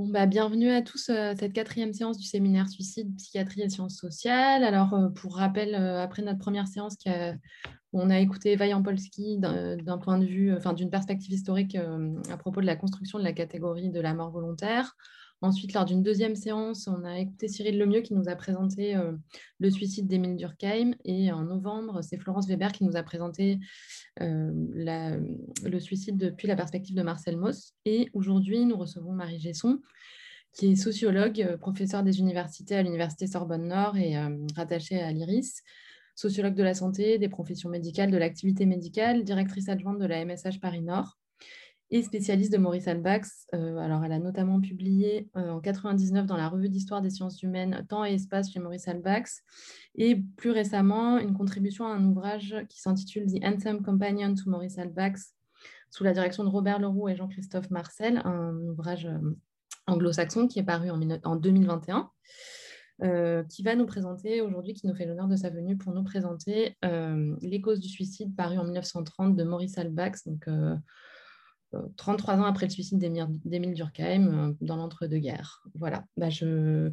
Bon, bah, bienvenue à tous à cette quatrième séance du séminaire Suicide, Psychiatrie et Sciences sociales. Alors, pour rappel, après notre première séance, on a écouté Eva Jampolski d'un point de vue, enfin, d'une perspective historique à propos de la construction de la catégorie de la mort volontaire. Ensuite, lors d'une deuxième séance, on a écouté Cyril Lemieux qui nous a présenté euh, le suicide d'Émile Durkheim. Et en novembre, c'est Florence Weber qui nous a présenté euh, le suicide depuis la perspective de Marcel Mauss. Et aujourd'hui, nous recevons Marie Gesson, qui est sociologue, euh, professeure des universités à l'Université Sorbonne Nord et rattachée à l'IRIS sociologue de la santé, des professions médicales, de l'activité médicale, directrice adjointe de la MSH Paris Nord et spécialiste de Maurice Albax. Euh, alors, elle a notamment publié euh, en 99 dans la revue d'histoire des sciences humaines Temps et espace chez Maurice Albax, et plus récemment une contribution à un ouvrage qui s'intitule The Anthem Companion to Maurice Albax, sous la direction de Robert Leroux et Jean-Christophe Marcel, un ouvrage euh, anglo-saxon qui est paru en, en 2021. qui va nous présenter aujourd'hui, qui nous fait l'honneur de sa venue pour nous présenter Les causes du suicide paru en 1930 de Maurice Albax, 33 ans après le suicide d'Émile Durkheim, euh, dans l'entre-deux-guerres. Voilà, bah, je,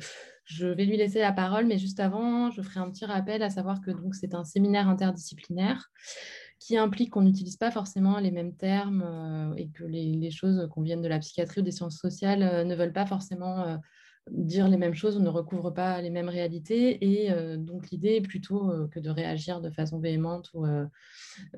vais lui laisser la parole, mais juste avant, je ferai un petit rappel, à savoir que c'est un séminaire interdisciplinaire qui implique qu'on n'utilise pas forcément les mêmes termes euh, et que les, choses qu'on vienne de la psychiatrie ou des sciences sociales euh, ne veulent pas forcément dire les mêmes choses ne recouvrent pas les mêmes réalités. Et donc l'idée est plutôt que de réagir de façon véhémente ou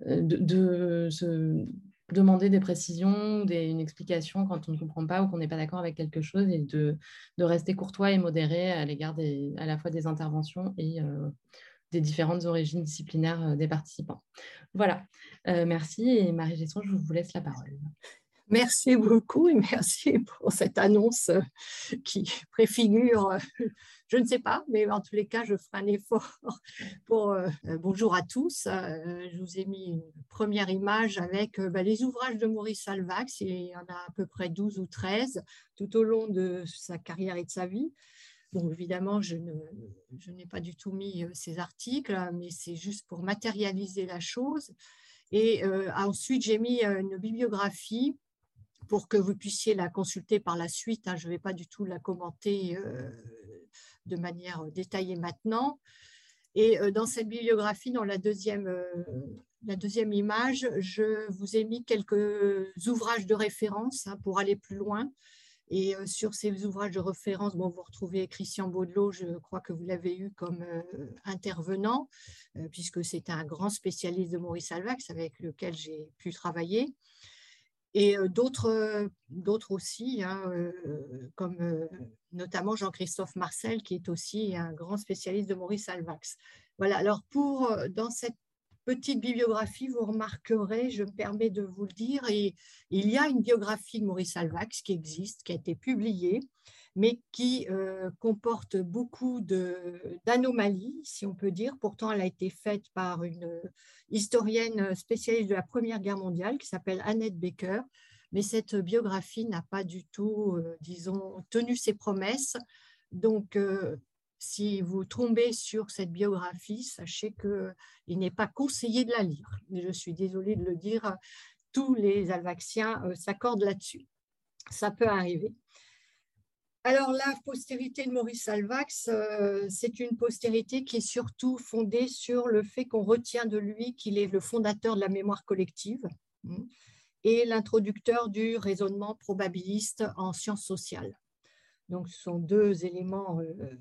de, de se demander des précisions, une explication quand on ne comprend pas ou qu'on n'est pas d'accord avec quelque chose et de, de, rester courtois et modéré à l'égard à la fois des interventions et euh, des différentes origines disciplinaires euh, des participants. Voilà, euh, merci et Marie Gesson, je vous laisse la parole. Merci beaucoup et merci pour cette annonce qui préfigure je ne sais pas, mais en tous les cas, je ferai un effort pour euh, bonjour à tous. Euh, je vous ai mis une première image avec euh, bah, les ouvrages de Maurice Salvax. Il y en a à peu près 12 ou 13 tout au long de sa carrière et de sa vie. Bon, évidemment, je, n'ai pas du tout mis ces articles, hein, mais c'est juste pour matérialiser la chose. Et ensuite, j'ai mis une bibliographie pour que vous puissiez la consulter par la suite. Hein. je ne vais pas du tout la commenter de manière euh, détaillée maintenant. Et euh, dans cette bibliographie, dans la deuxième, euh, la deuxième image, je vous ai mis quelques ouvrages de référence hein, pour aller plus loin. Et sur ces ouvrages de référence, bon, vous retrouvez Christian Baudelot, je crois que vous l'avez eu comme intervenant, puisque c'est un grand spécialiste de Maurice Alvax avec lequel j'ai pu travailler et d'autres aussi, hein, comme notamment Jean-Christophe Marcel, qui est aussi un grand spécialiste de Maurice Alvax. Voilà, alors pour, dans cette petite bibliographie, vous remarquerez, je me permets de vous le dire, il y a une biographie de Maurice Alvax qui existe, qui a été publiée, mais qui euh, comporte beaucoup d'anomalies, si on peut dire. Pourtant, elle a été faite par une historienne spécialiste de la Première Guerre mondiale qui s'appelle Annette Baker. Mais cette biographie n'a pas du tout, euh, disons, tenu ses promesses. Donc, euh, si vous tombez sur cette biographie, sachez qu'il n'est pas conseillé de la lire. Je suis désolée de le dire, tous les Alvaxiens s'accordent là-dessus. Ça peut arriver. Alors, la postérité de Maurice Alvax, euh, c'est une postérité qui est surtout fondée sur le fait qu'on retient de lui qu'il est le fondateur de la mémoire collective hmm, et l'introducteur du raisonnement probabiliste en sciences sociales. Donc, ce sont deux éléments euh,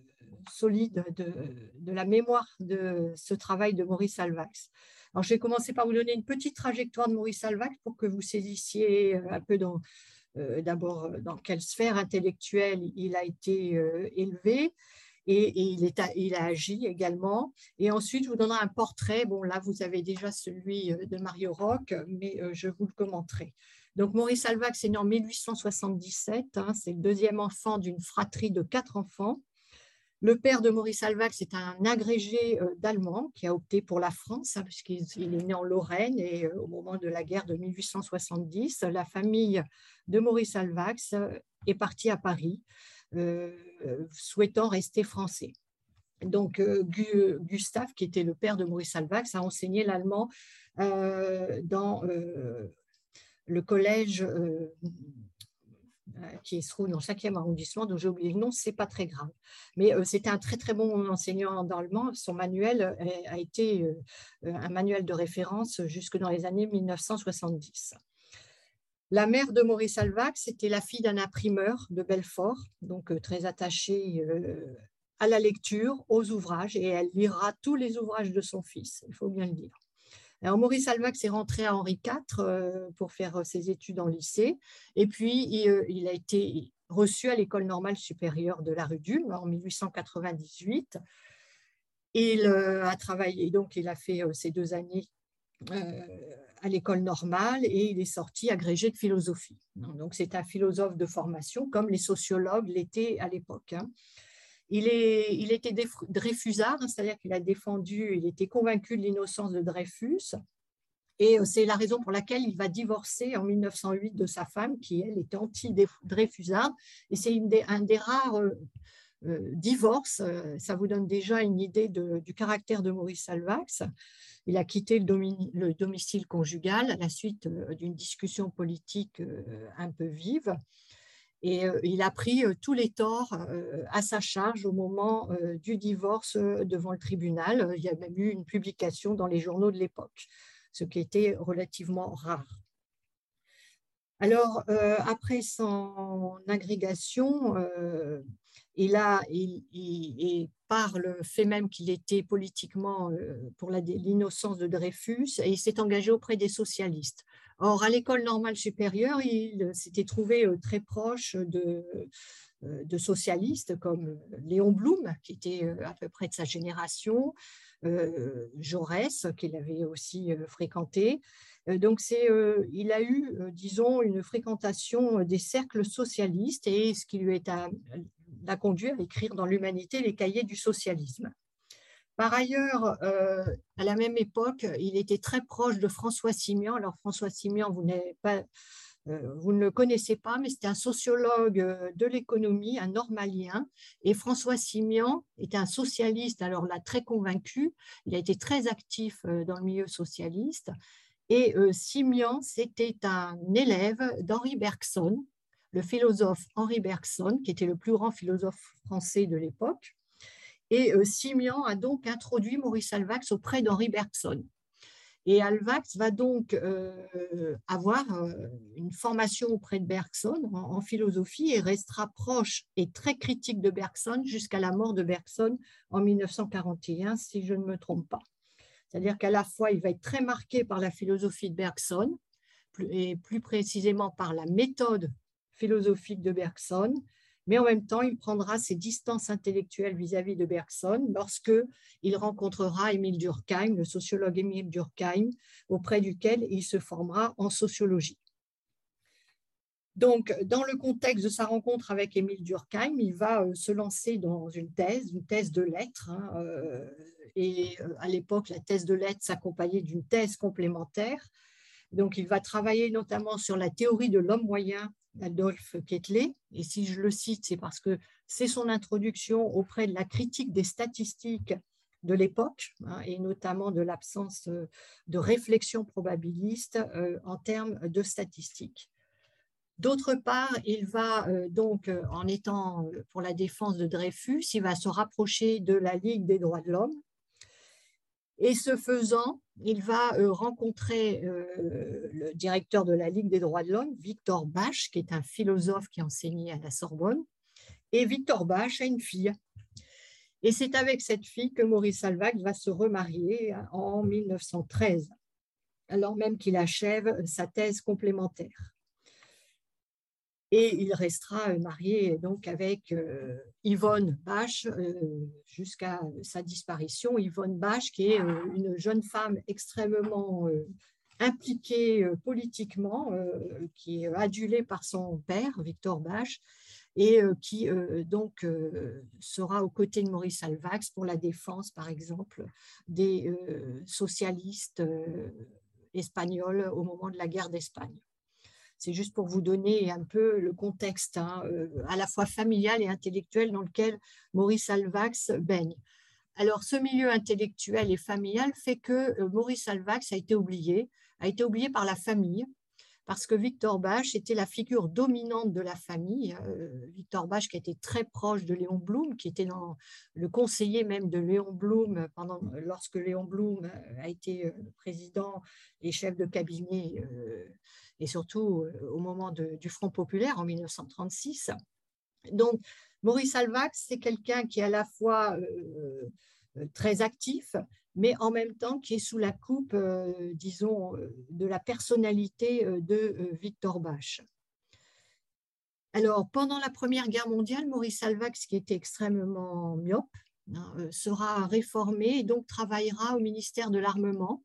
solides de, de, la mémoire de ce travail de Maurice Alvax. Alors, je vais commencer par vous donner une petite trajectoire de Maurice Alvax pour que vous saisissiez euh, un peu dans d'abord euh, dans quelle sphère intellectuelle il a été euh, élevé et, il, est il, a agi également. Et ensuite, je vous donnerai un portrait. Bon, là, vous avez déjà celui de Mario Roch, mais je vous le commenterai. Donc, Maurice Alvax est né en 1877. Hein, c'est le deuxième enfant d'une fratrie de quatre enfants. Le père de Maurice Alvax est un agrégé euh, d'allemand qui a opté pour la France, hein, puisqu'il est né en Lorraine et euh, au moment de la guerre de 1870, la famille de Maurice Alvax euh, est partie à Paris, souhaitant rester français. Donc, Gustave, qui était le père de Maurice Alvax, a enseigné l'allemand dans le collège qui se trouve dans le 5e arrondissement, dont j'ai oublié le nom, c'est pas très grave. Mais c'était un très très bon enseignant d'allemand. Son manuel a été un manuel de référence jusque dans les années 1970. La mère de Maurice Alvax était la fille d'un imprimeur de Belfort, donc euh, très attachée euh, à la lecture, aux ouvrages, et elle lira tous les ouvrages de son fils, il faut bien le dire. Maurice Alvax est rentré à Henri IV euh, pour faire ses études en lycée, et puis il, a été reçu à l'école normale supérieure de la rue d'Ulm en 1898. Il a travaillé, donc il a fait ses deux années à l'école normale et il est sorti agrégé de philosophie. Donc c'est un philosophe de formation comme les sociologues l'étaient à l'époque. Il, est, il était Dreyfusard, hein, c'est-à-dire qu'il a défendu, il était convaincu de l'innocence de Dreyfus. Et euh, c'est la raison pour laquelle il va divorcer en 1908 de sa femme, qui, elle, était anti-Dreyfusard. Et c'est un des rares euh, euh, divorces. Ça vous donne déjà une idée du caractère de Maurice Salvax. Il a quitté le, domicile conjugal à la suite d'une discussion politique un peu vive. Et il a pris tous les torts à sa charge au moment du divorce devant le tribunal. Il y a même eu une publication dans les journaux de l'époque, ce qui était relativement rare. Alors, après son agrégation, il a, par le fait même qu'il était politiquement euh, pour l'innocence de Dreyfus, et il s'est engagé auprès des socialistes. Or, à l'école normale supérieure, il s'était trouvé euh, très proche de, euh, socialistes comme Léon Blum, qui était à peu près de sa génération, Jaurès, qu'il avait aussi fréquenté. Donc, il a eu, disons, une fréquentation des cercles socialistes et ce qui lui est l'a conduit à écrire dans l'Humanité les cahiers du socialisme. Par ailleurs, euh, à la même époque, il était très proche de François Simian. Alors François Simian, vous, pas, euh, vous ne le connaissez pas, mais c'était un sociologue euh, de l'économie, un normalien. Et François Simian était un socialiste, alors là, très convaincu. Il a été très actif dans le milieu socialiste. Et Simian, c'était un élève d'Henri Bergson, le philosophe Henri Bergson, qui était le plus grand philosophe français de l'époque. Et euh, Simian a donc introduit Maurice Alvax auprès d'Henri Bergson. Et Alvax va donc euh, avoir euh, une formation auprès de Bergson en, philosophie et restera proche et très critique de Bergson jusqu'à la mort de Bergson en 1941, si je ne me trompe pas. C'est-à-dire qu'à la fois, il va être très marqué par la philosophie de Bergson, et plus précisément par la méthode philosophique de Bergson, mais en même temps, il prendra ses distances intellectuelles vis-à-vis de Bergson lorsque il rencontrera Émile Durkheim, le sociologue Émile Durkheim, auprès duquel il se formera en sociologie. Donc, dans le contexte de sa rencontre avec Émile Durkheim, il va euh, se lancer dans une thèse, une thèse de lettres. Hein, euh, et euh, à l'époque, la thèse de lettres s'accompagnait d'une thèse complémentaire. Donc, il va travailler notamment sur la théorie de l'homme moyen Adolphe Quetelet. Et si je le cite, c'est parce que c'est son introduction auprès de la critique des statistiques de l'époque, hein, et notamment de l'absence euh, de réflexion probabiliste euh, en termes de statistiques. D'autre part, il va euh, donc, en étant pour la défense de Dreyfus, il va se rapprocher de la Ligue des droits de l'homme, et ce faisant, il va euh, rencontrer euh, le directeur de la Ligue des droits de l'homme, Victor Bach, qui est un philosophe qui enseignait à la Sorbonne. Et Victor Bach a une fille. Et c'est avec cette fille que Maurice Salvac va se remarier en 1913, alors même qu'il achève sa thèse complémentaire. Et il restera euh, marié donc avec euh, Yvonne Bach euh, jusqu'à sa disparition. Yvonne Bach, qui est une jeune femme extrêmement impliquée politiquement, qui est adulée par son père, Victor Bach, et qui donc sera aux côtés de Maurice Alvax pour la défense, par exemple, des socialistes espagnols au moment de la guerre d'Espagne. C'est juste pour vous donner un peu le contexte hein, euh, à la fois familial et intellectuel dans lequel Maurice Alvax baigne. Alors, ce milieu intellectuel et familial fait que euh, Maurice Alvax a été oublié, a été oublié par la famille, parce que Victor Bach était la figure dominante de la famille. Victor Bach qui était très proche de Léon Blum, qui était le conseiller même de Léon Blum pendant, lorsque Léon Blum a été président et chef de cabinet, et surtout au moment du Front populaire en 1936. Donc, Maurice Alvax, c'est quelqu'un qui est à la fois très actif, mais en même temps qui est sous la coupe, euh, disons, euh, de la personnalité euh, de Victor Bach. Alors, pendant la Première Guerre mondiale, Maurice Alvax, qui était extrêmement myope, hein, sera réformé et donc travaillera au ministère de l'Armement,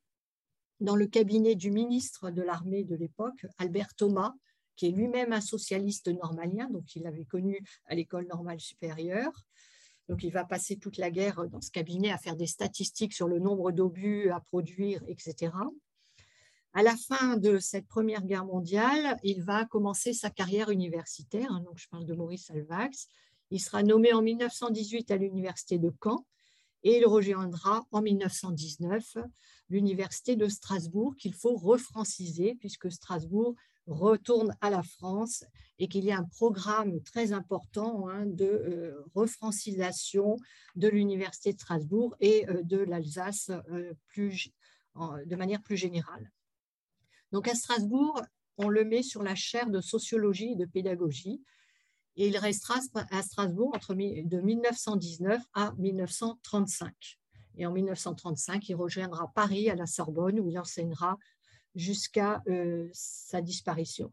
dans le cabinet du ministre de l'Armée de l'époque, Albert Thomas, qui est lui-même un socialiste normalien, donc il l'avait connu à l'école normale supérieure. Donc, il va passer toute la guerre dans ce cabinet à faire des statistiques sur le nombre d'obus à produire, etc. À la fin de cette Première Guerre mondiale, il va commencer sa carrière universitaire. Hein, donc, je parle de Maurice Alvax. Il sera nommé en 1918 à l'université de Caen et il rejoindra en 1919 l'université de Strasbourg qu'il faut refranciser puisque Strasbourg retourne à la France et qu'il y a un programme très important hein, de euh, refrancisation de l'Université de Strasbourg et euh, de l'Alsace euh, de manière plus générale. Donc à Strasbourg, on le met sur la chaire de sociologie et de pédagogie et il restera à Strasbourg entre de 1919 à 1935. Et en 1935, il rejoindra Paris à la Sorbonne où il enseignera jusqu'à euh, sa disparition.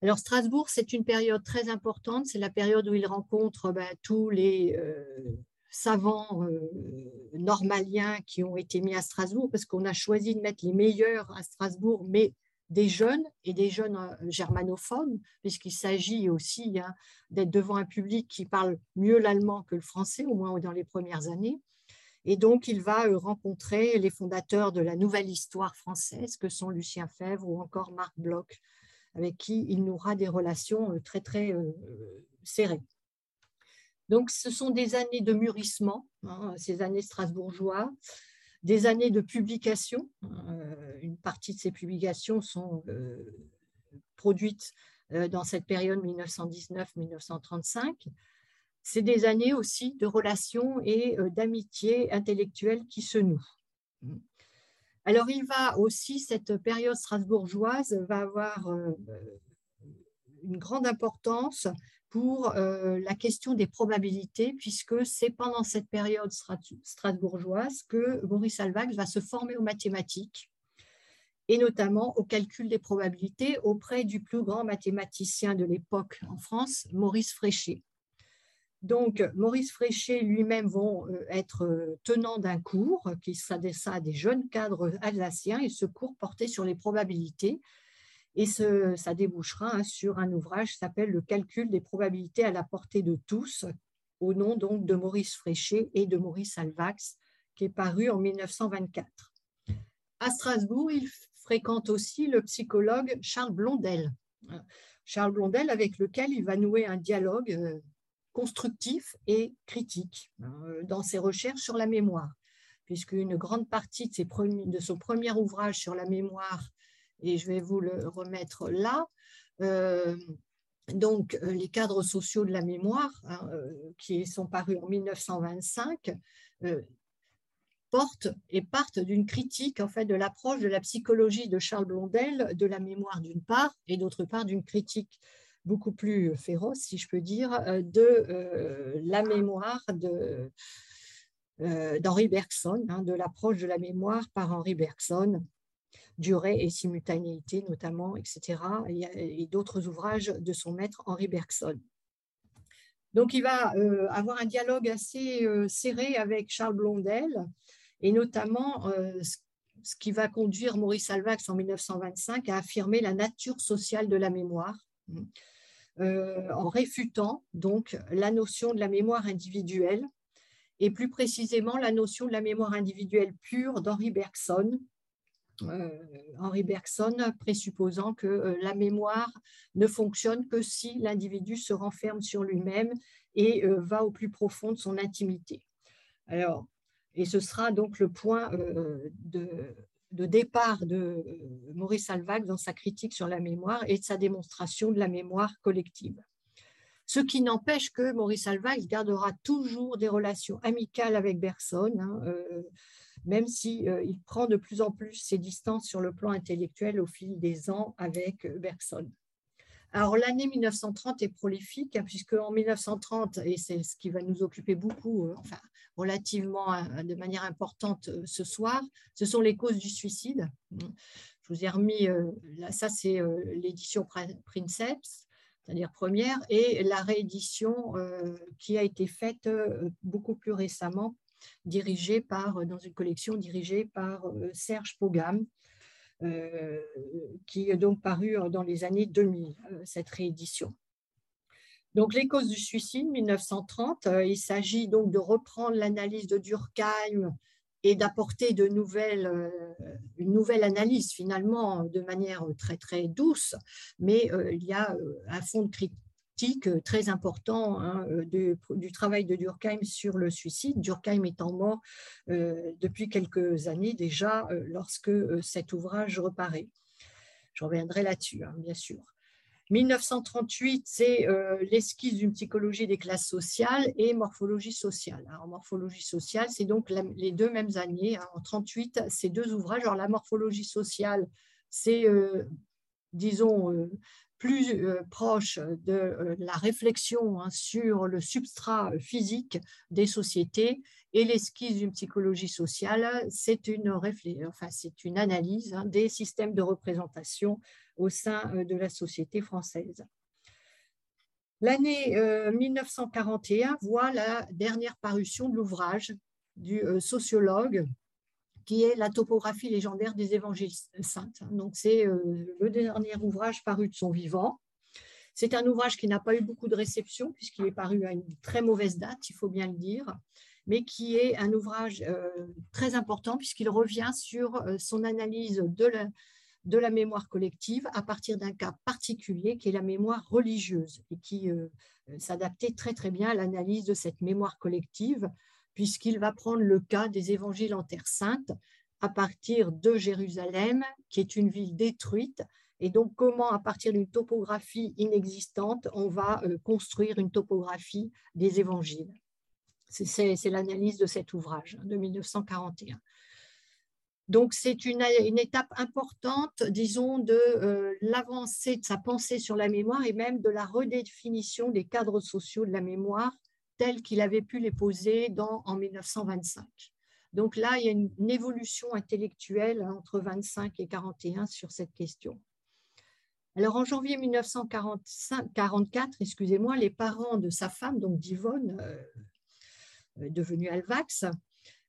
Alors Strasbourg, c'est une période très importante, c'est la période où il rencontre ben, tous les euh, savants euh, normaliens qui ont été mis à Strasbourg, parce qu'on a choisi de mettre les meilleurs à Strasbourg, mais des jeunes et des jeunes germanophones, puisqu'il s'agit aussi hein, d'être devant un public qui parle mieux l'allemand que le français, au moins dans les premières années. Et donc, il va euh, rencontrer les fondateurs de la nouvelle histoire française, que sont Lucien Fèvre ou encore Marc Bloch, avec qui il n'aura des relations euh, très, très euh, serrées. Donc, ce sont des années de mûrissement, hein, ces années strasbourgeois, des années de publication. une partie de ces publications sont produites dans cette période 1919-1935 c'est des années aussi de relations et euh, d'amitié intellectuelle qui se nouent. Alors, il va aussi, cette période strasbourgeoise va avoir euh, une grande importance pour euh, la question des probabilités, puisque c'est pendant cette période strasbourgeoise que Maurice Alvax va se former aux mathématiques et notamment au calcul des probabilités auprès du plus grand mathématicien de l'époque en France, Maurice Fréchet. Donc, Maurice Fréchet lui-même vont euh, être euh, tenant d'un cours qui s'adressa à des jeunes cadres alsaciens et ce cours portait sur les probabilités. Et ça débouchera hein, sur un ouvrage qui s'appelle Le calcul des probabilités à la portée de tous, au nom donc de Maurice Fréchet et de Maurice Alvax, qui est paru en 1924. À Strasbourg, il fréquente aussi le psychologue Charles Blondel. Charles Blondel, avec lequel il va nouer un dialogue euh, constructif et critique euh, dans ses recherches sur la mémoire, puisqu'une grande partie de, ses de, son premier ouvrage sur la mémoire, et je vais vous le remettre là, euh, donc euh, les cadres sociaux de la mémoire, hein, qui sont parus en 1925, portent et partent d'une critique en fait de l'approche de la psychologie de Charles Blondel de la mémoire d'une part et d'autre part d'une critique beaucoup plus féroce, si je peux dire, de la mémoire de, d'Henri Bergson, hein, de l'approche de la mémoire par Henri Bergson, durée et simultanéité notamment, etc., et, d'autres ouvrages de son maître Henri Bergson. Donc il va avoir un dialogue assez serré avec Charles Blondel, et notamment ce qui va conduire Maurice Alvax en 1925 à affirmer la nature sociale de la mémoire euh, en réfutant donc la notion de la mémoire individuelle et plus précisément la notion de la mémoire individuelle pure d'Henri Bergson. Euh, Henri Bergson présupposant que euh, la mémoire ne fonctionne que si l'individu se renferme sur lui-même et va au plus profond de son intimité. Alors, et ce sera donc le point de, de départ de Maurice Alvac dans sa critique sur la mémoire et de sa démonstration de la mémoire collective. Ce qui n'empêche que Maurice Alvax gardera toujours des relations amicales avec Bergson, hein, euh, même s'il si, il prend de plus en plus ses distances sur le plan intellectuel au fil des ans avec Bergson. Alors l'année 1930 est prolifique, hein, puisque en 1930, et c'est ce qui va nous occuper beaucoup, enfin relativement de manière importante ce soir, ce sont les causes du suicide. Je vous ai remis, là, ça c'est l'édition Princeps c'est-à-dire première, et la réédition euh, qui a été faite euh, beaucoup plus récemment, dirigée par, euh, dans une collection dirigée par Serge Pogam, qui est donc paru dans les années 2000, cette réédition. Donc, les causes du suicide, 1930, il s'agit donc de reprendre l'analyse de Durkheim et d'apporter euh, une nouvelle analyse finalement de manière très très douce, mais euh, il y a euh, un fond de critique très important hein, du travail de Durkheim sur le suicide, Durkheim étant mort depuis quelques années déjà lorsque cet ouvrage reparaît. Je reviendrai là-dessus, hein, bien sûr. 1938, c'est euh, l'esquisse d'une psychologie des classes sociales et morphologie sociale. Alors, morphologie sociale, c'est donc les deux mêmes années. Hein. En 38, ces deux ouvrages. Alors, la morphologie sociale, c'est, euh, disons, euh, plus proche de la réflexion hein, sur le substrat physique des sociétés et l'esquisse d'une psychologie sociale, c'est une, analyse hein, des systèmes de représentation au sein euh, de la société française. L'année 1941 euh, voit la dernière parution de l'ouvrage du euh, sociologue qui est la topographie légendaire des évangiles saintes. Donc, c'est le dernier ouvrage paru de son vivant. C'est un ouvrage qui n'a pas eu beaucoup de réception puisqu'il est paru à une très mauvaise date, il faut bien le dire, mais qui est un ouvrage très important puisqu'il revient sur son analyse de la, de la mémoire collective à partir d'un cas particulier qui est la mémoire religieuse et qui euh, s'adaptait très très bien à l'analyse de cette mémoire collective puisqu'il va prendre le cas des évangiles en Terre sainte à partir de Jérusalem qui est une ville détruite et donc comment à partir d'une topographie inexistante on va euh, construire une topographie des évangiles? C'est l'analyse de cet ouvrage de 1941. Donc, c'est une, étape importante, disons, de euh, l'avancée de sa pensée sur la mémoire et même de la redéfinition des cadres sociaux de la mémoire tels qu'il avait pu les poser en 1925. Donc là, il y a une, évolution intellectuelle entre 25 et 41 sur cette question. Alors, en janvier 1944, excusez-moi, les parents de sa femme, donc d'Yvonne, euh, euh, devenue Alvax,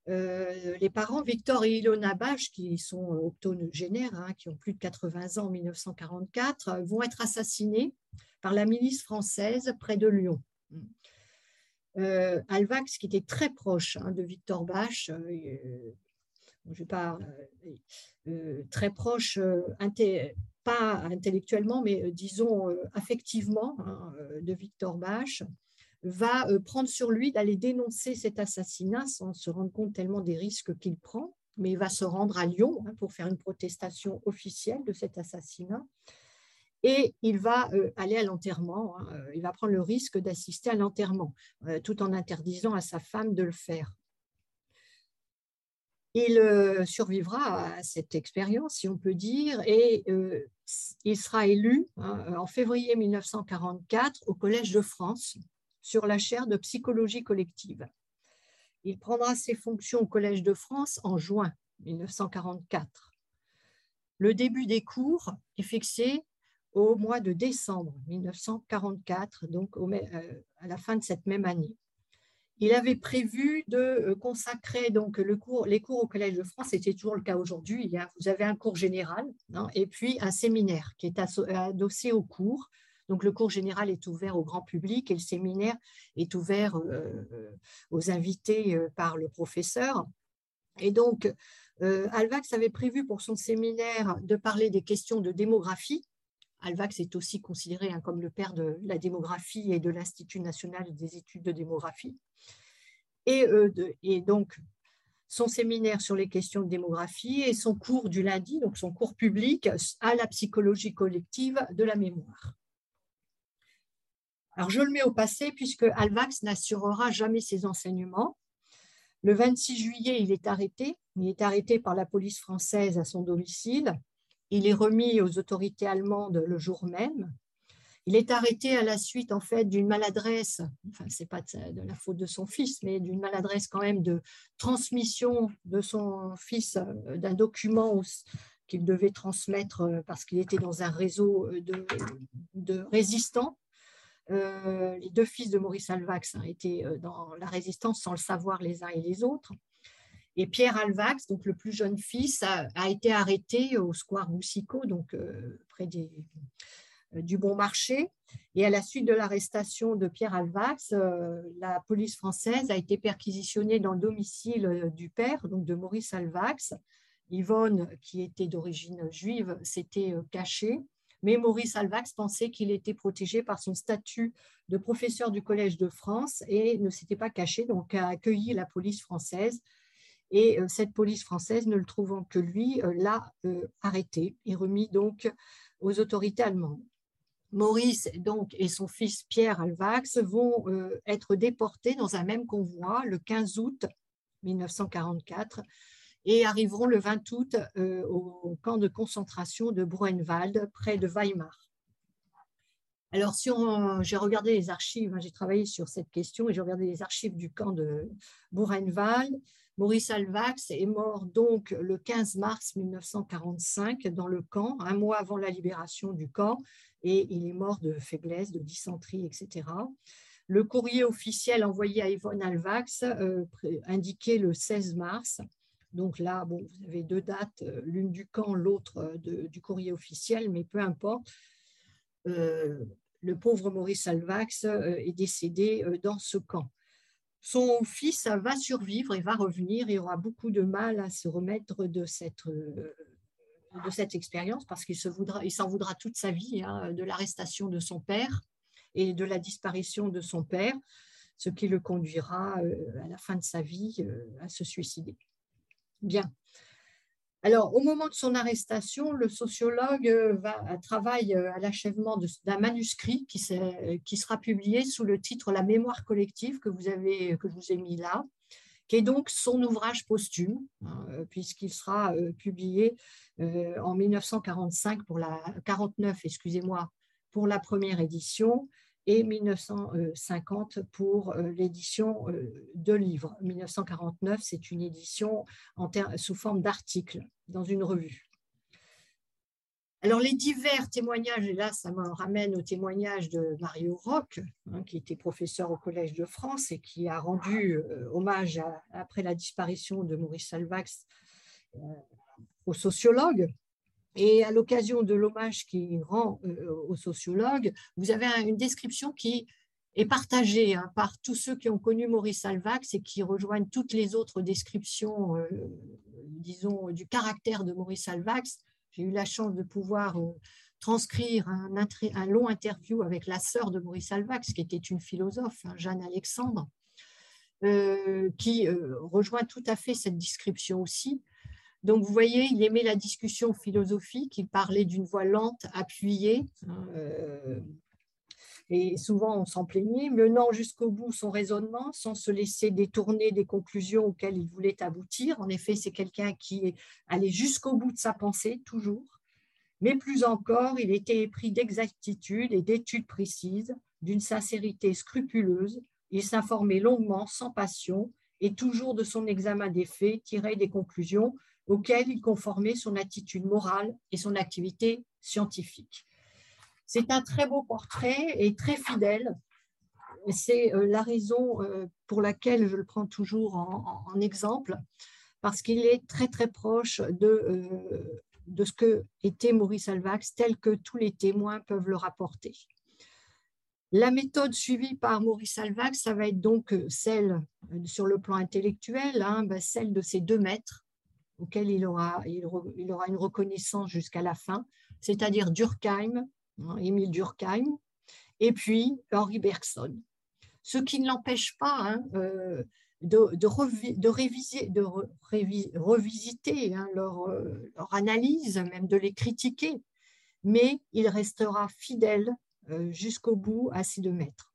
euh, les parents, Victor et Ilona Bach, qui sont octonogénaires, hein, qui ont plus de 80 ans en 1944, vont être assassinés par la milice française près de Lyon. Euh, Alvax, qui était très proche hein, de Victor Bach, euh, je pas, très proche, pas intellectuellement, mais disons affectivement hein, de Victor Bach, va euh, prendre sur lui d'aller dénoncer cet assassinat sans se rendre compte tellement des risques qu'il prend, mais il va se rendre à Lyon hein, pour faire une protestation officielle de cet assassinat. Et il va euh, aller à l'enterrement, hein, euh, il va prendre le risque d'assister à l'enterrement, tout en interdisant à sa femme de le faire. Il survivra à cette expérience, si on peut dire, et il sera élu hein, en février 1944 au Collège de France sur la chaire de psychologie collective. Il prendra ses fonctions au Collège de France en juin 1944. Le début des cours est fixé au mois de décembre 1944, donc euh, à la fin de cette même année. Il avait prévu de euh, consacrer donc les cours au Collège de France, c'était toujours le cas aujourd'hui. Vous avez un cours général hein, et puis un séminaire qui est adossé au cours donc le cours général est ouvert au grand public et le séminaire est ouvert euh, euh, aux invités euh, par le professeur. Et donc, Alvax avait prévu pour son séminaire de parler des questions de démographie. Alvax est aussi considéré hein, comme le père de la démographie et de l'Institut national des études de démographie. Et donc, son séminaire sur les questions de démographie et son cours du lundi, donc son cours public à la psychologie collective de la mémoire. Je le mets au passé puisque Alvax n'assurera jamais ses enseignements. Le 26 juillet, il est arrêté. Il est arrêté par la police française à son domicile. Il est remis aux autorités allemandes le jour même. Il est arrêté à la suite en fait d'une maladresse, enfin c'est pas de la faute de son fils, mais d'une maladresse quand même de transmission de son fils euh, d'un document qu'il devait transmettre euh, parce qu'il était dans un réseau euh, de, résistants. Les deux fils de Maurice Alvax hein, étaient dans la résistance sans le savoir les uns et les autres. Et Pierre Alvax, donc le plus jeune fils, a, été arrêté au square Boussicot, donc près euh, du bon marché. Et à la suite de l'arrestation de Pierre Alvax, euh, la police française a été perquisitionnée dans le domicile euh, du père, donc de Maurice Alvax. Yvonne, qui était d'origine juive, s'était cachée, mais Maurice Alvax pensait qu'il était protégé par son statut de professeur du Collège de France et ne s'était pas caché, donc a accueilli la police française. Et cette police française, ne le trouvant que lui, l'a arrêté et remis donc aux autorités allemandes. Maurice donc, et son fils Pierre Alvax vont euh, être déportés dans un même convoi le 15 août 1944 et arriveront le 20 août euh, au camp de concentration de Bruenwald, près de Weimar. Alors, si j'ai regardé les archives, hein, j'ai travaillé sur cette question et j'ai regardé les archives du camp de Buchenwald. Maurice Alvax est mort donc le 15 mars 1945 dans le camp, un mois avant la libération du camp, et il est mort de faiblesse, de dysenterie, etc. Le courrier officiel envoyé à Yvonne Alvax euh, indiquait le 16 mars. Donc là, vous avez deux dates, euh, l'une du camp, l'autre euh, du courrier officiel, mais peu importe. le pauvre Maurice Alvax est décédé dans ce camp. Son fils va survivre et va revenir et aura beaucoup de mal à se remettre de cette expérience parce qu'il s'en voudra, toute sa vie hein, de l'arrestation de son père et de la disparition de son père, ce qui le conduira euh, à la fin de sa vie euh, à se suicider. Bien. Alors, au moment de son arrestation, le sociologue euh, va, travaille à l'achèvement d'un manuscrit qui, sera publié sous le titre La mémoire collective que, vous avez, que je vous ai mis là, qui est donc son ouvrage posthume, hein, puisqu'il sera publié euh, en 1945 pour la 49, excusez-moi, pour la première édition et 1950 pour euh, l'édition euh, de livres. 1949, c'est une édition en sous forme d'articles dans une revue. Alors, les divers témoignages, et là, ça me ramène au témoignage de Mario Roch, hein, qui était professeur au Collège de France et qui a rendu hommage après la disparition de Maurice Salvax aux sociologues. Et à l'occasion de l'hommage qu'il rend euh, aux sociologues, vous avez une description qui est partagée hein, par tous ceux qui ont connu Maurice Alvax et qui rejoignent toutes les autres descriptions, euh, disons, du caractère de Maurice Alvax. J'ai eu la chance de pouvoir euh, transcrire un, un, long interview avec la sœur de Maurice Alvax, qui était une philosophe, hein, Jeanne Alexandre, qui rejoint tout à fait cette description aussi. Donc, vous voyez, il aimait la discussion philosophique, il parlait d'une voix lente, appuyée, hein, euh, et souvent on s'en plaignait, menant jusqu'au bout son raisonnement sans se laisser détourner des conclusions auxquelles il voulait aboutir. En effet, c'est quelqu'un qui allait jusqu'au bout de sa pensée, toujours. Mais plus encore, il était épris d'exactitude et d'études précises, d'une sincérité scrupuleuse. Il s'informait longuement, sans passion, et toujours de son examen des faits, tirait des conclusions auquel il conformait son attitude morale et son activité scientifique. C'est un très beau portrait et très fidèle. C'est euh, la raison euh, pour laquelle je le prends toujours en, exemple, parce qu'il est très très proche de, euh, de ce que était Maurice Alvax, tel que tous les témoins peuvent le rapporter. La méthode suivie par Maurice Alvax, ça va être donc celle sur le plan intellectuel, hein, ben, celle de ses deux maîtres, auquel il aura, il, aura une reconnaissance jusqu'à la fin, c'est-à-dire Durkheim, hein, Émile Durkheim, et puis Henri Bergson. ce qui ne l'empêche pas hein, de, de, réviser, de revisiter hein, leur, leur, analyse, même de les critiquer, mais il restera fidèle jusqu'au bout à ces deux maîtres.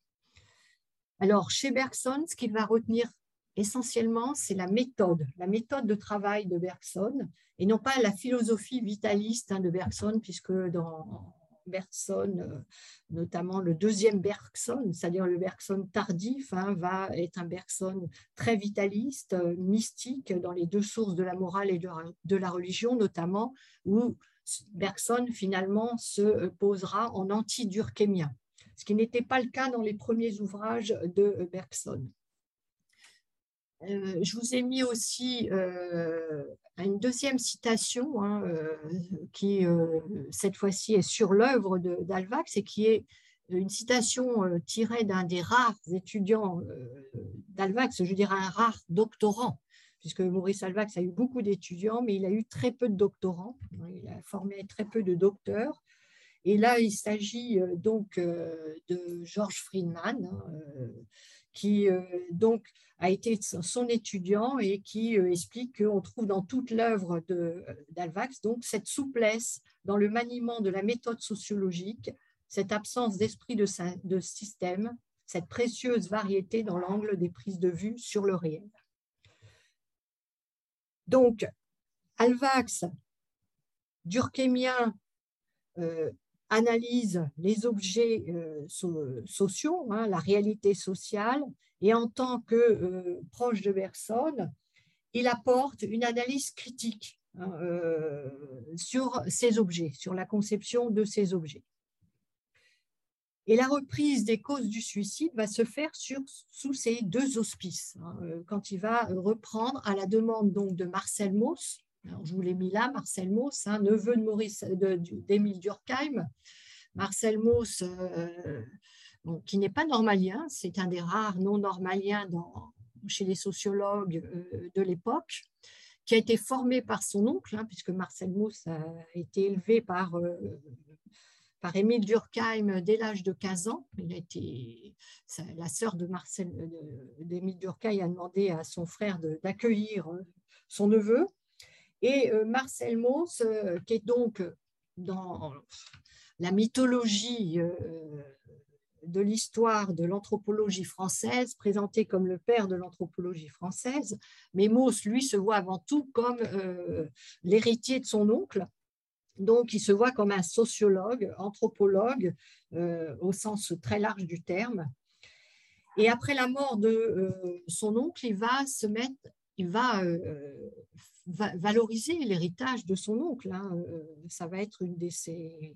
Alors, chez Bergson, ce qu'il va retenir essentiellement, c'est la méthode, la méthode de travail de Bergson, et non pas la philosophie vitaliste hein, de Bergson, puisque dans Bergson, euh, notamment le deuxième Bergson, c'est-à-dire le Bergson tardif, hein, va être un Bergson très vitaliste, euh, mystique, dans les deux sources de la morale et de la religion, notamment, où Bergson finalement se posera en anti-durkheimien, ce qui n'était pas le cas dans les premiers ouvrages de Bergson. Euh, je vous ai mis aussi euh, une deuxième citation hein, euh, qui, cette fois-ci, est sur l'œuvre d'Alvax et qui est une citation tirée d'un des rares étudiants d'Alvax, je dirais un rare doctorant, puisque Maurice Alvax a eu beaucoup d'étudiants, mais il a eu très peu de doctorants. Il a formé très peu de docteurs. Et là, il s'agit donc de Georges Friedman, hein, qui euh, donc a été son étudiant et qui euh, explique qu'on trouve dans toute l'œuvre d'Alvax donc cette souplesse dans le maniement de la méthode sociologique, cette absence d'esprit de, de système, cette précieuse variété dans l'angle des prises de vue sur le réel. Donc, Alvax, Durkheimien, euh, analyse les objets euh, sociaux, hein, la réalité sociale, et en tant que euh, proche de Bergson, il apporte une analyse critique hein, euh, sur ces objets, sur la conception de ces objets. Et la reprise des causes du suicide va se faire sous ces deux auspices, hein, quand il va reprendre à la demande donc de Marcel Mauss, je vous l'ai mis là, Marcel Mauss, neveu de Maurice, d'Émile Durkheim. Marcel Mauss, euh, qui n'est pas normalien, c'est un des rares non normaliens chez les sociologues euh, de l'époque, qui a été formé par son oncle, hein, puisque Marcel Mauss a été élevé par, euh, Émile Durkheim dès l'âge de 15 ans. La sœur de Marcel, Durkheim a demandé à son frère d'accueillir son neveu. Et euh, Marcel Mauss, euh, qui est donc dans la mythologie euh, de l'histoire de l'anthropologie française, présenté comme le père de l'anthropologie française, mais Mauss, lui, se voit avant tout comme l'héritier de son oncle. Donc, il se voit comme un sociologue, anthropologue, au sens très large du terme. Et après la mort de son oncle, il va se mettre, il va valoriser l'héritage de son oncle. Hein. Euh, ça va être euh,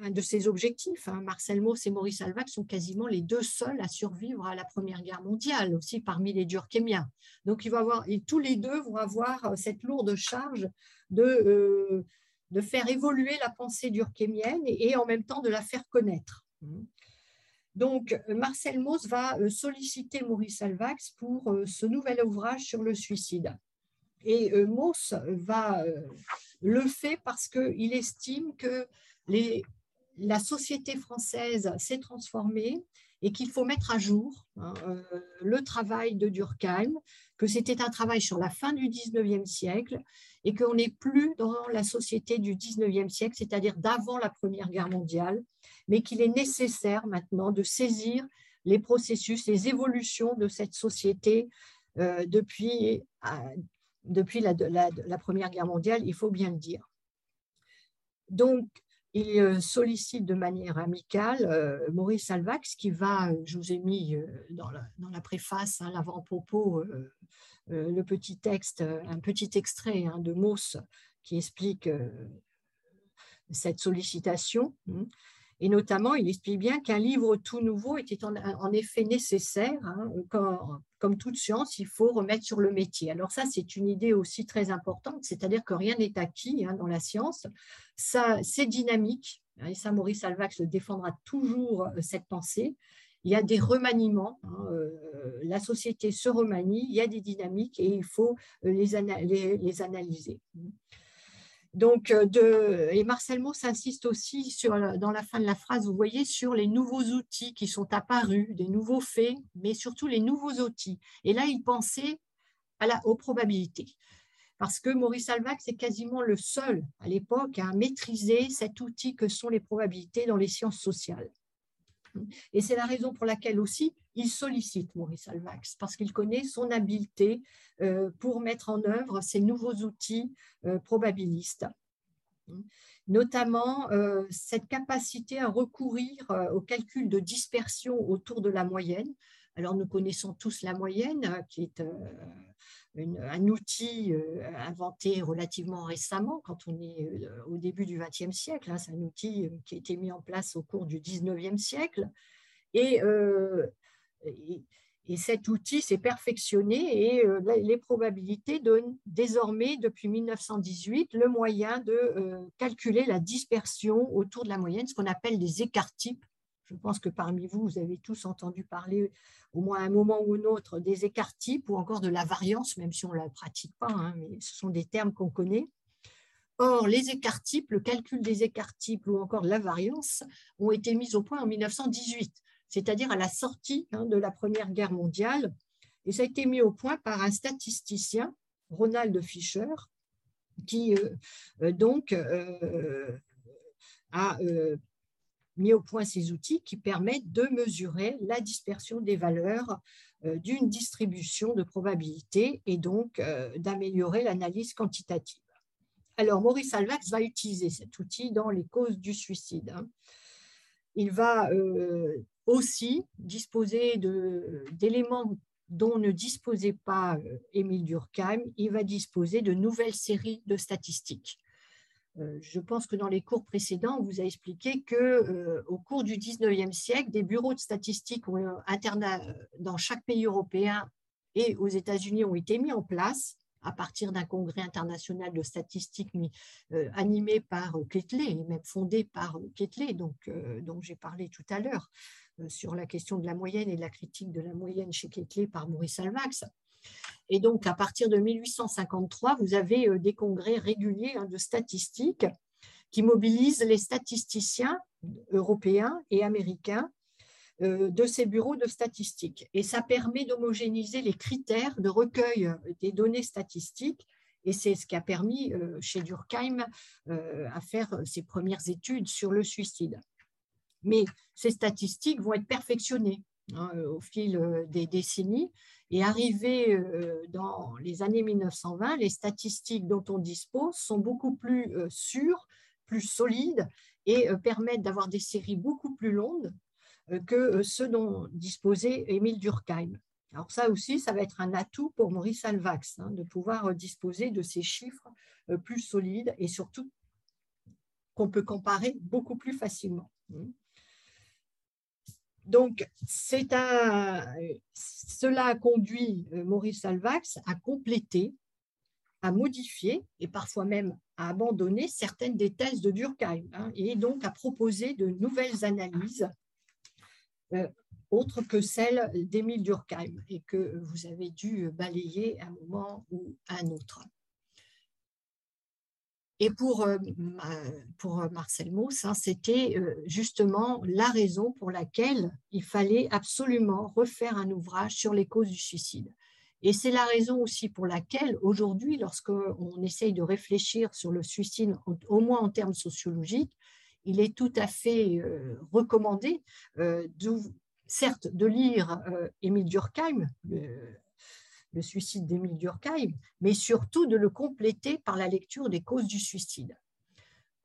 un de ses objectifs. Hein. Marcel Mauss et Maurice Alvac sont quasiment les deux seuls à survivre à la Première Guerre mondiale, aussi parmi les Durkheimiens. Donc, il va avoir, et tous les deux vont avoir euh, cette lourde charge de, faire évoluer la pensée durkheimienne et, en même temps de la faire connaître. Donc, Marcel Mauss va euh, solliciter Maurice Alvax pour euh, ce nouvel ouvrage sur le suicide. Et euh, Mauss va le faire parce qu'il estime que la société française s'est transformée et qu'il faut mettre à jour hein, le travail de Durkheim, que c'était un travail sur la fin du 19e siècle et qu'on n'est plus dans la société du 19e siècle, c'est-à-dire d'avant la Première Guerre mondiale, mais qu'il est nécessaire maintenant de saisir les processus, les évolutions de cette société euh, depuis, euh, depuis la, Première Guerre mondiale, il faut bien le dire. Donc, il euh, sollicite de manière amicale Maurice Alvax, qui va, je vous ai mis dans la, préface, hein, l'avant-propos, le petit texte, un petit extrait hein, de Mauss qui explique cette sollicitation. Et notamment, il explique bien qu'un livre tout nouveau était en, effet nécessaire. Hein, comme, toute science, il faut remettre sur le métier. Alors ça, c'est une idée aussi très importante, c'est-à-dire que rien n'est acquis hein, dans la science. Ça, c'est dynamique. Hein, et ça, Maurice Alvax défendra toujours euh, cette pensée. Il y a des remaniements, euh, la société se remanie, il y a des dynamiques et il faut euh, les analyser. Donc, de, et Marcel Mauss insiste aussi sur, dans la fin de la phrase, vous voyez, sur les nouveaux outils qui sont apparus, des nouveaux faits, mais surtout les nouveaux outils. Et là, il pensait à la, aux probabilités parce que Maurice Alvax est quasiment le seul à l'époque à maîtriser cet outil que sont les probabilités dans les sciences sociales. Et c'est la raison pour laquelle aussi il sollicite Maurice Alvax, parce qu'il connaît son habileté euh, pour mettre en œuvre ces nouveaux outils euh, probabilistes. Notamment euh, cette capacité à recourir au calcul de dispersion autour de la moyenne. Alors nous connaissons tous la moyenne, qui est un outil inventé relativement récemment, quand on est au début du XXe siècle. Hein, c'est un outil qui a été mis en place au cours du XIXe siècle. Et, et, cet outil s'est perfectionné et les probabilités donnent désormais, depuis 1918, le moyen de calculer la dispersion autour de la moyenne, ce qu'on appelle des écarts types. Je pense que parmi vous, vous avez tous entendu parler au moins à un moment ou un autre des écarts types ou encore de la variance, même si on ne la pratique pas, hein, mais ce sont des termes qu'on connaît. Or, les écarts types, le calcul des écarts types ou encore de la variance ont été mis au point en 1918, c'est-à-dire à la sortie hein, de la Première Guerre mondiale. Et ça a été mis au point par un statisticien, Ronald Fischer, qui euh, euh, euh, a mis au point ces outils qui permettent de mesurer la dispersion des valeurs d'une distribution de probabilité et donc d'améliorer l'analyse quantitative. Alors, Maurice Alvax va utiliser cet outil dans les causes du suicide. Hein. Il va aussi disposer d'éléments dont ne disposait pas Émile Durkheim. Il va disposer de nouvelles séries de statistiques. Euh, je pense que dans les cours précédents, on vous a expliqué que euh, au cours du 19e siècle, des bureaux de statistiques euh, dans chaque pays européen et aux États-Unis ont été mis en place à partir d'un congrès international de statistiques animé par Ketley et même fondé par Ketley, donc, dont j'ai parlé tout à l'heure, sur la question de la moyenne et de la critique de la moyenne chez Ketley par Maurice Alvax. Et donc, à partir de 1853, vous avez euh, des congrès réguliers hein, de statistiques qui mobilisent les statisticiens européens et américains euh, de ces bureaux de statistiques. Et ça permet d'homogénéiser les critères de recueil euh, des données statistiques. Et c'est ce qui a permis chez Durkheim à faire ses premières études sur le suicide. Mais ces statistiques vont être perfectionnées hein, au fil des décennies et arrivé euh, dans les années 1920, les statistiques dont on dispose sont beaucoup plus euh, sûres, plus solides et euh, permettent d'avoir des séries beaucoup plus longues que ceux dont disposait Émile Durkheim. Alors ça aussi, ça va être un atout pour Maurice Alvax, hein, de pouvoir disposer de ces chiffres plus solides et surtout qu'on peut comparer beaucoup plus facilement. Donc, cela a conduit euh, Maurice Alvax à compléter, à modifier et parfois même à abandonner certaines des thèses de Durkheim hein, et donc à proposer de nouvelles analyses euh, autres que celles d'Émile Durkheim et que vous avez dû balayer à un moment ou à un autre. Et pour, euh, pour Marcel Mauss, hein, c'était euh, justement la raison pour laquelle il fallait absolument refaire un ouvrage sur les causes du suicide. Et c'est la raison aussi pour laquelle aujourd'hui, lorsqu'on essaye de réfléchir sur le suicide, au moins en termes sociologiques, il est tout à fait euh, recommandé, certes, de lire Émile Durkheim, le suicide d'Émile Durkheim, mais surtout de le compléter par la lecture des causes du suicide.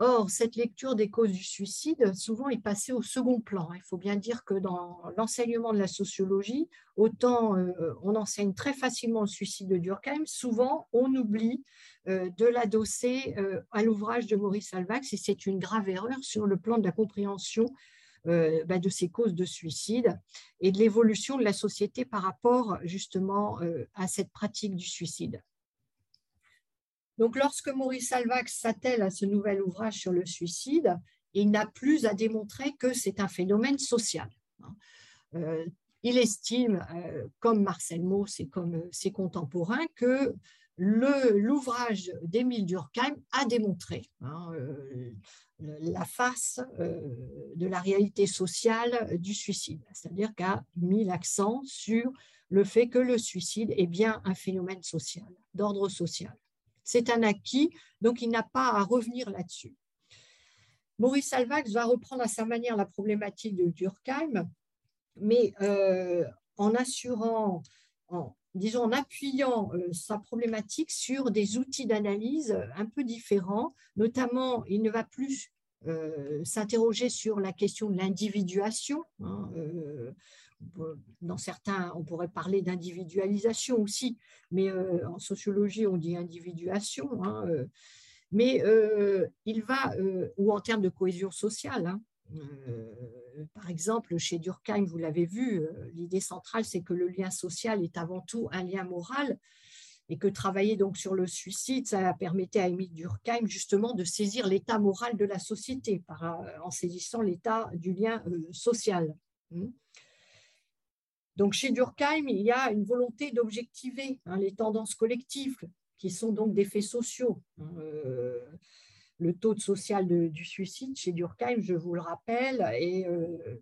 Or, cette lecture des causes du suicide, souvent, est passée au second plan. Il faut bien dire que dans l'enseignement de la sociologie, autant euh, on enseigne très facilement le suicide de Durkheim, souvent on oublie euh, de l'adosser euh, à l'ouvrage de Maurice Alvax, et c'est une grave erreur sur le plan de la compréhension bah, de ces causes de suicide et de l'évolution de la société par rapport justement euh, à cette pratique du suicide. Donc, lorsque Maurice Alvax s'attelle à ce nouvel ouvrage sur le suicide, il n'a plus à démontrer que c'est un phénomène social. Hein. Euh, il estime, comme Marcel Mauss et comme ses contemporains, que l'ouvrage d'Émile Durkheim a démontré hein, euh, la face euh, de la réalité sociale du suicide, c'est-à-dire qu'a mis l'accent sur le fait que le suicide est bien un phénomène social, d'ordre social. C'est un acquis, donc il n'a pas à revenir là-dessus. Maurice Alvax va reprendre à sa manière la problématique de Durkheim, mais euh, en assurant, disons, en appuyant euh, sa problématique sur des outils d'analyse un peu différents. Notamment, il ne va plus euh, s'interroger sur la question de l'individuation. Hein, euh, dans certains, on pourrait parler d'individualisation aussi, mais en sociologie, on dit individuation. Hein, mais il va, ou en termes de cohésion sociale, hein, euh, par exemple, chez Durkheim, vous l'avez vu, euh, l'idée centrale, c'est que le lien social est avant tout un lien moral et que travailler donc sur le suicide, ça permettait à Émile Durkheim justement de saisir l'état moral de la société euh, en saisissant l'état du lien social. Hmm. Donc chez Durkheim, il y a une volonté d'objectiver hein, les tendances collectives qui sont donc des faits sociaux. Hein, le taux de social du suicide chez Durkheim, je vous le rappelle, est euh,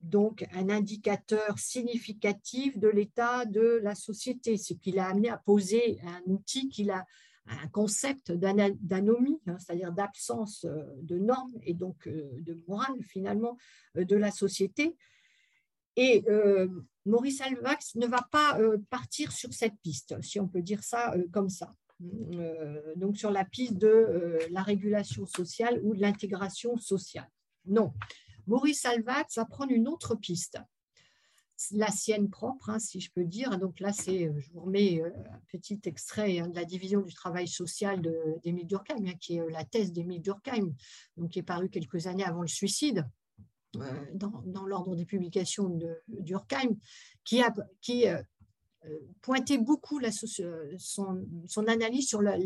donc un indicateur significatif de l'état de la société, ce qui l'a amené à poser un outil qu'il a un concept d'anomie, hein, c'est-à-dire d'absence euh, de normes et donc euh, de morale finalement de la société. Et Maurice Alvax ne va pas partir sur cette piste, si on peut dire ça comme ça. Euh, donc sur la piste de euh, la régulation sociale ou de l'intégration sociale. Non, Maurice Alvat va prendre une autre piste, la sienne propre, hein, si je peux dire. Donc là, euh, je vous remets un petit extrait hein, de la division du travail social d'Émile Durkheim, hein, qui est la thèse d'Émile Durkheim, donc qui est paru quelques années avant le suicide. dans, dans l'ordre des publications de Durkheim, qui, a, qui pointait beaucoup la, son, son, analyse sur la,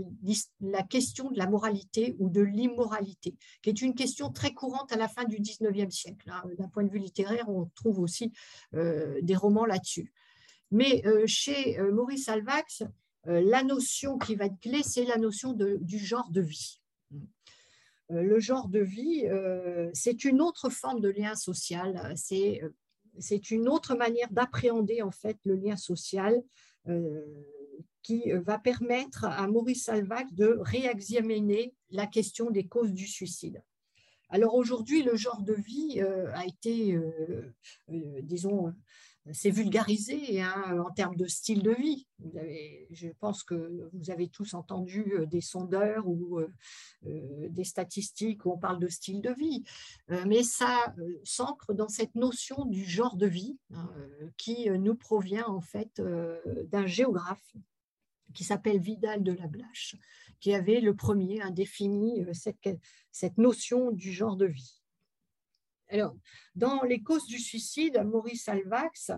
question de la moralité ou de l'immoralité, qui est une question très courante à la fin du 19e siècle. Hein. D'un point de vue littéraire, on trouve aussi euh, des romans là-dessus. Mais euh, chez euh, Maurice Alvax, la notion qui va être clé, c'est la notion du genre de vie. Le genre de vie, c'est une autre forme de lien social. C'est c'est une autre manière d'appréhender en fait le lien social euh, qui va permettre à Maurice Salvac de réexaminer la question des causes du suicide. Alors aujourd'hui, le genre de vie euh, a été, euh, disons, c'est vulgarisé hein, en termes de style de vie. je pense que vous avez tous entendu euh, des sondeurs ou euh, euh, des statistiques où on parle de style de vie, mais ça s'ancre dans cette notion du genre de vie hein, qui nous provient en fait d'un géographe qui s'appelle Vidal de la Blache, qui avait le premier défini cette, cette notion du genre de vie. Alors, dans les causes du suicide, Maurice Alvax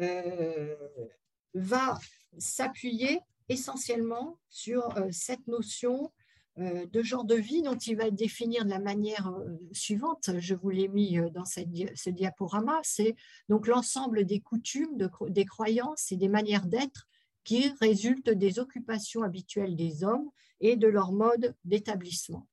euh, va s'appuyer essentiellement sur euh, cette notion euh, de genre de vie dont il va définir de la manière suivante. Je vous l'ai mis dans ce diaporama. C'est donc l'ensemble des coutumes, des croyances et des manières d'être qui résultent des occupations habituelles des hommes et de leur mode d'établissement.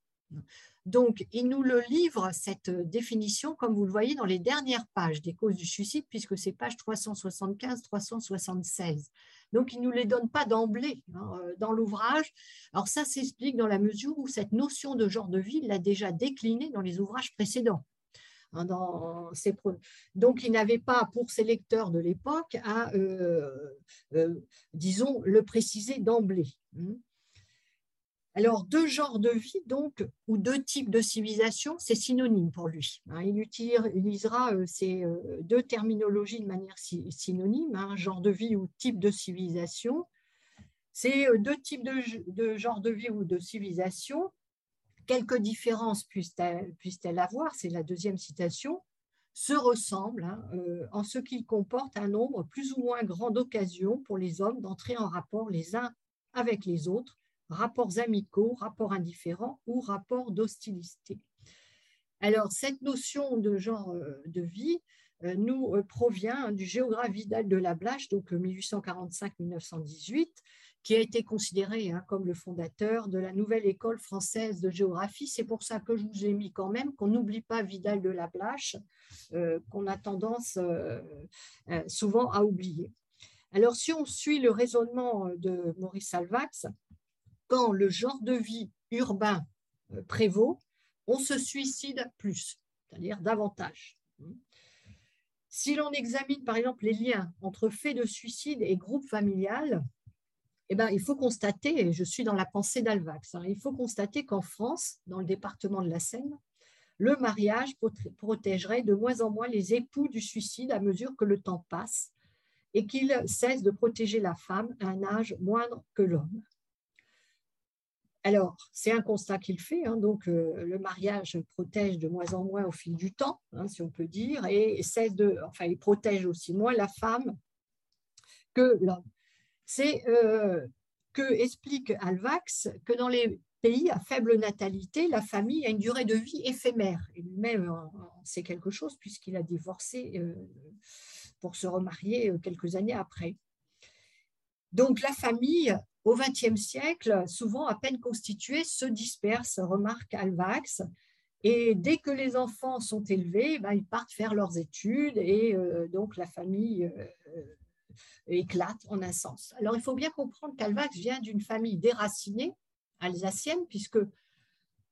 Donc, il nous le livre, cette définition, comme vous le voyez dans les dernières pages des causes du suicide, puisque c'est page 375-376. Donc, il ne nous les donne pas d'emblée hein, euh, dans l'ouvrage. Alors, ça s'explique dans la mesure où cette notion de genre de vie l'a déjà déclinée dans les ouvrages précédents. Hein, Donc, il n'avait pas, pour ses lecteurs de l'époque, à, euh, euh, disons, le préciser d'emblée. Hein. Alors, deux genres de vie, donc, ou deux types de civilisation, c'est synonyme pour lui. Hein. Il utilisera euh, ces euh, deux terminologies de manière synonyme, hein, genre de vie ou type de civilisation. Ces euh, deux types de, de genre de vie ou de civilisation, quelques différences puissent-elles avoir, c'est la deuxième citation, se ressemblent hein, en ce qu'ils comportent un nombre plus ou moins grand d'occasions pour les hommes d'entrer en rapport les uns avec les autres rapports amicaux, rapports indifférents ou rapports d'hostilité. Alors, cette notion de genre euh, de vie euh, nous euh, provient du géographe Vidal de la Blache, donc 1845-1918, qui a été considéré hein, comme le fondateur de la nouvelle école française de géographie. C'est pour ça que je vous ai mis quand même qu'on n'oublie pas Vidal de la Blache, qu'on a tendance souvent à oublier. Alors, si on suit le raisonnement de Maurice Salvax, quand le genre de vie urbain prévaut, on se suicide plus, c'est-à-dire davantage. Si l'on examine par exemple les liens entre faits de suicide et groupe familial, eh ben, il faut constater, et je suis dans la pensée d'Alvax, hein, il faut constater qu'en France, dans le département de la Seine, le mariage protégerait de moins en moins les époux du suicide à mesure que le temps passe et qu'il cesse de protéger la femme à un âge moindre que l'homme. Alors, c'est un constat qu'il fait. Hein, donc, euh, le mariage protège de moins en moins au fil du temps, hein, si on peut dire, et cesse de, enfin, il protège aussi moins la femme que l'homme. C'est euh, que explique Alvax que dans les pays à faible natalité, la famille a une durée de vie éphémère. Et lui-même sait quelque chose puisqu'il a divorcé euh, pour se remarier quelques années après. Donc, la famille au XXe siècle, souvent à peine constitués, se dispersent, remarque Alvax. Et dès que les enfants sont élevés, ben, ils partent faire leurs études et euh, donc la famille euh, éclate en un sens. Alors il faut bien comprendre qu'Alvax vient d'une famille déracinée alsacienne, puisque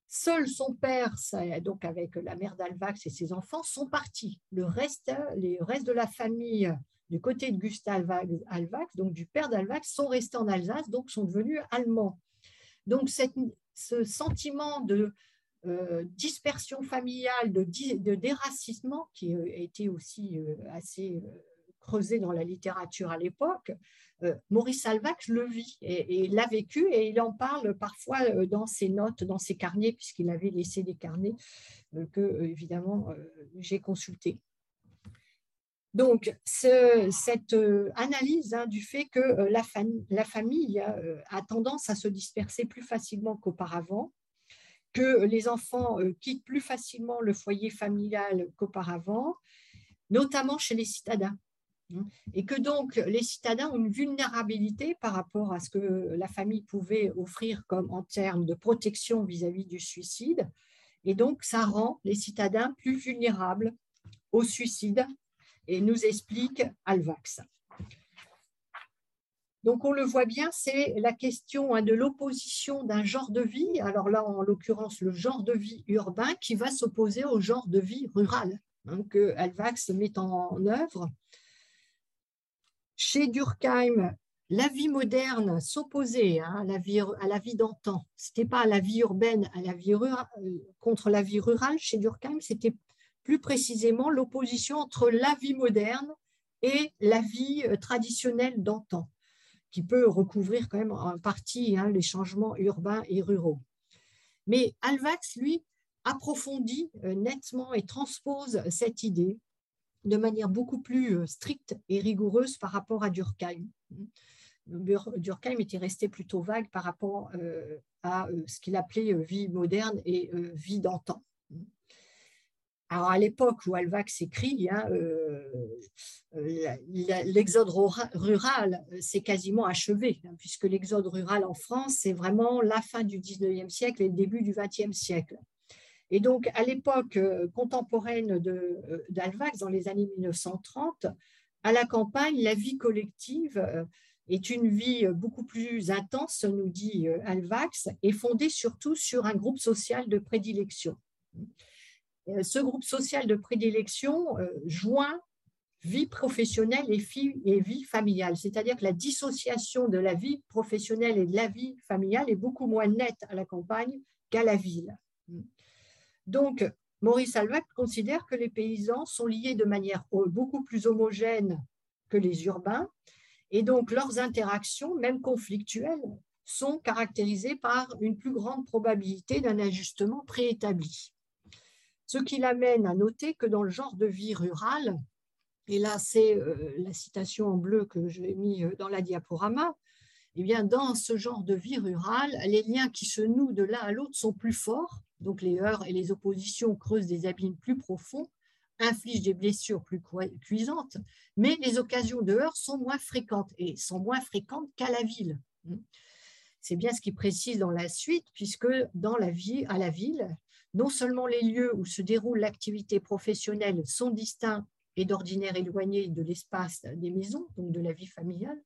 seul son père, donc avec la mère d'Alvax et ses enfants, sont partis. Le reste, les restes de la famille du côté de Gustave Alvax, donc du père d'Alvax, sont restés en Alsace, donc sont devenus allemands. Donc ce sentiment de euh, dispersion familiale, de, déracinement, qui euh, a été aussi euh, assez creusé dans la littérature à l'époque, Maurice Alvax le vit et, l'a vécu et il en parle parfois dans ses notes, dans ses carnets, puisqu'il avait laissé des carnets que, évidemment, j'ai consultés. Donc, cette euh, analyse hein, du fait que euh, la, famille euh, a tendance à se disperser plus facilement qu'auparavant, que les enfants quittent plus facilement le foyer familial qu'auparavant, notamment chez les citadins. Hein, et que donc les citadins ont une vulnérabilité par rapport à ce que la famille pouvait offrir comme en termes de protection vis à -vis du suicide. Et donc, ça rend les citadins plus vulnérables au suicide et nous explique Alvax. Donc on le voit bien, c'est la question hein, de l'opposition d'un genre de vie, alors là en l'occurrence le genre de vie urbain qui va s'opposer au genre de vie rural hein, que Alvax met en œuvre. Chez Durkheim, la vie moderne s'opposait hein, à la vie, d'antan. Ce n'était pas la vie urbaine à la vie rurale, euh, contre la vie rurale. Chez Durkheim, c'était plus précisément l'opposition entre la vie moderne et la vie euh, traditionnelle d'antan, qui peut recouvrir quand même en partie hein, les changements urbains et ruraux. Mais Alvax, lui, approfondit euh, nettement et transpose cette idée de manière beaucoup plus euh, stricte et rigoureuse par rapport à Durkheim. Durkheim était resté plutôt vague par rapport à ce qu'il appelait vie moderne et vie d'antan. Alors à l'époque où Alvax écrit, hein, euh, euh, l'exode rural euh, s'est quasiment achevé, hein, puisque l'exode rural en France, c'est vraiment la fin du 19e siècle et le début du 20e siècle. Et donc, à l'époque contemporaine d'Alvax, dans les années 1930, à la campagne, la vie collective est une vie beaucoup plus intense, nous dit Alvax, et fondée surtout sur un groupe social de prédilection. Euh, ce groupe social de prédilection euh, joint vie professionnelle et, vie familiale. C'est-à-dire que la dissociation de la vie professionnelle et de la vie familiale est beaucoup moins nette à la campagne qu'à la ville. Donc, Maurice Alvac considère que les paysans sont liés de manière beaucoup plus homogène que les urbains, et donc leurs interactions, même conflictuelles, sont caractérisées par une plus grande probabilité d'un ajustement préétabli. Ce qui l'amène à noter que dans le genre de vie rurale, et là c'est euh, la citation en bleu que j'ai mis euh, dans la diaporama, eh dans ce genre de vie rurale, les liens qui se nouent de l'un à l'autre sont plus forts, donc les heurts et les oppositions creusent des abîmes plus profonds, infligent des blessures plus cuisantes, mais les occasions de heurts sont moins fréquentes et sont moins fréquentes qu'à la ville. C'est bien ce qu'il précise dans la suite, puisque dans la vie, à la ville, non seulement les lieux où se déroule l'activité professionnelle sont distincts et d'ordinaire éloignés de l'espace des maisons, donc de la vie familiale,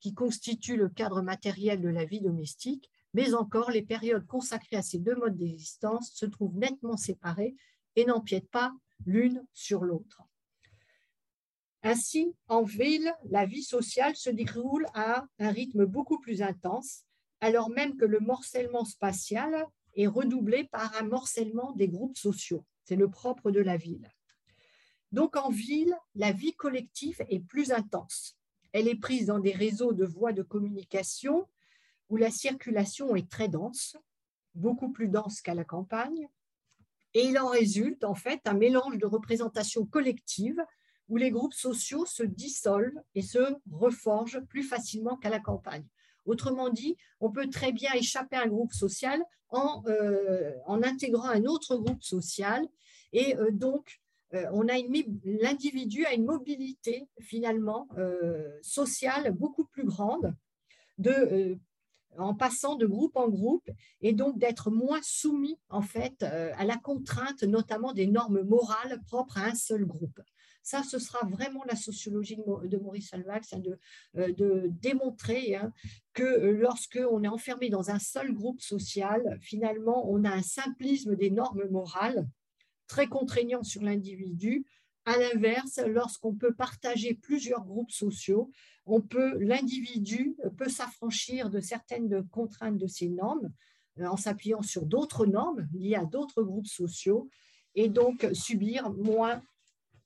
qui constitue le cadre matériel de la vie domestique, mais encore les périodes consacrées à ces deux modes d'existence se trouvent nettement séparées et n'empiètent pas l'une sur l'autre. Ainsi, en ville, la vie sociale se déroule à un rythme beaucoup plus intense, alors même que le morcellement spatial est redoublé par un morcellement des groupes sociaux. C'est le propre de la ville. Donc en ville, la vie collective est plus intense. Elle est prise dans des réseaux de voies de communication où la circulation est très dense, beaucoup plus dense qu'à la campagne, et il en résulte en fait un mélange de représentations collectives où les groupes sociaux se dissolvent et se reforgent plus facilement qu'à la campagne. Autrement dit, on peut très bien échapper à un groupe social en, euh, intégrant un autre groupe social et euh, donc euh, l'individu a une mobilité finalement sociale beaucoup plus grande de en passant de groupe en groupe et donc d'être moins soumis en fait à la contrainte notamment des normes morales propres à un seul groupe. Ça, ce sera vraiment la sociologie de Maurice Salvax, hein, euh, de, démontrer hein, que euh, lorsque on est enfermé dans un seul groupe social, finalement, on a un simplisme des normes morales très contraignant sur l'individu. À l'inverse, lorsqu'on peut partager plusieurs groupes sociaux, on peut l'individu peut s'affranchir de certaines contraintes de ces normes euh, en s'appuyant sur d'autres normes liées à d'autres groupes sociaux et donc subir moins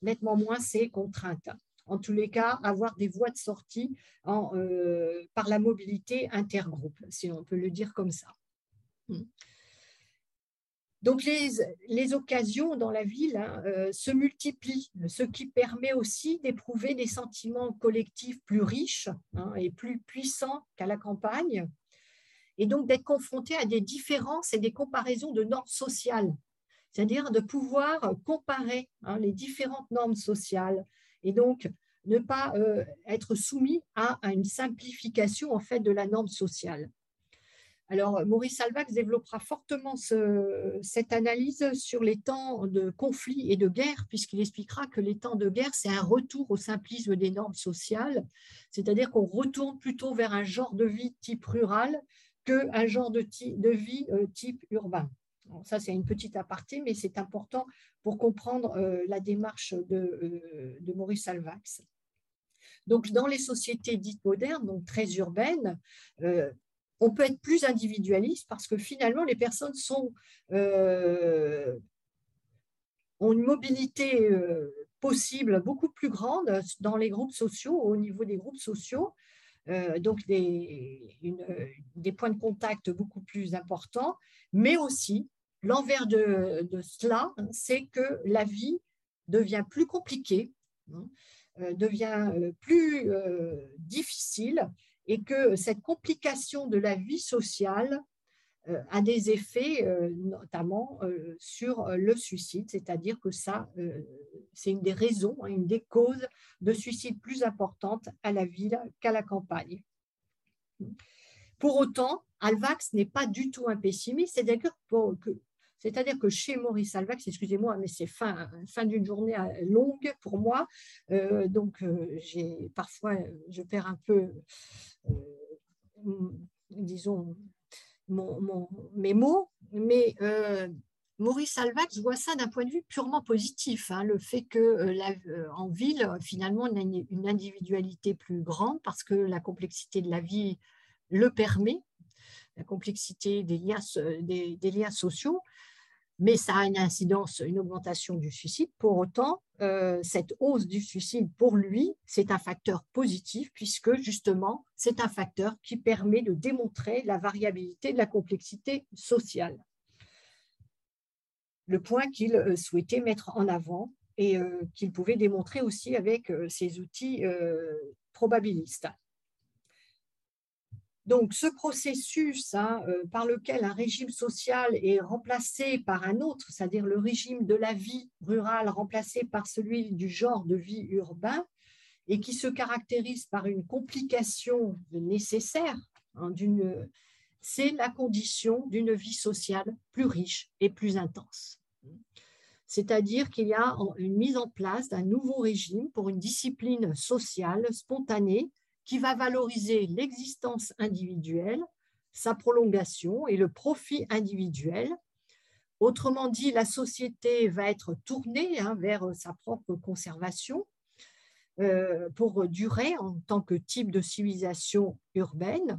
nettement moins ces contraintes. En tous les cas, avoir des voies de sortie euh, par la mobilité intergroupe, si on peut le dire comme ça. Hmm. Donc les, les, occasions dans la ville hein, euh, se multiplient, ce qui permet aussi d'éprouver des sentiments collectifs plus riches hein, et plus puissants qu'à la campagne, et donc d'être confronté à des différences et des comparaisons de normes sociales c'est-à-dire de pouvoir comparer hein, les différentes normes sociales et donc ne pas euh, être soumis à, une simplification en fait de la norme sociale. Alors, Maurice Alvax développera fortement cette analyse sur les temps de conflit et de guerre, puisqu'il expliquera que les temps de guerre, c'est un retour au simplisme des normes sociales, c'est-à-dire qu'on retourne plutôt vers un genre de vie type rural qu'un genre de, vie euh, type urbain ça, c'est une petite aparté, mais c'est important pour comprendre euh, la démarche euh, de, Maurice Salvax. Donc, dans les sociétés dites modernes, donc très urbaines, euh, on peut être plus individualiste parce que finalement, les personnes ont une mobilité possible beaucoup plus grande dans les groupes sociaux, au niveau des groupes sociaux, donc des, points de contact beaucoup plus importants, mais aussi L'envers de, cela, c'est que la vie devient plus compliquée, hein, euh, devient euh, plus euh, difficile et que cette complication de la vie sociale a des effets notamment sur le suicide, c'est-à-dire que ça, c'est une des raisons, hein, une des causes de suicide plus importantes à la ville qu'à la campagne. Pour autant, Alvax n'est pas du tout un pessimiste, c'est-à-dire que, c'est-à-dire que chez Maurice Alvax, excusez-moi, mais c'est fin, d'une journée euh, longue pour moi, euh, donc euh, j'ai parfois, je perds un peu, disons, mes mots, mais Maurice Alvax voit ça d'un point de vue purement positif, hein, le fait que en ville, finalement, on a une, individualité plus grande parce que la complexité de la vie le permet, la complexité des liens, sociaux, mais ça a une incidence, une augmentation du suicide. Pour autant, euh, cette hausse du suicide, pour lui, c'est un facteur positif, puisque justement, c'est un facteur qui permet de démontrer la variabilité de la complexité sociale. Le point qu'il euh, souhaitait mettre en avant et euh, qu'il pouvait démontrer aussi avec ses outils probabilistes. Donc, ce processus hein, euh, par lequel un régime social est remplacé par un autre, c'est-à-dire le régime de la vie rurale remplacé par celui du genre de vie urbain, et qui se caractérise par une complication nécessaire hein, c'est la condition d'une vie sociale plus riche et plus intense. C'est-à-dire qu'il y a une mise en place d'un nouveau régime pour une discipline sociale spontanée qui va valoriser l'existence individuelle, sa prolongation et le profit individuel. Autrement dit, la société va être tournée hein, vers sa propre conservation euh, pour durer en tant que type de civilisation urbaine.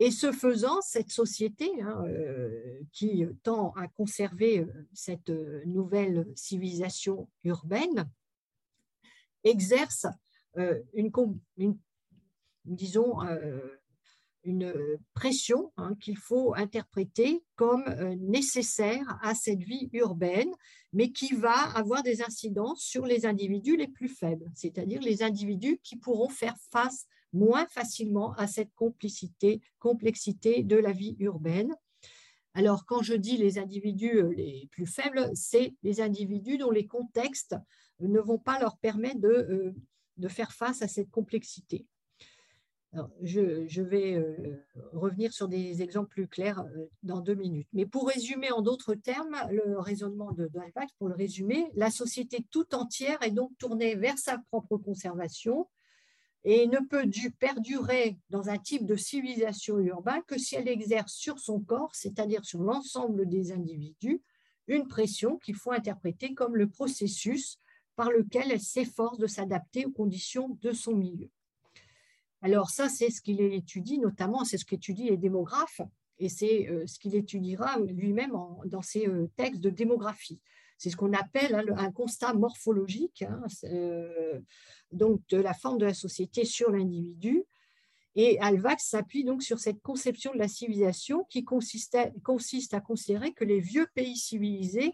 Et ce faisant, cette société hein, euh, qui tend à conserver euh, cette nouvelle civilisation urbaine exerce une, disons, une pression hein, qu'il faut interpréter comme nécessaire à cette vie urbaine, mais qui va avoir des incidences sur les individus les plus faibles, c'est-à-dire les individus qui pourront faire face moins facilement à cette complicité, complexité de la vie urbaine. Alors, quand je dis les individus les plus faibles, c'est les individus dont les contextes ne vont pas leur permettre de, de faire face à cette complexité je, vais euh, revenir sur des exemples plus clairs euh, dans deux minutes. Mais pour résumer en d'autres termes, le raisonnement de, de pour le résumer, la société tout entière est donc tournée vers sa propre conservation et ne peut perdurer dans un type de civilisation urbaine que si elle exerce sur son corps, c'est-à-dire sur l'ensemble des individus, une pression qu'il faut interpréter comme le processus par lequel elle s'efforce de s'adapter aux conditions de son milieu. Alors ça, c'est ce qu'il étudie, notamment, c'est ce qu'étudient les démographes, et c'est euh, ce qu'il étudiera lui-même dans ses euh, textes de démographie. C'est ce qu'on appelle hein, un constat morphologique, hein, euh, donc de la forme de la société sur l'individu. Et Alvax s'appuie donc sur cette conception de la civilisation qui consiste à considérer que les vieux pays civilisés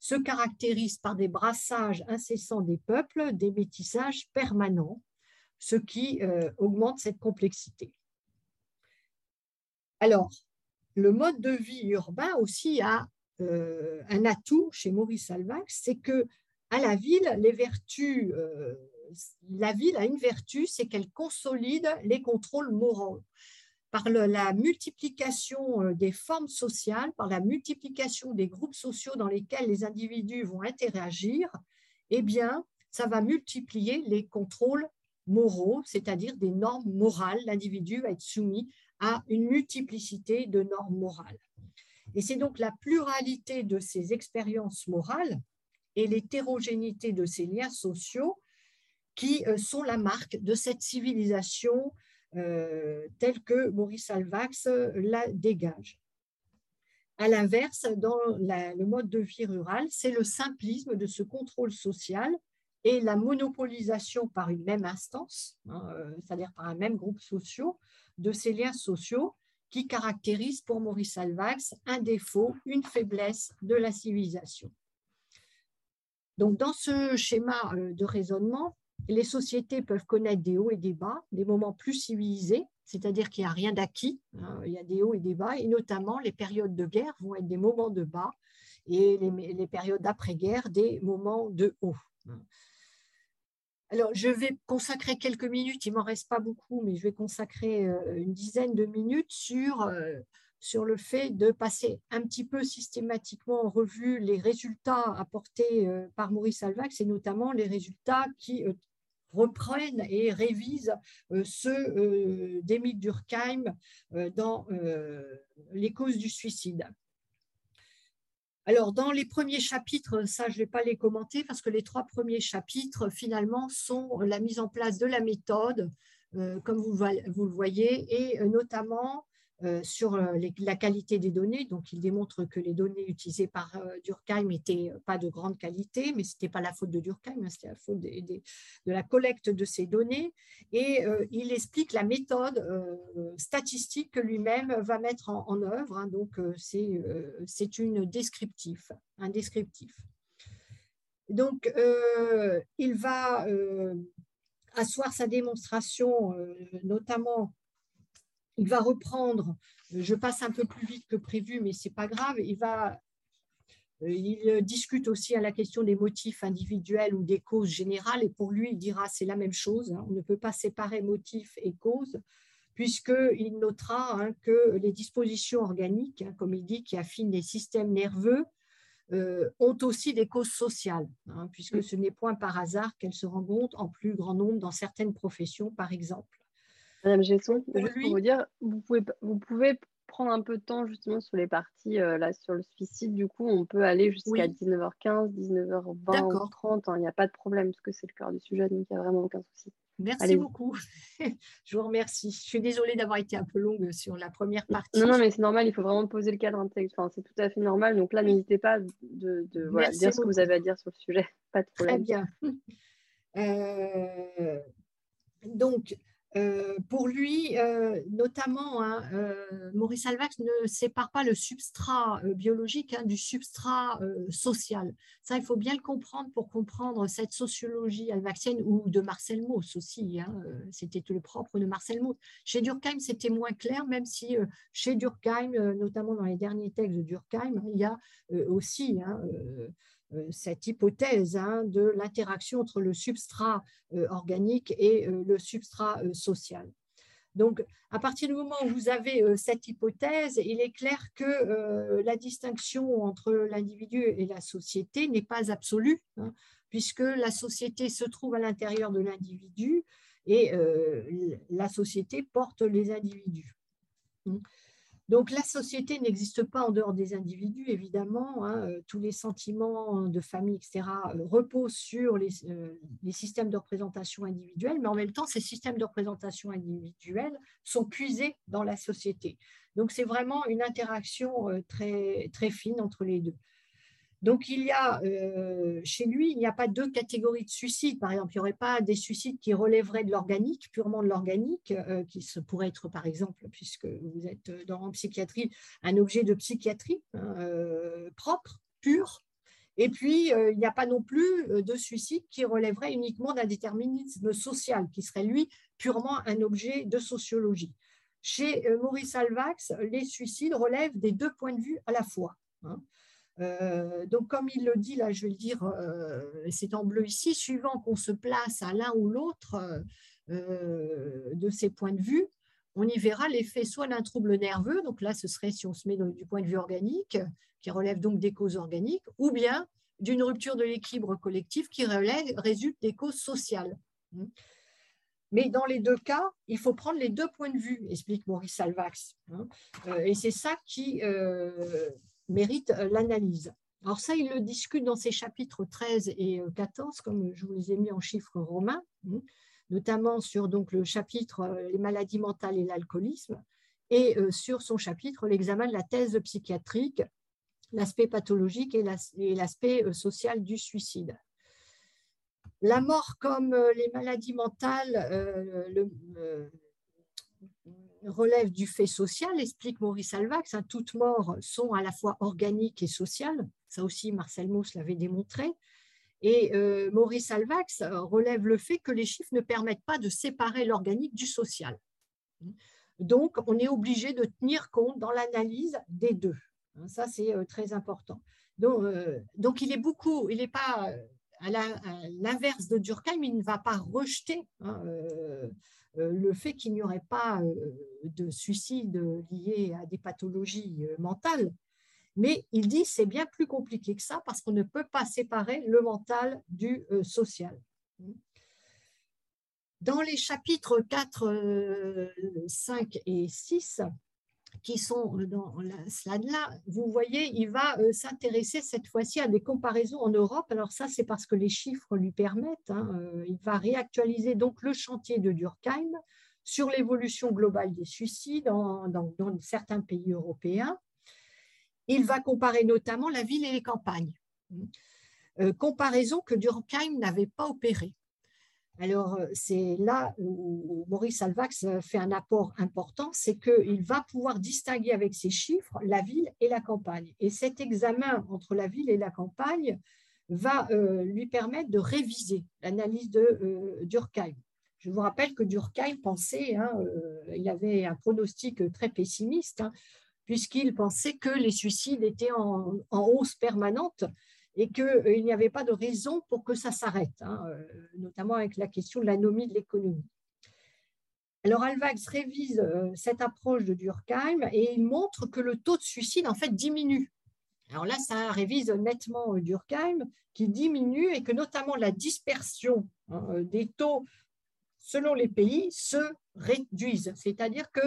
se caractérisent par des brassages incessants des peuples, des métissages permanents, ce qui euh, augmente cette complexité. Alors, le mode de vie urbain aussi a euh, un atout chez Maurice Alvax, c'est que la ville, les vertus, euh, la ville a une vertu, c'est qu'elle consolide les contrôles moraux. Par la multiplication des formes sociales, par la multiplication des groupes sociaux dans lesquels les individus vont interagir, eh bien, ça va multiplier les contrôles moraux, c'est-à-dire des normes morales. L'individu va être soumis à une multiplicité de normes morales. Et c'est donc la pluralité de ces expériences morales et l'hétérogénéité de ces liens sociaux qui euh, sont la marque de cette civilisation euh, telle que Maurice Alvax euh, la dégage. À l'inverse, dans le mode de vie rural, c'est le simplisme de ce contrôle social et la monopolisation par une même instance, hein, euh, c'est-à-dire par un même groupe social, de ces liens sociaux qui caractérisent pour Maurice Alvax un défaut, une faiblesse de la civilisation. Donc, dans ce schéma euh, de raisonnement, les sociétés peuvent connaître des hauts et des bas, des moments plus civilisés, c'est-à-dire qu'il n'y a rien d'acquis, hein, il y a des hauts et des bas, et notamment les périodes de guerre vont être des moments de bas, et les, périodes d'après-guerre des moments de haut. Alors, je vais consacrer quelques minutes, il ne m'en reste pas beaucoup, mais je vais consacrer euh, une dizaine de minutes sur, euh, sur le fait de passer un petit peu systématiquement en revue les résultats apportés euh, par Maurice Alvax et notamment les résultats qui reprennent et révisent ceux d'Émile Durkheim dans Les causes du suicide. Alors, dans les premiers chapitres, ça, je ne vais pas les commenter parce que les trois premiers chapitres, finalement, sont la mise en place de la méthode, euh, comme vous, le voyez, et euh, notamment sur euh, la qualité des données. Donc, il démontre que les données utilisées par euh, Durkheim n'étaient pas de grande qualité, mais ce n'était pas la faute de Durkheim, hein, c'était la faute de la collecte de ces données. Et il explique la méthode statistique que lui-même va mettre en, œuvre. Hein. donc, c'est une descriptif, un descriptif. Donc, il va asseoir sa démonstration, notamment il va reprendre, je passe un peu plus vite que prévu, mais ce n'est pas grave, il va euh, il discute aussi à la question des motifs individuels ou des causes générales, et pour lui, il dira c'est la même chose. Hein. on ne peut pas séparer motifs et causes. puisqu'il notera hein, que les dispositions organiques, hein, comme il dit, qui affinent les systèmes nerveux, euh, ont aussi des causes sociales, puisque ce n'est point par hasard qu'elles se rencontrent en plus grand nombre dans certaines professions, par exemple. Madame Gesson, juste pour vous dire, vous pouvez, vous pouvez prendre un peu de temps justement sur les parties euh, là sur le suicide. Du coup, on peut aller jusqu'à 19h15, 19h20 30. Il n'y a pas de problème parce que c'est le cœur du sujet, donc il n'y a vraiment aucun souci. Merci beaucoup. je vous remercie. Je suis désolée d'avoir été un peu longue sur la première partie. Non, non, mais c'est normal. Il faut vraiment poser le cadre intellectuel. Enfin, c'est tout à fait normal. Donc là, n'hésitez pas de, de voilà, dire ce que vous avez à dire sur le sujet. Pas de problème. Très bien. Euh, donc, euh, pour lui, euh, notamment, hein, euh, Maurice Alvax ne sépare pas le substrat biologique hein, du substrat social. Ça, il faut bien le comprendre pour comprendre cette sociologie alvaxienne ou de Marcel Mauss aussi. Hein, c'était le propre de Marcel Mauss. Chez Durkheim, c'était moins clair, même si chez Durkheim, notamment dans les derniers textes de Durkheim, il y a aussi euh, cette hypothèse hein, de l'interaction entre le substrat euh, organique et euh, le substrat social. Donc, à partir du moment où vous avez cette hypothèse, il est clair que la distinction entre l'individu et la société n'est pas absolue, hein, puisque la société se trouve à l'intérieur de l'individu et la société porte les individus. Donc la société n'existe pas en dehors des individus, évidemment. Hein, euh, tous les sentiments de famille, etc., euh, reposent sur euh, les, systèmes de représentation individuelle, mais en même temps, ces systèmes de représentation individuelle sont puisés dans la société. Donc c'est vraiment une interaction très, très fine entre les deux. Donc, il y a, euh, chez lui, il n'y a pas deux catégories de suicides. Par exemple, il n'y aurait pas des suicides qui relèveraient de l'organique, purement de l'organique, euh, qui se pourrait être, par exemple, puisque vous êtes dans en psychiatrie, un objet de psychiatrie hein, euh, propre, pur. Et puis, il n'y a pas non plus de suicide qui relèverait uniquement d'un déterminisme social, qui serait, lui, purement un objet de sociologie. Chez Maurice Alvax, les suicides relèvent des deux points de vue à la fois. Hein. Euh, donc, comme il le dit, là, je vais le dire, euh, c'est en bleu ici, suivant qu'on se place à l'un ou l'autre euh, de ces points de vue, on y verra l'effet soit d'un trouble nerveux, donc là, ce serait si on se met du point de vue organique, qui relève donc des causes organiques, ou bien d'une rupture de l'équilibre collectif qui résulte des causes sociales. Mais dans les deux cas, il faut prendre les deux points de vue, explique Maurice Salvax. Hein. Et c'est ça qui mérite euh, l'analyse. Alors ça, il le discute dans ses chapitres 13 et 14, euh, comme je vous les ai mis en chiffres romains, hein, notamment sur donc, le chapitre euh, Les maladies mentales et l'alcoolisme, et sur son chapitre L'examen de la thèse psychiatrique, l'aspect pathologique et l'aspect social du suicide. La mort comme les maladies mentales, le, relève du fait social, explique Maurice Alvax. Hein, toutes morts sont à la fois organiques et sociales. Ça aussi, Marcel Mauss l'avait démontré. Et euh, Maurice Alvax relève le fait que les chiffres ne permettent pas de séparer l'organique du social. Donc, on est obligé de tenir compte dans l'analyse des deux. Hein, ça, c'est euh, très important. Donc, euh, il est beaucoup, il n'est pas à l'inverse de Durkheim, il ne va pas rejeter hein, euh, le fait qu'il n'y aurait pas euh, de suicide lié à des pathologies euh, mentales. Mais il dit c'est bien plus compliqué que ça parce qu'on ne peut pas séparer le mental du social. Dans les chapitres 4, 5 et 6, qui sont dans la slide-là, vous voyez, il va euh, s'intéresser cette fois-ci à des comparaisons en Europe. Alors ça, c'est parce que les chiffres lui permettent. Hein, euh, il va réactualiser donc le chantier de Durkheim sur l'évolution globale des suicides dans, certains pays européens. Il va comparer notamment la ville et les campagnes. Euh, comparaison que Durkheim n'avait pas opérée. Alors, euh, c'est là où Maurice Alvax fait un apport important, c'est qu'il va pouvoir distinguer avec ses chiffres la ville et la campagne. Et cet examen entre la ville et la campagne va euh, lui permettre de réviser l'analyse de euh, Durkheim. Je vous rappelle que Durkheim pensait, hein, il avait un pronostic très pessimiste, hein, puisqu'il pensait que les suicides étaient en hausse permanente et qu'il euh, n'y avait pas de raison pour que ça s'arrête, hein, euh, notamment avec la question de l'anomie de l'économie. Alors, Alvax révise cette approche de Durkheim et il montre que le taux de suicide, en fait, diminue. Alors là, ça révise nettement Durkheim, qui diminue et que notamment la dispersion hein, des taux selon les pays se réduisent. C'est-à-dire que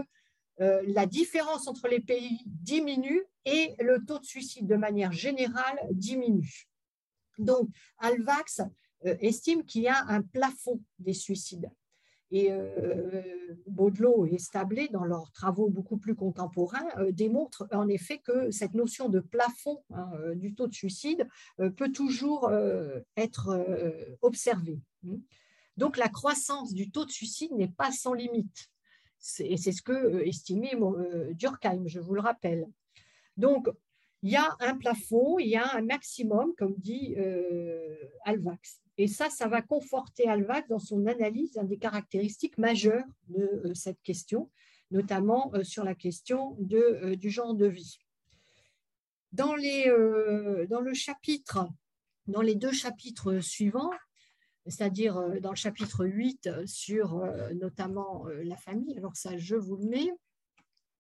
euh, la différence entre les pays diminue et le taux de suicide de manière générale diminue. Donc, Alvax euh, estime qu'il y a un plafond des suicides. Et euh, Baudelot et Stablé, dans leurs travaux beaucoup plus contemporains, démontrent en effet que cette notion de plafond hein, du taux de suicide peut toujours être observée. Donc la croissance du taux de suicide n'est pas sans limite. Et c'est ce que euh, estimait euh, Durkheim, je vous le rappelle. Donc, il y a un plafond, il y a un maximum, comme dit euh, Alvax. Et ça, ça va conforter Alvax dans son analyse des caractéristiques majeures de cette question, notamment sur la question de, du genre de vie. Dans, les, dans le chapitre, dans les deux chapitres suivants, c'est-à-dire euh, dans le chapitre 8 euh, sur euh, notamment la famille. Alors ça, je vous le mets.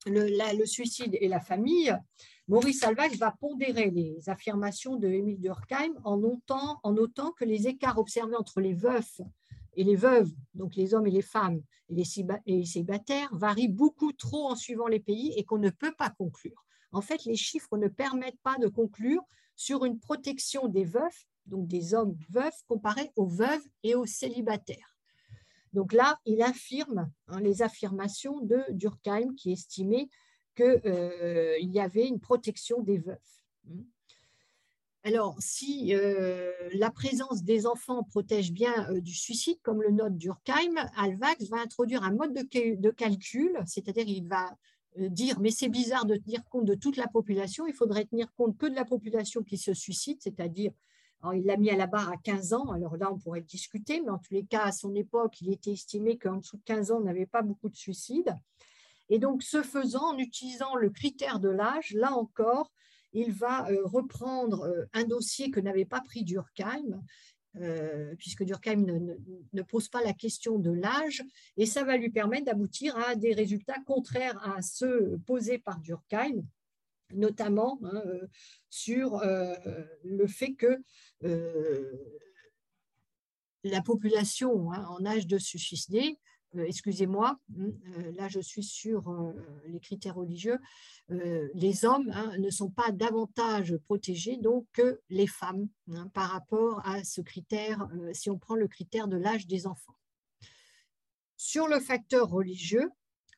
Le, suicide et la famille, Maurice Alvax va pondérer les affirmations de Émile Durkheim en notant, en notant que les écarts observés entre les veufs et les veuves, donc les hommes et les femmes et les célibataires, varient beaucoup trop en suivant les pays et qu'on ne peut pas conclure. En fait, les chiffres ne permettent pas de conclure sur une protection des veufs donc des hommes veufs comparés aux veuves et aux célibataires. Donc là, il affirme hein, les affirmations de Durkheim qui estimait qu'il euh, y avait une protection des veufs. Alors, si euh, la présence des enfants protège bien euh, du suicide, comme le note Durkheim, Alvax va introduire un mode de, de calcul, c'est-à-dire il va dire mais c'est bizarre de tenir compte de toute la population, il faudrait tenir compte que de la population qui se suicide, c'est-à-dire il l'a mis à la barre à 15 ans, alors là, on pourrait discuter, mais en tous les cas, à son époque, il était estimé qu'en dessous de 15 ans, on n'avait pas beaucoup de suicides. Et donc, ce faisant, en utilisant le critère de l'âge, là encore, il va euh, reprendre euh, un dossier que n'avait pas pris Durkheim, euh, puisque Durkheim ne, pose pas la question de l'âge, et ça va lui permettre d'aboutir à des résultats contraires à ceux posés par Durkheim, notamment hein, euh, sur euh, le fait que euh, la population hein, en âge de se suicider, excusez-moi, hein, là je suis sur les critères religieux, les hommes ne sont pas davantage protégés donc que les femmes par rapport à ce critère, si on prend le critère de l'âge des enfants. Sur le facteur religieux,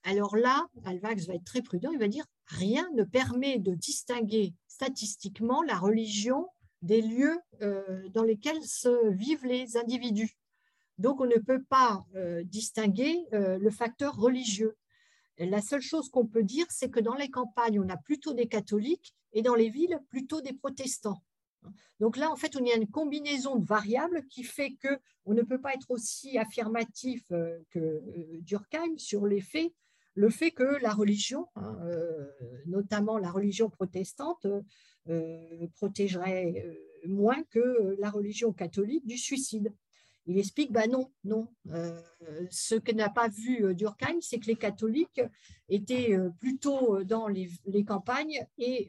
alors là, Alvax va être très prudent, il va dire rien ne permet de distinguer statistiquement la religion des lieux euh, dans lesquels se vivent les individus. Donc on ne peut pas euh, distinguer euh, le facteur religieux. La seule chose qu'on peut dire, c'est que dans les campagnes, on a plutôt des catholiques et dans les villes, plutôt des protestants. Donc là, en fait, on a une combinaison de variables qui fait que on ne peut pas être aussi affirmatif que Durkheim sur les faits, le fait que la religion, hein, euh, notamment la religion protestante, euh, protégerait euh, moins que la religion catholique du suicide. Il explique, bah non, non. ce que n'a pas vu Durkheim, c'est que les catholiques étaient plutôt dans les, campagnes et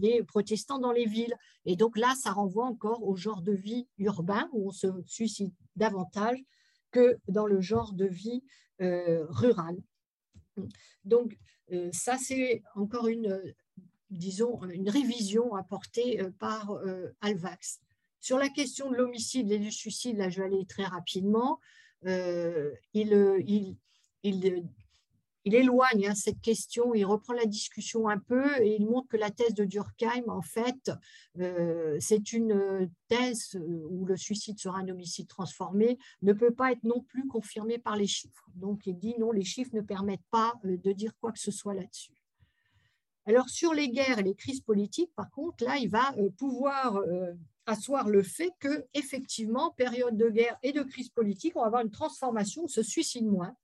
les protestants dans les villes. Et donc là, ça renvoie encore au genre de vie urbain où on se suicide davantage que dans le genre de vie rural. Donc, euh, ça, c'est encore une, euh, disons, une révision apportée euh, par Alvax. Sur la question de l'homicide et du suicide, là, je vais aller très rapidement. il, il, il, il éloigne hein, cette question, il reprend la discussion un peu et il montre que la thèse de Durkheim, en fait, euh, c'est une thèse où le suicide sera un homicide transformé, ne peut pas être non plus confirmée par les chiffres. Donc il dit non, les chiffres ne permettent pas euh, de dire quoi que ce soit là-dessus. Alors sur les guerres et les crises politiques, par contre, là, il va euh, pouvoir asseoir le fait que effectivement, période de guerre et de crise politique, on va avoir une transformation, on se suicide moins.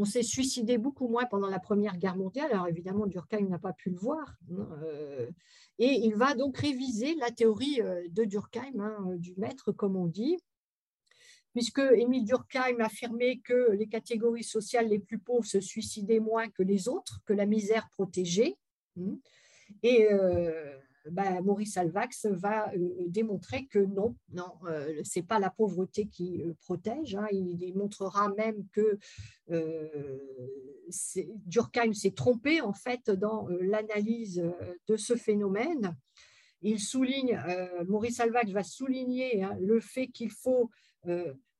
On s'est suicidé beaucoup moins pendant la Première Guerre mondiale. Alors évidemment, Durkheim n'a pas pu le voir. Hein, euh, et il va donc réviser la théorie euh, de Durkheim, hein, du maître, comme on dit. puisque Émile Durkheim affirmait que les catégories sociales les plus pauvres se suicidaient moins que les autres, que la misère protégeait. Hmm. Et euh, bah, Maurice Alvax va euh, démontrer que non, non, euh, c'est pas la pauvreté qui protège. Hein. Il démontrera même que Durkheim s'est trompé en fait dans l'analyse de ce phénomène. Il souligne, Maurice Alvax va souligner hein, le fait qu'il faut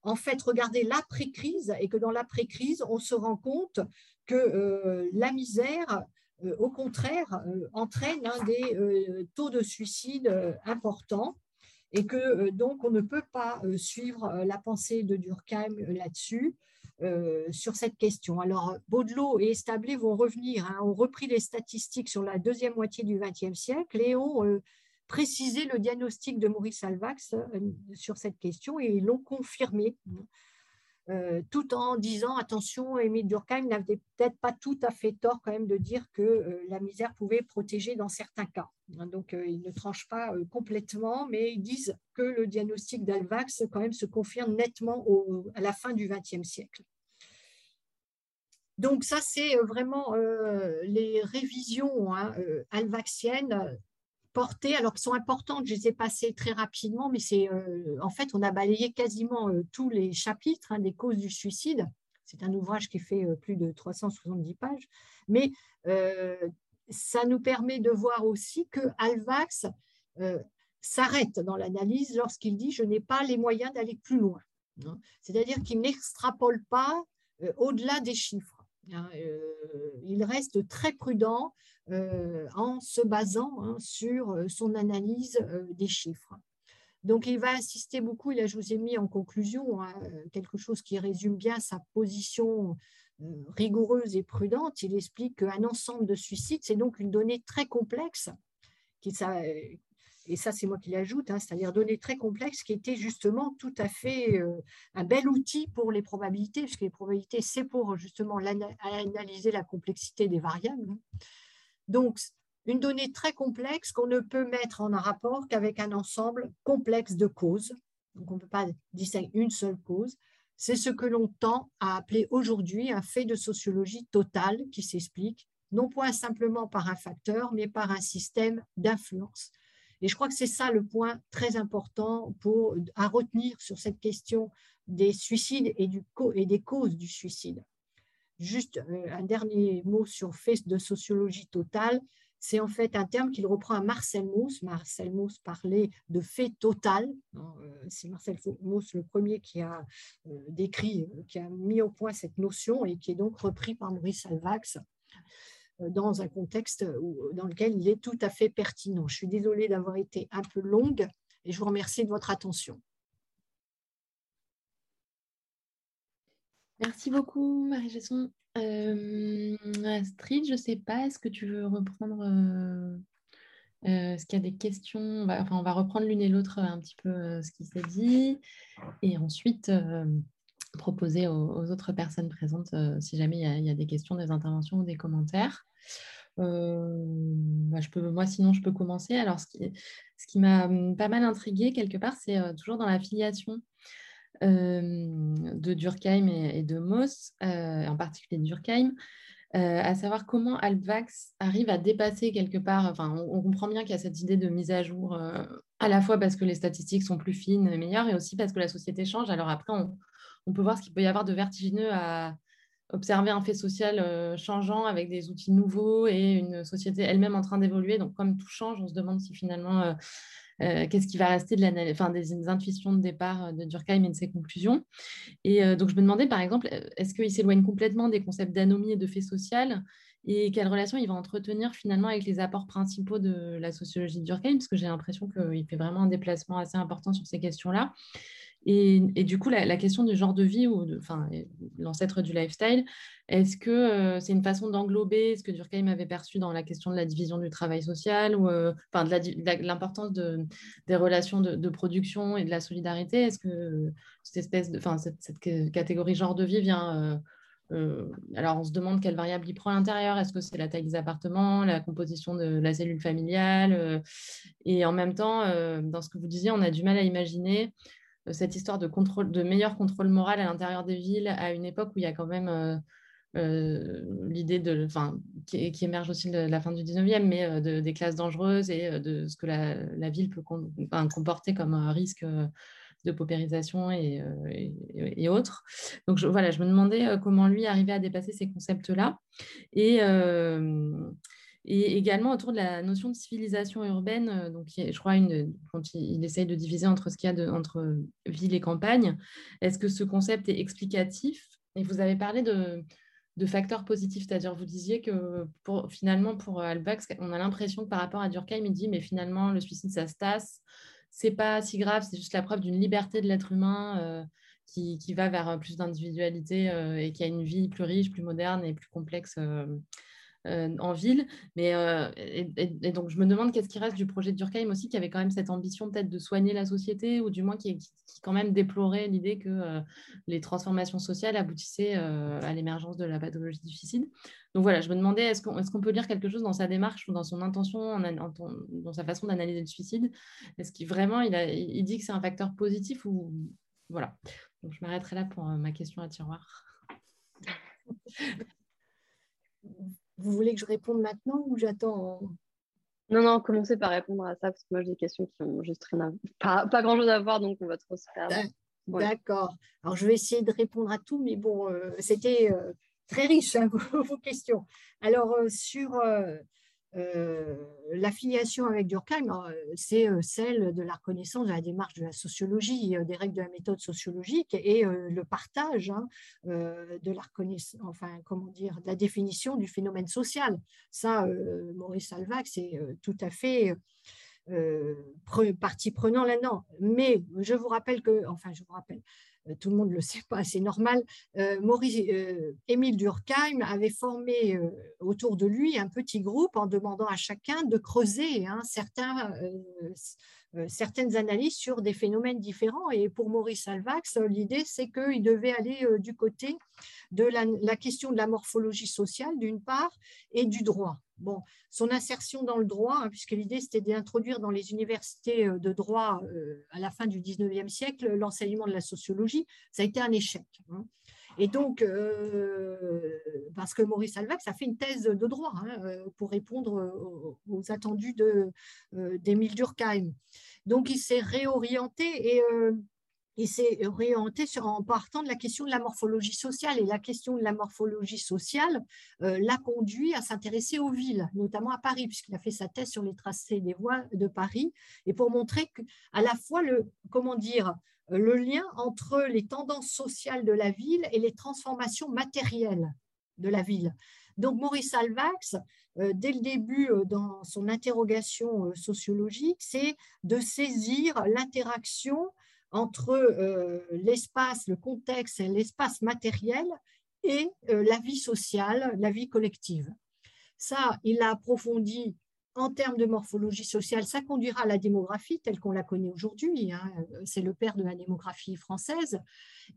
en fait regarder l'après-crise et que dans l'après-crise, on se rend compte que la misère euh, au contraire, euh, entraîne des euh, taux de suicide importants et que donc on ne peut pas suivre la pensée de Durkheim là-dessus. sur cette question. Alors, Baudelot et Establé vont revenir, hein, ont repris les statistiques sur la deuxième moitié du XXe siècle et ont précisé le diagnostic de Maurice Alvax sur cette question et l'ont confirmé. Euh, tout en disant attention, Émile Durkheim n'avait peut-être pas tout à fait tort quand même de dire que euh, la misère pouvait protéger dans certains cas. Hein, donc, euh, ils ne tranchent pas complètement, mais ils disent que le diagnostic d'Alvax quand même se confirme nettement à la fin du XXe siècle. Donc ça, c'est vraiment les révisions hein, alvaxiennes alors qui sont importantes, je les ai passées très rapidement, mais c'est euh, en fait, on a balayé quasiment euh, tous les chapitres hein, des causes du suicide. C'est un ouvrage qui fait euh, plus de 370 pages, mais ça nous permet de voir aussi que Alvax s'arrête dans l'analyse lorsqu'il dit je n'ai pas les moyens d'aller plus loin. Hein. C'est-à-dire qu'il n'extrapole pas au-delà des chiffres. Hein, il reste très prudent en se basant hein, sur euh, son analyse euh, des chiffres. Donc, il va insister beaucoup, et là, je vous ai mis en conclusion hein, quelque chose qui résume bien sa position rigoureuse et prudente. Il explique qu'un ensemble de suicides, c'est donc une donnée très complexe, et ça, c'est moi qui l'ajoute, hein, c'est-à-dire donnée très complexe, qui était justement tout à fait un bel outil pour les probabilités, puisque les probabilités, c'est pour justement analyser la complexité des variables. Donc, une donnée très complexe qu'on ne peut mettre en rapport qu'avec un ensemble complexe de causes. Donc, on ne peut pas distinguer une seule cause. C'est ce que l'on tend à appeler aujourd'hui un fait de sociologie totale qui s'explique, non point simplement par un facteur, mais par un système d'influence. Et je crois que c'est ça le point très important à retenir sur cette question des suicides et des causes du suicide. Juste euh, un dernier mot sur fait de sociologie totale. C'est en fait un terme qu'il reprend à Marcel Mauss. Marcel Mauss parlait de fait total. Euh, c'est Marcel Mauss le premier qui a euh, décrit, qui a mis au point cette notion et qui est donc repris par Maurice Alvax dans un contexte dans lequel il est tout à fait pertinent. Je suis désolée d'avoir été un peu longue et je vous remercie de votre attention. Merci beaucoup, Marie-Gesson. Euh, Astrid, je ne sais pas, est-ce que tu veux reprendre euh, euh, Est-ce qu'il y a des questions? On va, enfin, on va reprendre l'une et l'autre un petit peu ce qui s'est dit et ensuite proposer aux, autres personnes présentes si jamais il y, a, des questions, des interventions ou des commentaires. Bah, moi, sinon, je peux commencer. Alors, ce qui, ce qui m'a hum, pas mal intrigué quelque part, c'est toujours dans la filiation de Durkheim et, de Mauss, euh, en particulier Durkheim, euh, à savoir comment Alvax arrive à dépasser quelque part, enfin on, comprend bien qu'il y a cette idée de mise à jour, euh, à la fois parce que les statistiques sont plus fines et meilleures, et aussi parce que la société change. Alors après, on, peut voir ce qu'il peut y avoir de vertigineux à observer un fait social changeant avec des outils nouveaux et une société elle-même en train d'évoluer. Donc comme tout change, on se demande si finalement euh, qu'est-ce qui va rester de enfin, des, intuitions de départ euh, de Durkheim et de ses conclusions. Et euh, donc, je me demandais, par exemple, est-ce qu'il s'éloigne complètement des concepts d'anomie et de fait social et quelle relation il va entretenir finalement avec les apports principaux de la sociologie de Durkheim, parce que j'ai l'impression qu'il fait vraiment un déplacement assez important sur ces questions-là. Et, du coup, la, question du genre de vie, ou enfin, l'ancêtre du lifestyle, est-ce que euh, c'est une façon d'englober ce que Durkheim avait perçu dans la question de la division du travail social, ou euh, de l'importance de, des relations de, production et de la solidarité? Est-ce que cette espèce enfin, cette, catégorie genre de vie vient euh, alors, on se demande quelle variable il prend à l'intérieur. Est-ce que c'est la taille des appartements, la composition de la cellule familiale Et en même temps, dans ce que vous disiez, on a du mal à imaginer cette histoire de, contrôle, de meilleur contrôle moral à l'intérieur des villes à une époque où il y a quand même l'idée de, enfin, qui, émerge aussi de la fin du 19e, mais des classes dangereuses et de ce que la, ville peut comporter comme risque de paupérisation et, et, autres. Donc je, voilà, je me demandais comment lui arrivait à dépasser ces concepts-là. Et, et également autour de la notion de civilisation urbaine, donc je crois une, quand il, essaye de diviser entre ce qu'il y a de, entre ville et campagne, est-ce que ce concept est explicatif? Et vous avez parlé de, facteurs positifs, c'est-à-dire vous disiez que finalement pour Albax, on a l'impression que par rapport à Durkheim, il dit mais finalement le suicide ça se tasse, c'est pas si grave, c'est juste la preuve d'une liberté de l'être humain euh, qui, va vers plus d'individualité euh, et qui a une vie plus riche, plus moderne et plus complexe euh, euh, en ville. Mais, euh, et, donc, je me demande qu'est-ce qui reste du projet de Durkheim aussi, qui avait quand même cette ambition peut-être de soigner la société, ou du moins qui, quand même déplorait l'idée que euh, les transformations sociales aboutissaient à l'émergence de la pathologie du suicide. Donc voilà, je me demandais, est-ce qu'on est qu'on peut lire quelque chose dans sa démarche ou dans son intention, dans sa façon d'analyser le suicide? Est-ce qu'il vraiment, il dit que c'est un facteur positif ou... Voilà. Donc je m'arrêterai là pour ma question à tiroir. Vous voulez que je réponde maintenant ou j'attends Non, non, commencez par répondre à ça, parce que moi j'ai des questions qui ont juste rien à... pas, grand-chose à voir, donc on va trop se faire. D'accord. Alors je vais essayer de répondre à tout, mais bon, euh, c'était euh, très riche hein, vos, questions. Alors euh, sur euh, l'affiliation avec Durkheim, c'est celle de la reconnaissance de la démarche de la sociologie, des règles de la méthode sociologique et le partage hein, de la reconnaissance, enfin, comment dire, de la définition du phénomène social. Ça, Maurice Alvac, c'est tout à fait partie prenant là-dedans. Mais je vous rappelle que, enfin, je vous rappelle, tout le monde ne le sait pas, c'est normal, euh, Maurice, euh, Émile Durkheim avait formé autour de lui un petit groupe en demandant à chacun de creuser hein, certaines analyses sur des phénomènes différents. Et pour Maurice Alvax, l'idée, c'est qu'il devait aller du côté de la, question de la morphologie sociale, d'une part, et du droit. Bon, son insertion dans le droit, hein, puisque l'idée c'était d'introduire dans les universités euh, de droit euh, à la fin du 19e siècle l'enseignement de la sociologie, ça a été un échec. Hein. Et donc, euh, parce que Maurice Alvax a fait une thèse de droit hein, pour répondre aux, attendus d'Émile Durkheim. Donc, il s'est réorienté et il s'est orienté en partant de la question de la morphologie sociale. Et la question de la morphologie sociale euh, l'a conduit à s'intéresser aux villes, notamment à Paris, puisqu'il a fait sa thèse sur les tracés des voies de Paris, et pour montrer à la fois le, comment dire, le lien entre les tendances sociales de la ville et les transformations matérielles de la ville. Donc Maurice Alvax, euh, dès le début euh, dans son interrogation sociologique, c'est de saisir l'interaction entre euh, l'espace, le contexte l'espace matériel et euh, la vie sociale, la vie collective. Ça, il l'a approfondi en termes de morphologie sociale, ça conduira à la démographie telle qu'on la connaît aujourd'hui. Hein. C'est le père de la démographie française.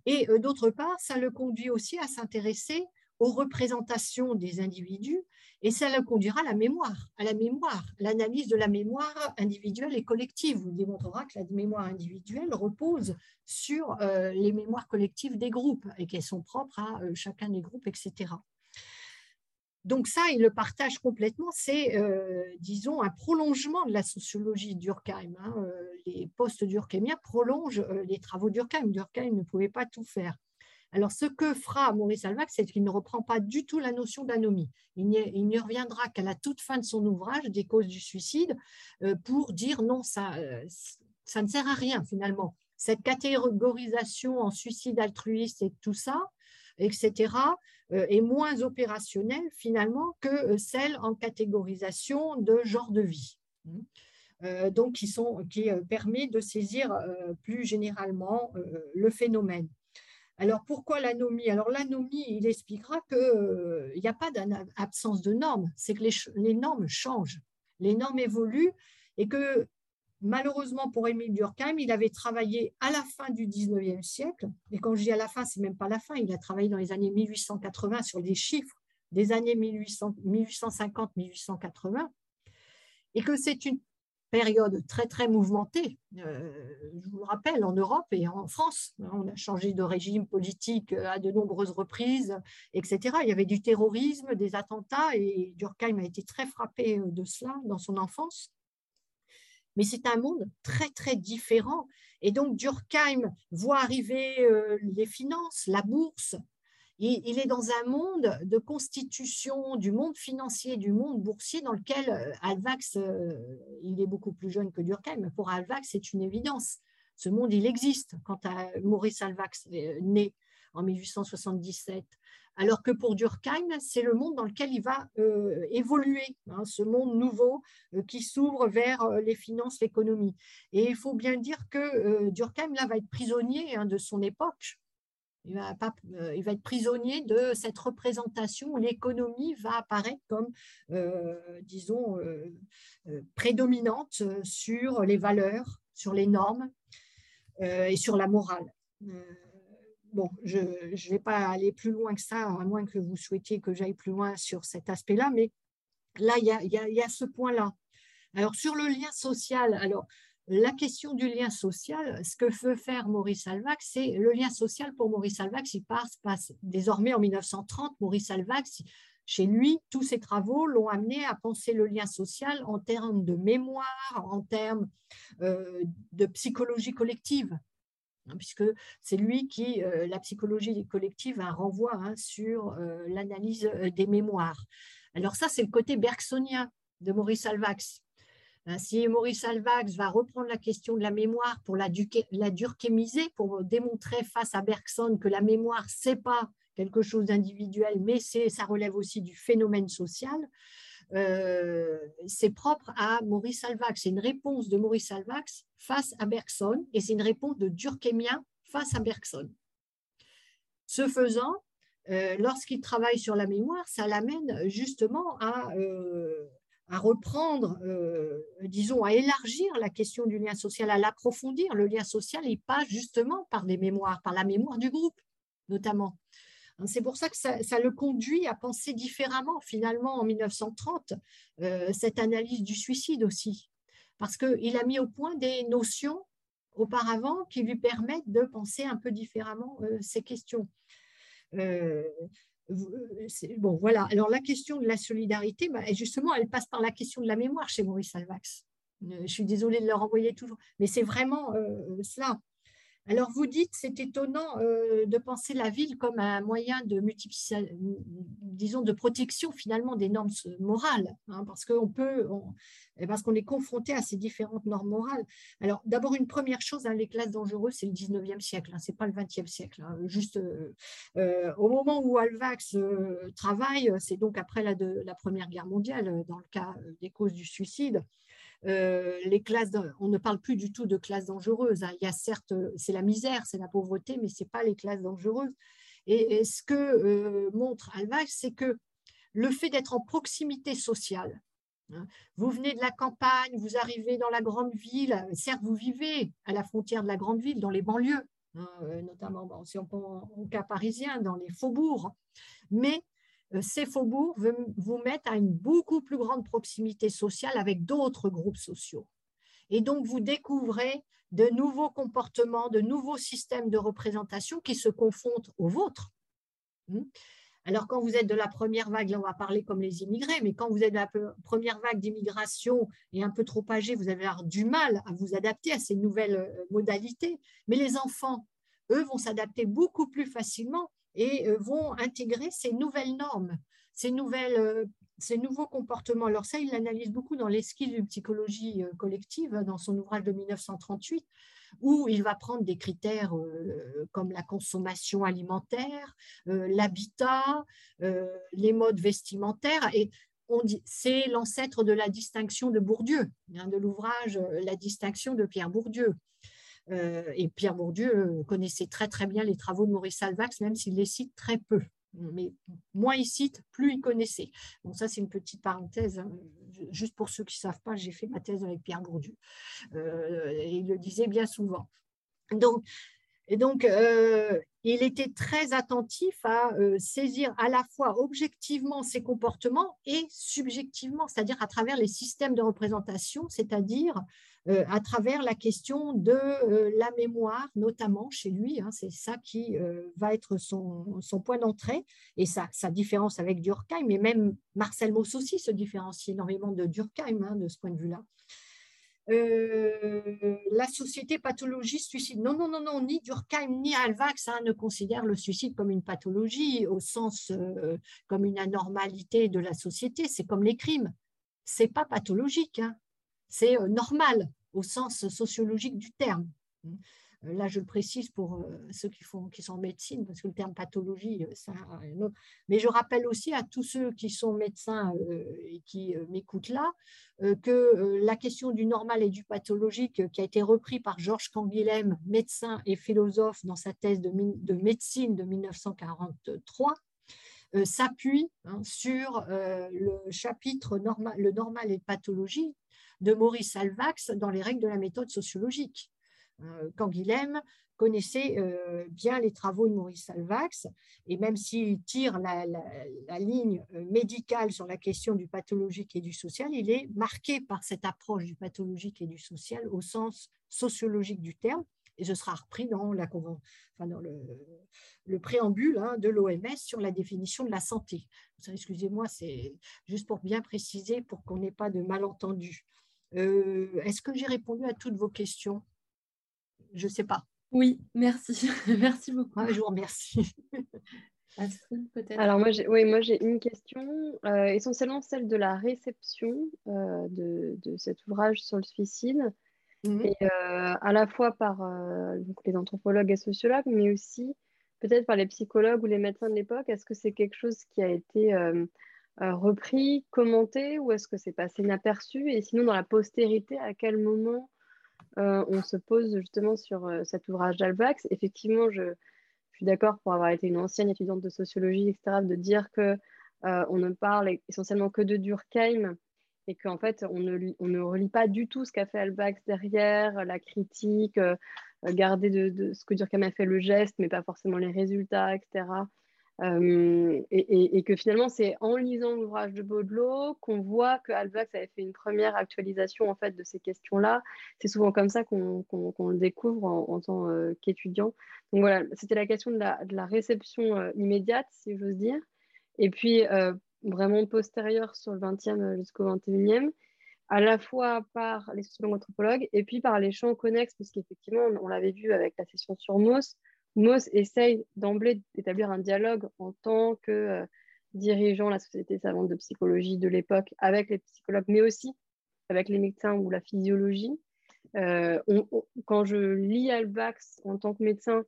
Et euh, d'autre part, ça le conduit aussi à s'intéresser aux représentations des individus et le conduira à la mémoire, à la mémoire, l'analyse de la mémoire individuelle et collective. Vous démontrera que la mémoire individuelle repose sur euh, les mémoires collectives des groupes et qu'elles sont propres à euh, chacun des groupes, etc. Donc ça, il le partage complètement. C'est, euh, disons, un prolongement de la sociologie d'Urkheim. Hein. Les postes durkheimiens prolongent les travaux d'Urkheim. Durkheim ne pouvait pas tout faire. Alors, ce que fera Maurice Alvac, c'est qu'il ne reprend pas du tout la notion d'anomie. Il n'y reviendra qu'à la toute fin de son ouvrage, des causes du suicide, euh, pour dire non, ça, euh, ça ne sert à rien finalement. Cette catégorisation en suicide altruiste et tout ça, etc., euh, est moins opérationnelle finalement que celle en catégorisation de genre de vie. donc, qui, sont, qui permet de saisir plus généralement le phénomène. Alors pourquoi l'anomie? Alors l'anomie, il expliquera qu'il euh, n'y a pas d'absence de normes, c'est que les, normes changent, les normes évoluent et que malheureusement pour Émile Durkheim, il avait travaillé à la fin du 19e siècle, et quand je dis à la fin, c'est même pas la fin, il a travaillé dans les années 1880 sur les chiffres des années 1850-1880, et que c'est une période très très mouvementée. je vous le rappelle, en Europe et en France, on a changé de régime politique à de nombreuses reprises, etc. Il y avait du terrorisme, des attentats, et Durkheim a été très frappé de cela dans son enfance. Mais c'est un monde très très différent. Et donc Durkheim voit arriver les finances, la bourse, il, est dans un monde de constitution du monde financier, du monde boursier dans lequel euh, Alvax, euh, il est beaucoup plus jeune que Durkheim, pour Alvax, c'est une évidence. Ce monde, il existe quand Maurice Alvax né en 1877. Alors que pour Durkheim, c'est le monde dans lequel il va euh, évoluer, hein, ce monde nouveau qui s'ouvre vers les finances, l'économie. Et il faut bien dire que Durkheim, là, va être prisonnier hein, de son époque, il va, euh, il va, être prisonnier de cette représentation où l'économie va apparaître comme, euh, disons, euh, prédominante sur les valeurs, sur les normes et sur la morale. bon, je ne vais pas aller plus loin que ça, à moins que vous souhaitiez que j'aille plus loin sur cet aspect-là, mais là, il y a, y a ce point-là. Alors, sur le lien social, alors, la question du lien social, ce que veut faire Maurice Alvax, c'est le lien social pour Maurice Alvax, il passe, désormais en 1930, Maurice Alvax, chez lui, tous ses travaux l'ont amené à penser le lien social en termes de mémoire, en termes euh, de psychologie collective, hein, puisque c'est lui qui, euh, la psychologie collective, un renvoi hein, sur euh, l'analyse des mémoires. Alors ça, c'est le côté bergsonien de Maurice Alvax. Hein, si Maurice Alvax va reprendre la question de la mémoire pour la, la durkémiser, pour démontrer face à Bergson que la mémoire, n'est pas quelque chose d'individuel, mais ça relève aussi du phénomène social, euh, c'est propre à Maurice Alvax. C'est une réponse de Maurice Alvax face à Bergson et c'est une réponse de Durkheimien face à Bergson. Ce faisant, euh, lorsqu'il travaille sur la mémoire, ça l'amène justement à, euh, à reprendre, euh, disons, à élargir la question du lien social, à l'approfondir. Le lien social, il passe justement par des mémoires, par la mémoire du groupe, notamment. Hein, c'est pour ça que ça, le conduit à penser différemment, finalement, en 1930, euh, cette analyse du suicide aussi. Parce qu'il a mis au point des notions auparavant qui lui permettent de penser un peu différemment euh, ces questions. Bon, voilà. Alors, la question de la solidarité, bah, justement, elle passe par la question de la mémoire chez Maurice Alvax. Euh, je suis désolée de le renvoyer toujours, mais c'est vraiment euh, cela. Alors vous dites, c'est étonnant euh, de penser la ville comme un moyen de disons, de protection finalement des normes morales, hein, parce qu'on peut, parce qu'on est confronté à ces différentes normes morales. Alors d'abord une première chose, hein, les classes dangereuses, c'est le 19e siècle, hein, c'est pas le 20e siècle. juste euh, euh, au moment où Alvax travaille, c'est donc après la Première Guerre mondiale, dans le cas des causes du suicide. Euh, les classes, on ne parle plus du tout de classes dangereuses. Hein. Il y a certes, c'est la misère, c'est la pauvreté, mais ce n'est pas les classes dangereuses. Et, ce que euh, montre Alvax, c'est que le fait d'être en proximité sociale, hein, vous venez de la campagne, vous arrivez dans la grande ville, certes, vous vivez à la frontière de la grande ville, dans les banlieues, hein, euh, notamment si on prend au cas parisien, dans les faubourgs, mais ces faubourgs vous mettent à une beaucoup plus grande proximité sociale avec d'autres groupes sociaux. Et donc, vous découvrez de nouveaux comportements, de nouveaux systèmes de représentation qui se confondent aux vôtres. Hmm? Alors, quand vous êtes de la première vague, là, on va parler comme les immigrés, mais quand vous êtes de la première vague d'immigration et un peu trop âgé, vous avez du mal à vous adapter à ces nouvelles euh, modalités. Mais les enfants, eux, vont s'adapter beaucoup plus facilement et euh, vont intégrer ces nouvelles normes, ces, nouvelles, euh, nouveaux comportements. Alors ça, il l'analyse beaucoup dans l'esquisse de psychologie euh, collective, dans son ouvrage de 1938, où il va prendre des critères comme la consommation alimentaire, l'habitat, les modes vestimentaires, et c'est l'ancêtre de la distinction de Bourdieu, hein, de l'ouvrage La distinction de Pierre Bourdieu. Euh, et Pierre Bourdieu euh, connaissait très très bien les travaux de Maurice Salvax, même s'il les cite très peu. Mais moins il cite, plus il connaissait. Bon, ça, c'est une petite parenthèse. Hein. Juste pour ceux qui ne savent pas, j'ai fait ma thèse avec Pierre Bourdieu. Euh, il le disait bien souvent. Donc, Et donc, il était très attentif à saisir à la fois objectivement ses comportements et subjectivement, c'est-à-dire à travers les systèmes de représentation, c'est-à-dire euh, à travers la question de la mémoire, notamment chez lui. Hein, c'est ça qui va être son, point d'entrée et sa, différence avec Durkheim. Et même Marcel Mauss aussi se différencie énormément de Durkheim hein, de ce point de vue-là. Euh, la société pathologiste suicide. Non, non, non, non, ni Durkheim ni Alvax hein, ne considèrent le suicide comme une pathologie au sens euh, comme une anormalité de la société. C'est comme les crimes. C'est pas pathologique. C'est euh, normal au sens sociologique du terme. Euh, là, je le précise pour euh, ceux qui, sont en médecine, parce que le terme pathologie, ça Mais je rappelle aussi à tous ceux qui sont médecins et qui m'écoutent là, que la question du normal et du pathologique, qui a été repris par Georges Canguilhem, médecin et philosophe, dans sa thèse de, médecine de 1943, s'appuie hein, sur le chapitre le normal et pathologie de Maurice Alvax dans les règles de la méthode sociologique. Canguilhem euh, connaissait euh, bien les travaux de Maurice Salvax, et même s'il tire la, ligne euh, médicale sur la question du pathologique et du social, il est marqué par cette approche du pathologique et du social au sens sociologique du terme, et ce sera repris dans, la, dans le, préambule hein, de l'OMS sur la définition de la santé. Excusez-moi, c'est juste pour bien préciser, pour qu'on n'ait pas de malentendus. Est-ce que j'ai répondu à toutes vos questions? Je ne sais pas. Oui, merci. merci beaucoup. je vous remercie. Alors moi j'ai oui, moi j'ai une question, euh, essentiellement celle de la réception euh, de, cet ouvrage sur le suicide, et, euh, à la fois par les anthropologues et sociologues, mais aussi peut-être par les psychologues ou les médecins de l'époque. Est-ce que c'est quelque chose qui a été repris, commenté, ou est-ce que c'est passé inaperçu? Et sinon, dans la postérité, à quel moment euh, on se pose justement sur euh, cet ouvrage d'Albax. Effectivement, je, suis d'accord pour avoir été une ancienne étudiante de sociologie, etc., de dire que euh, on ne parle essentiellement que de Durkheim et qu'en fait, on ne, on relit pas du tout ce qu'a fait Albax derrière, la critique, garder de, de, ce que Durkheim a fait le geste, mais pas forcément les résultats, etc. Euh, et, que finalement, c'est en lisant l'ouvrage de Baudelot qu'on voit que Albax avait fait une première actualisation en fait de ces questions-là. C'est souvent comme ça qu'on le découvre en, tant euh, qu'étudiant. Donc voilà, c'était la question de la, réception euh, immédiate, si j'ose dire, et puis vraiment postérieure sur le 20e jusqu'au 21e à la fois par les sociologues anthropologues et puis par les champs connexes, puisqu'effectivement, on, on l'avait vu avec la session sur Mauss, Moss essaye d'emblée d'établir un dialogue en tant que euh, dirigeant la Société savante de psychologie de l'époque avec les psychologues, mais aussi avec les médecins ou la physiologie. Euh, quand je lis Albax en tant que médecin,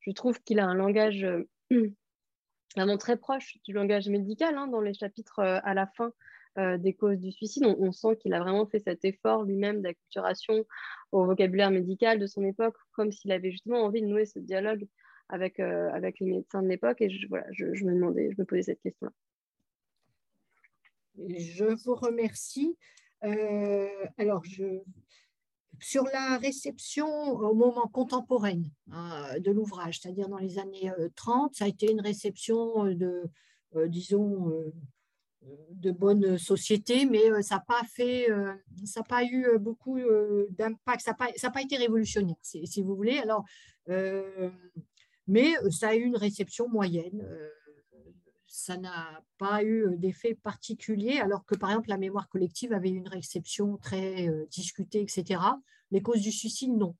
je trouve qu'il a un langage euh, vraiment très proche du langage médical hein, dans les chapitres à la fin euh, des causes du suicide. On, sent qu'il a vraiment fait cet effort lui-même d'acculturation au vocabulaire médical de son époque, comme s'il avait justement envie de nouer ce dialogue avec, euh, avec les médecins de l'époque. Et je, voilà, je, me demandais, je me posais cette question-là. Je vous remercie. Euh, alors, sur la réception au moment contemporain hein, de l'ouvrage, c'est-à-dire dans les années 30, ça a été une réception de, disons, de bonne société, mais euh, ça n'a pas fait, euh, ça pas eu euh, beaucoup d'impact, ça n'a pas, été révolutionnaire, si, vous voulez. Alors, mais ça a eu une réception moyenne. ça n'a pas eu d'effet particulier, alors que par exemple la mémoire collective avait une réception très discutée, etc. Les causes du suicide, non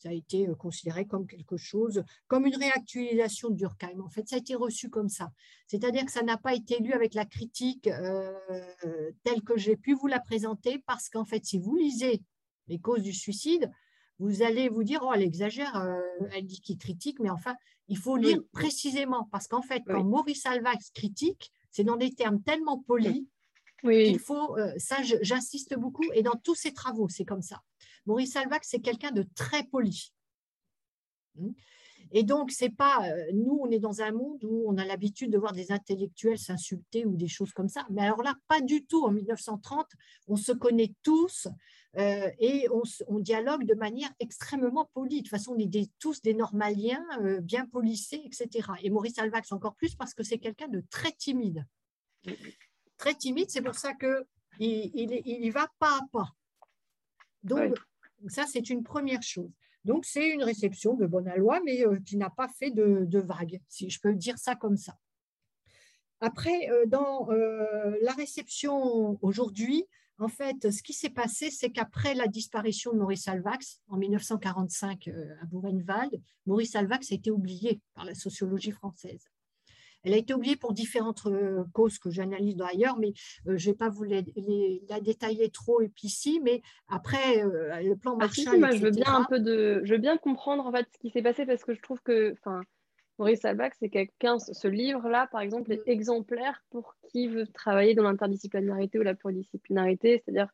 ça a été euh, considéré comme quelque chose, comme une réactualisation de Durkheim. En fait, ça a été reçu comme ça. C'est-à-dire que ça n'a pas été lu avec la critique euh, telle que j'ai pu vous la présenter, parce qu'en fait, si vous lisez les causes du suicide, vous allez vous dire, oh, elle exagère, euh, elle dit qu'il critique, mais enfin, il faut lire précisément, parce qu'en fait, quand Maurice Alvax critique, c'est dans des termes tellement polis oui. qu'il faut, ça j'insiste beaucoup, et dans tous ses travaux, c'est comme ça. Maurice Alvac, c'est quelqu'un de très poli. Hmm. Et donc, c'est pas. Euh, nous, on est dans un monde où on a l'habitude de voir des intellectuels s'insulter ou des choses comme ça. Mais alors là, pas du tout. En 1930, on se connaît tous. euh, et on, dialogue de manière extrêmement polie. De toute façon, on est tous des normaliens, euh, bien polissés, etc. Et Maurice Alvax encore plus parce que c'est quelqu'un de très timide. Très timide, c'est pour ça qu'il il, il, va pas à pas. Donc, ça, c'est une première chose. Donc, c'est une réception de bonne loi, mais euh, qui n'a pas fait de, vagues, si je peux dire ça comme ça. Après, dans la réception aujourd'hui, en fait, ce qui s'est passé, c'est qu'après la disparition de Maurice Alvax en 1945 euh, à Buchenwald, Maurice Alvax a été oublié par la sociologie française. Elle a été oubliée pour différentes euh, causes que j'analyse d'ailleurs, mais euh, je ne vais pas vous la détailler trop ici. Mais après, le plan ah, Marshall. moi, je veux bien un peu de, je veux bien comprendre en fait ce qui s'est passé parce que je trouve que, enfin, Maurice Alvax, c'est quelqu'un, ce livre-là, par exemple, est mm. exemplaire pour qui veut travailler dans l'interdisciplinarité ou la pluridisciplinarité, c'est-à-dire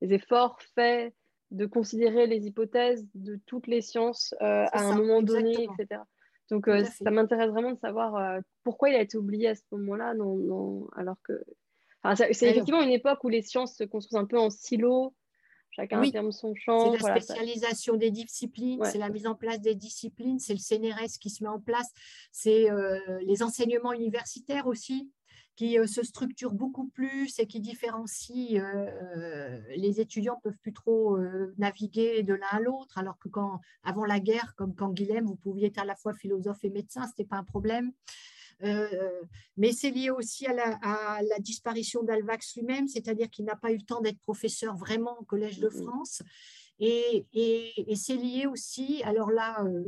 les efforts faits de considérer les hypothèses de toutes les sciences euh, à un moment donné, etc. Donc, euh, ça m'intéresse vraiment de savoir euh, pourquoi il a été oublié à ce moment-là, non, non, alors que. c'est effectivement une époque où les sciences se construisent un peu en silo, Chacun oui. son champ. C'est la spécialisation des disciplines, c'est la mise en place des disciplines, c'est le CNRS qui se met en place, c'est euh, les enseignements universitaires aussi qui euh, se structurent beaucoup plus et qui différencient. Euh, les étudiants ne peuvent plus trop naviguer de l'un à l'autre, alors que quand, avant la guerre, comme quand Guilhem, vous pouviez être à la fois philosophe et médecin, ce n'était pas un problème. Euh, mais c'est lié aussi à la, disparition d'Alvax lui-même, c'est-à-dire qu'il n'a pas eu le temps d'être professeur vraiment au Collège de France. Et, c'est lié aussi, alors là, euh,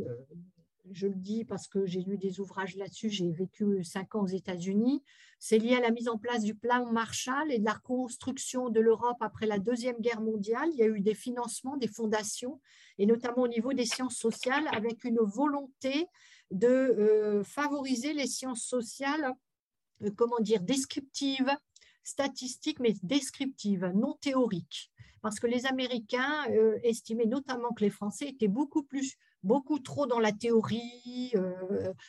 je le dis parce que j'ai lu des ouvrages là-dessus, j'ai vécu cinq ans aux États-Unis, c'est lié à la mise en place du plan Marshall et de la reconstruction de l'Europe après la Deuxième Guerre mondiale. Il y a eu des financements, des fondations, et notamment au niveau des sciences sociales, avec une volonté de euh, favoriser les sciences sociales, euh, comment dire, descriptives, statistiques, mais descriptives, non théoriques. Parce que les Américains euh, estimaient notamment que les Français étaient beaucoup plus, beaucoup trop dans la théorie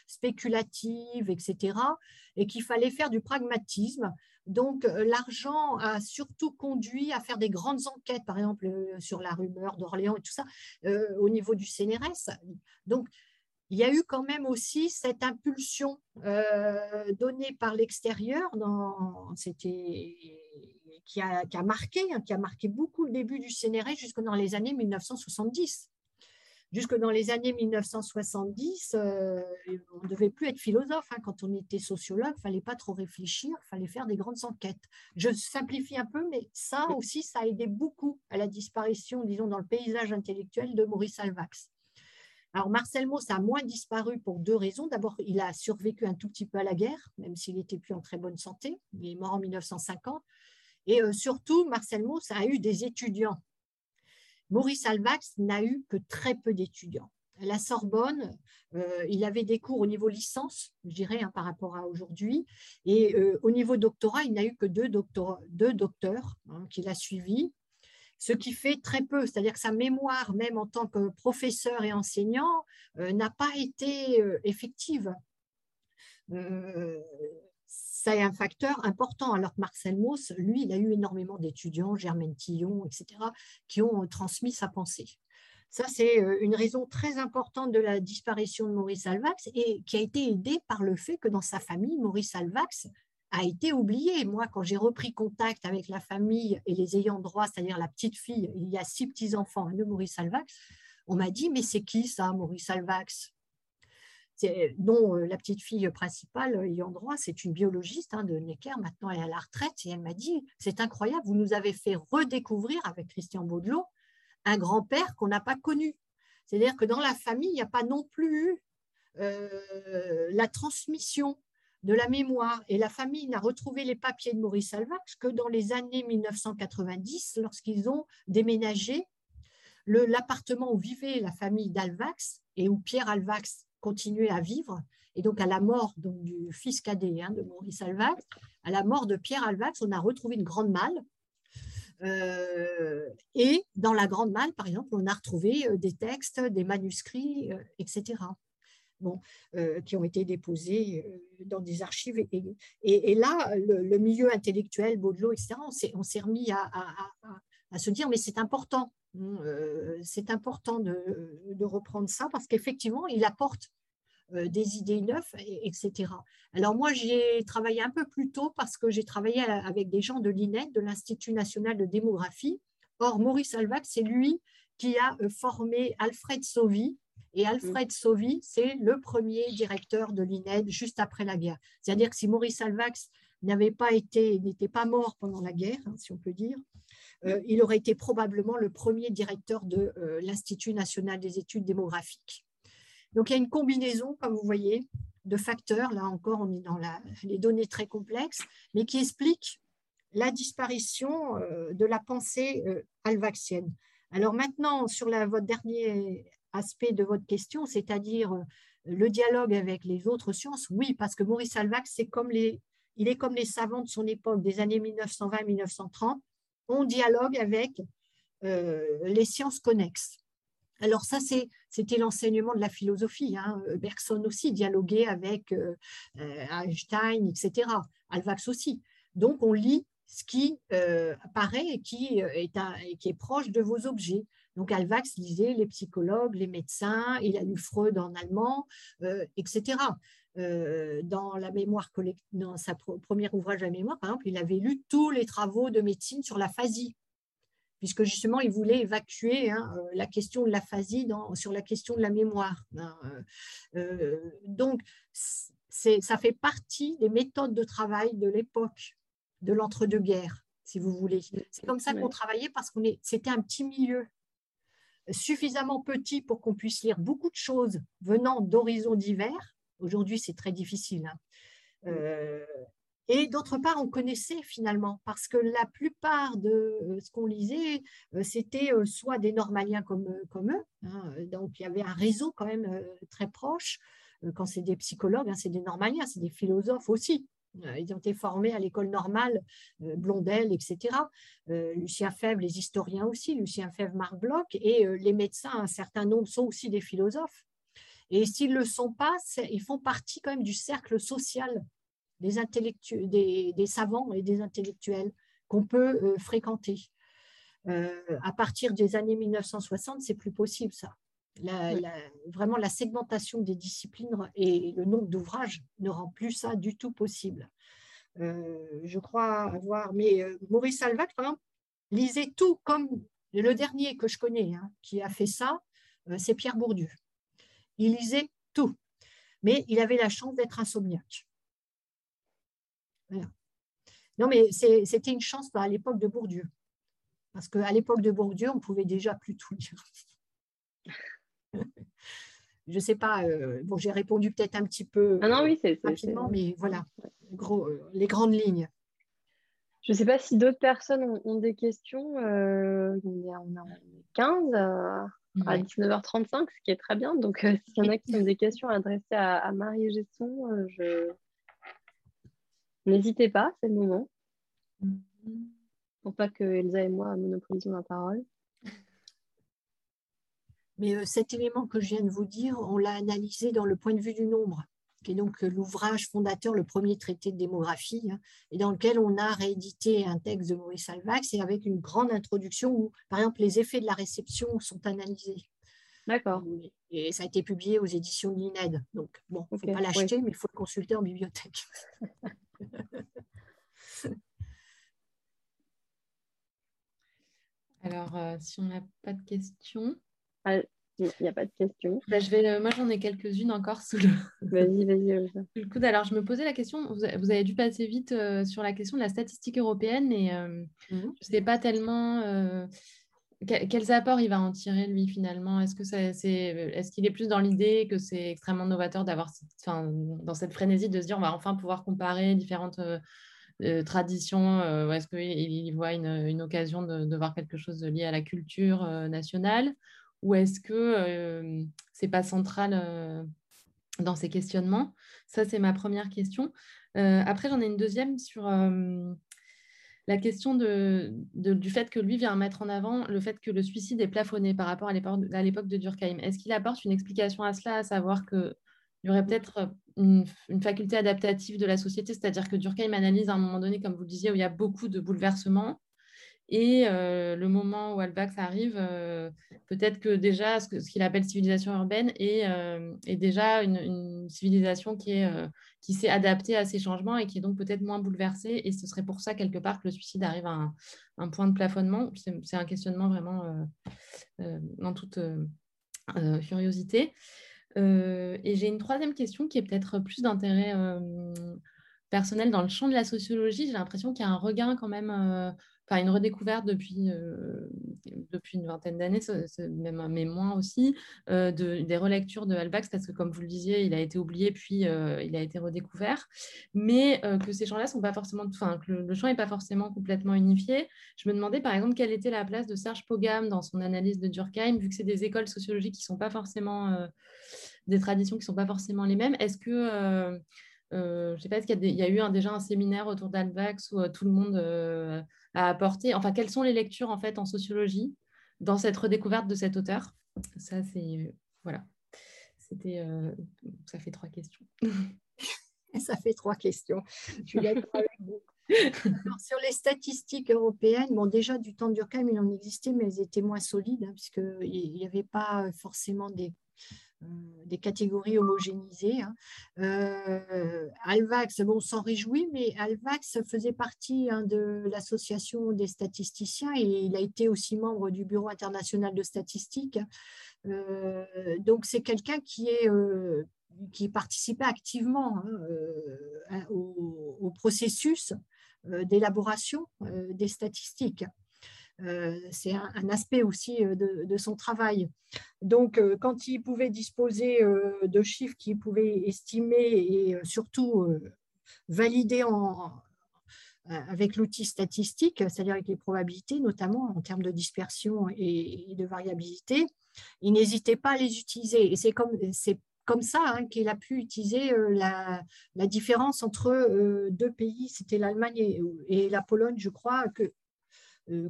spéculative, etc., et qu'il fallait faire du pragmatisme. Donc, l'argent a surtout conduit à faire des grandes enquêtes, par exemple sur la rumeur d'Orléans et tout ça, au niveau du CNRS. Donc, il y a eu quand même aussi cette impulsion euh, donnée par l'extérieur, qui a, qui a, marqué, hein, qui a marqué beaucoup le début du CNRS jusque dans les années 1970. Jusque dans les années 1970, euh, on ne devait plus être philosophe. Hein. Quand on était sociologue, il ne fallait pas trop réfléchir, il fallait faire des grandes enquêtes. Je simplifie un peu, mais ça aussi, ça a aidé beaucoup à la disparition, disons, dans le paysage intellectuel de Maurice Alvax. Alors Marcel Mauss a moins disparu pour deux raisons. D'abord, il a survécu un tout petit peu à la guerre, même s'il n'était plus en très bonne santé. Il est mort en 1950. Et euh, surtout, Marcel Mauss a eu des étudiants. Maurice Alvax n'a eu que très peu d'étudiants. À la Sorbonne, euh, il avait des cours au niveau licence, je dirais, hein, par rapport à aujourd'hui. Et euh, au niveau doctorat, il n'a eu que deux, docteurs, hein, qu'il a suivis ce qui fait très peu, c'est-à-dire que sa mémoire, même en tant que professeur et enseignant, euh, n'a pas été effective. Euh, ça est un facteur important, alors que Marcel Mauss, lui, il a eu énormément d'étudiants, Germaine Tillon, etc., qui ont transmis sa pensée. Ça, c'est une raison très importante de la disparition de Maurice Alvax et qui a été aidée par le fait que dans sa famille, Maurice Alvax a été oublié. Moi, quand j'ai repris contact avec la famille et les ayants droit, c'est-à-dire la petite fille, il y a six petits-enfants de Maurice Alvax, on m'a dit, mais c'est qui ça, Maurice Alvax? Non, euh, la petite fille principale, euh, ayant droit, c'est une biologiste hein, de Necker, maintenant elle est à la retraite, et elle m'a dit, c'est incroyable, vous nous avez fait redécouvrir avec Christian Baudelot un grand-père qu'on n'a pas connu. C'est-à-dire que dans la famille, il n'y a pas non plus euh, la transmission de la mémoire et la famille n'a retrouvé les papiers de Maurice Alvax que dans les années 1990, lorsqu'ils ont déménagé l'appartement où vivait la famille d'Alvax et où Pierre Alvax continuait à vivre. Et donc, à la mort du fils cadet hein, de Maurice Alvax, à la mort de Pierre Alvax, on a retrouvé une grande malle. Euh, et dans la grande malle, par exemple, on a retrouvé euh, des textes, des manuscrits, euh, etc qui ont été déposés dans des archives. Et, là, le, milieu intellectuel, Baudelot, etc., on s'est remis à, se dire, mais c'est important, c'est important de, de, reprendre ça parce qu'effectivement, il apporte des idées neuves, etc. Alors moi, j'ai travaillé un peu plus tôt parce que j'ai travaillé avec des gens de l'INED, de l'Institut national de démographie. Or, Maurice Alvac, c'est lui qui a formé Alfred Sauvy, et Alfred mm. Sauvy, c'est le premier directeur de l'INED juste après la guerre. C'est-à-dire que si Maurice Alvax n'avait pas été, n'était pas mort pendant la guerre, hein, si on peut dire, euh, il aurait été probablement le premier directeur de euh, l'Institut national des études démographiques. Donc il y a une combinaison, comme vous voyez, de facteurs. Là encore, on est dans les données très complexes, mais qui expliquent la disparition euh, de la pensée alvaxienne. Alors maintenant, sur votre dernier aspect de votre question, c'est-à-dire euh, le dialogue avec les autres sciences, oui, parce que Maurice Alvax, c'est il est comme les savants de son époque, des années 1920-1930, on dialogue avec euh, les sciences connexes. Alors ça, c'était l'enseignement de la philosophie. Hein. Bergson aussi dialoguait avec euh, Einstein, etc. Alvax aussi. Donc on lit ce qui apparaît et qui est, qui est proche de vos objets. Donc Alvax lisait les psychologues, les médecins, il a lu Freud en allemand, euh, etc. Euh, dans la mémoire dans sa premier ouvrage la mémoire, par exemple, il avait lu tous les travaux de médecine sur l'aphasie, puisque justement il voulait évacuer hein, euh, la question de l'aphasie sur la question de la mémoire. Hein, donc ça fait partie des méthodes de travail de l'époque de l'entre-deux-guerres, si vous voulez. C'est comme ça qu'on travaillait parce qu'on c'était un petit milieu suffisamment petit pour qu'on puisse lire beaucoup de choses venant d'horizons divers. Aujourd'hui, c'est très difficile. Hein. Euh, et d'autre part, on connaissait finalement, parce que la plupart de euh, ce qu'on lisait, euh, c'était soit des normaliens comme, comme eux, hein. donc il y avait un réseau quand même très proche. Quand c'est des psychologues, hein, c'est des normaliens, c'est des philosophes aussi. Ils ont été formés à l'école normale, Blondel, etc. Lucien Fèvre, les historiens aussi, Lucien Fèvre, Marc Bloch, et les médecins, un certain nombre, sont aussi des philosophes. Et s'ils ne le sont pas, ils font partie quand même du cercle social des, des, des savants et des intellectuels qu'on peut fréquenter. à partir des années 1960, c'est plus possible ça vraiment la segmentation des disciplines et le nombre d'ouvrages ne rend plus ça du tout possible. Euh, je crois avoir, mais euh, Maurice Salvat, par exemple, lisait tout comme le dernier que je connais hein, qui a fait ça, euh, c'est Pierre Bourdieu. Il lisait tout, mais il avait la chance d'être insomniaque. Non, mais c'était une chance à l'époque de Bourdieu, parce qu'à l'époque de Bourdieu, on pouvait déjà plus tout lire je ne sais pas, euh, bon, j'ai répondu peut-être un petit peu ah non, oui, rapidement, mais voilà, gros, euh, les grandes lignes. Je ne sais pas si d'autres personnes ont, des questions. Euh, on a 15 à 19h35, ce qui est très bien. Donc, s'il y en a qui ont des questions à adresser à, Marie Gesson, je... n'hésitez pas, c'est le moment. Pour pas que Elsa et moi monopolisions la parole. Mais euh, cet élément que je viens de vous dire, on l'a analysé dans le point de vue du nombre, qui est donc euh, l'ouvrage fondateur, le premier traité de démographie, hein, et dans lequel on a réédité un texte de Maurice Alvax, et avec une grande introduction où, par exemple, les effets de la réception sont analysés. D'accord. Et ça a été publié aux éditions de l'INED. Donc, bon, il ne faut pas l'acheter, mais il faut le consulter en bibliothèque. Alors, euh, si on n'a pas de questions. Ah, il n'y a pas de question. Bah, je vais, euh, moi, j'en ai quelques-unes encore sous le... Vas-y, vas-y. le coude. Alors, je me posais la question, vous, avez dû passer vite euh, sur la question de la statistique européenne, mais euh, mhm. je ne sais pas tellement quels apports il va en tirer, lui, finalement. Est-ce qu'il est plus dans l'idée que c'est extrêmement novateur d'avoir, enfin, dans cette frénésie de se dire, on va enfin pouvoir comparer différentes traditions, ou est-ce qu'il il voit une, une occasion de, de, voir quelque chose lié à la culture nationale? Ou est-ce que euh, c'est pas central euh, dans ces questionnements? Ça, c'est ma première question. Euh, après, j'en ai une deuxième sur la question du fait que lui vient mettre en avant le fait que le suicide est plafonné par rapport à l'époque de Durkheim. Est-ce qu'il apporte une explication à cela, à savoir qu'il y aurait peut-être une, une, faculté adaptative de la société, c'est-à-dire que Durkheim analyse à un moment donné, comme vous le disiez, où il y a beaucoup de bouleversements Et le moment où Alvax arrive, peut-être que déjà ce, qu'il appelle civilisation urbaine est, déjà une, civilisation qui, est, qui s'est adaptée à ces changements et qui est donc peut-être moins bouleversée. Et ce serait pour ça, quelque part, que le suicide arrive à un, un point de plafonnement. C'est un questionnement vraiment en toute curiosité. et j'ai une troisième question qui est peut-être plus d'intérêt personnel dans le champ de la sociologie. J'ai l'impression qu'il y a un regain quand même une redécouverte depuis, euh, depuis une vingtaine d'années, même mais moins aussi, euh, de, des relectures de Halbach, parce que comme vous le disiez, il a été oublié, puis euh, il a été redécouvert, mais que ces champs-là sont pas forcément, enfin, que le, champ n'est pas forcément complètement unifié. Je me demandais par exemple quelle était la place de Serge Pogam dans son analyse de Durkheim, vu que c'est des écoles sociologiques qui sont pas forcément des traditions qui sont pas forcément les mêmes. Est-ce que je ne sais pas, est-ce qu'il y, a, eu déjà un séminaire autour d'Alvax où tout le monde à apporter Enfin, quelles sont les lectures en fait en sociologie dans cette redécouverte de cet auteur? Ça, c'est voilà. C'était, euh, ça fait trois questions. ça fait trois questions. Je suis d'accord avec vous. sur les statistiques européennes, bon, déjà du temps d'Urkheim, il en existait, mais elles étaient moins solides, hein, puisqu'il n'y avait pas forcément des des catégories homogénéisées. Hein. Euh, Alvax, bon, on s'en réjouit, mais Alvax faisait partie hein, de l'association des statisticiens et il a été aussi membre du Bureau international de statistique. Euh, donc c'est quelqu'un qui est qui participait activement hein, au, processus d'élaboration des statistiques. Euh, c'est un, aspect aussi euh, de, son travail. Donc, euh, quand il pouvait disposer de chiffres qu'il pouvait estimer et surtout valider avec l'outil statistique, c'est-à-dire avec les probabilités, notamment en termes de dispersion et, de variabilité, il n'hésitait pas à les utiliser. Et c'est comme, ça hein, qu'il a pu utiliser la, différence entre deux pays, c'était l'Allemagne et, et, la Pologne, je crois, que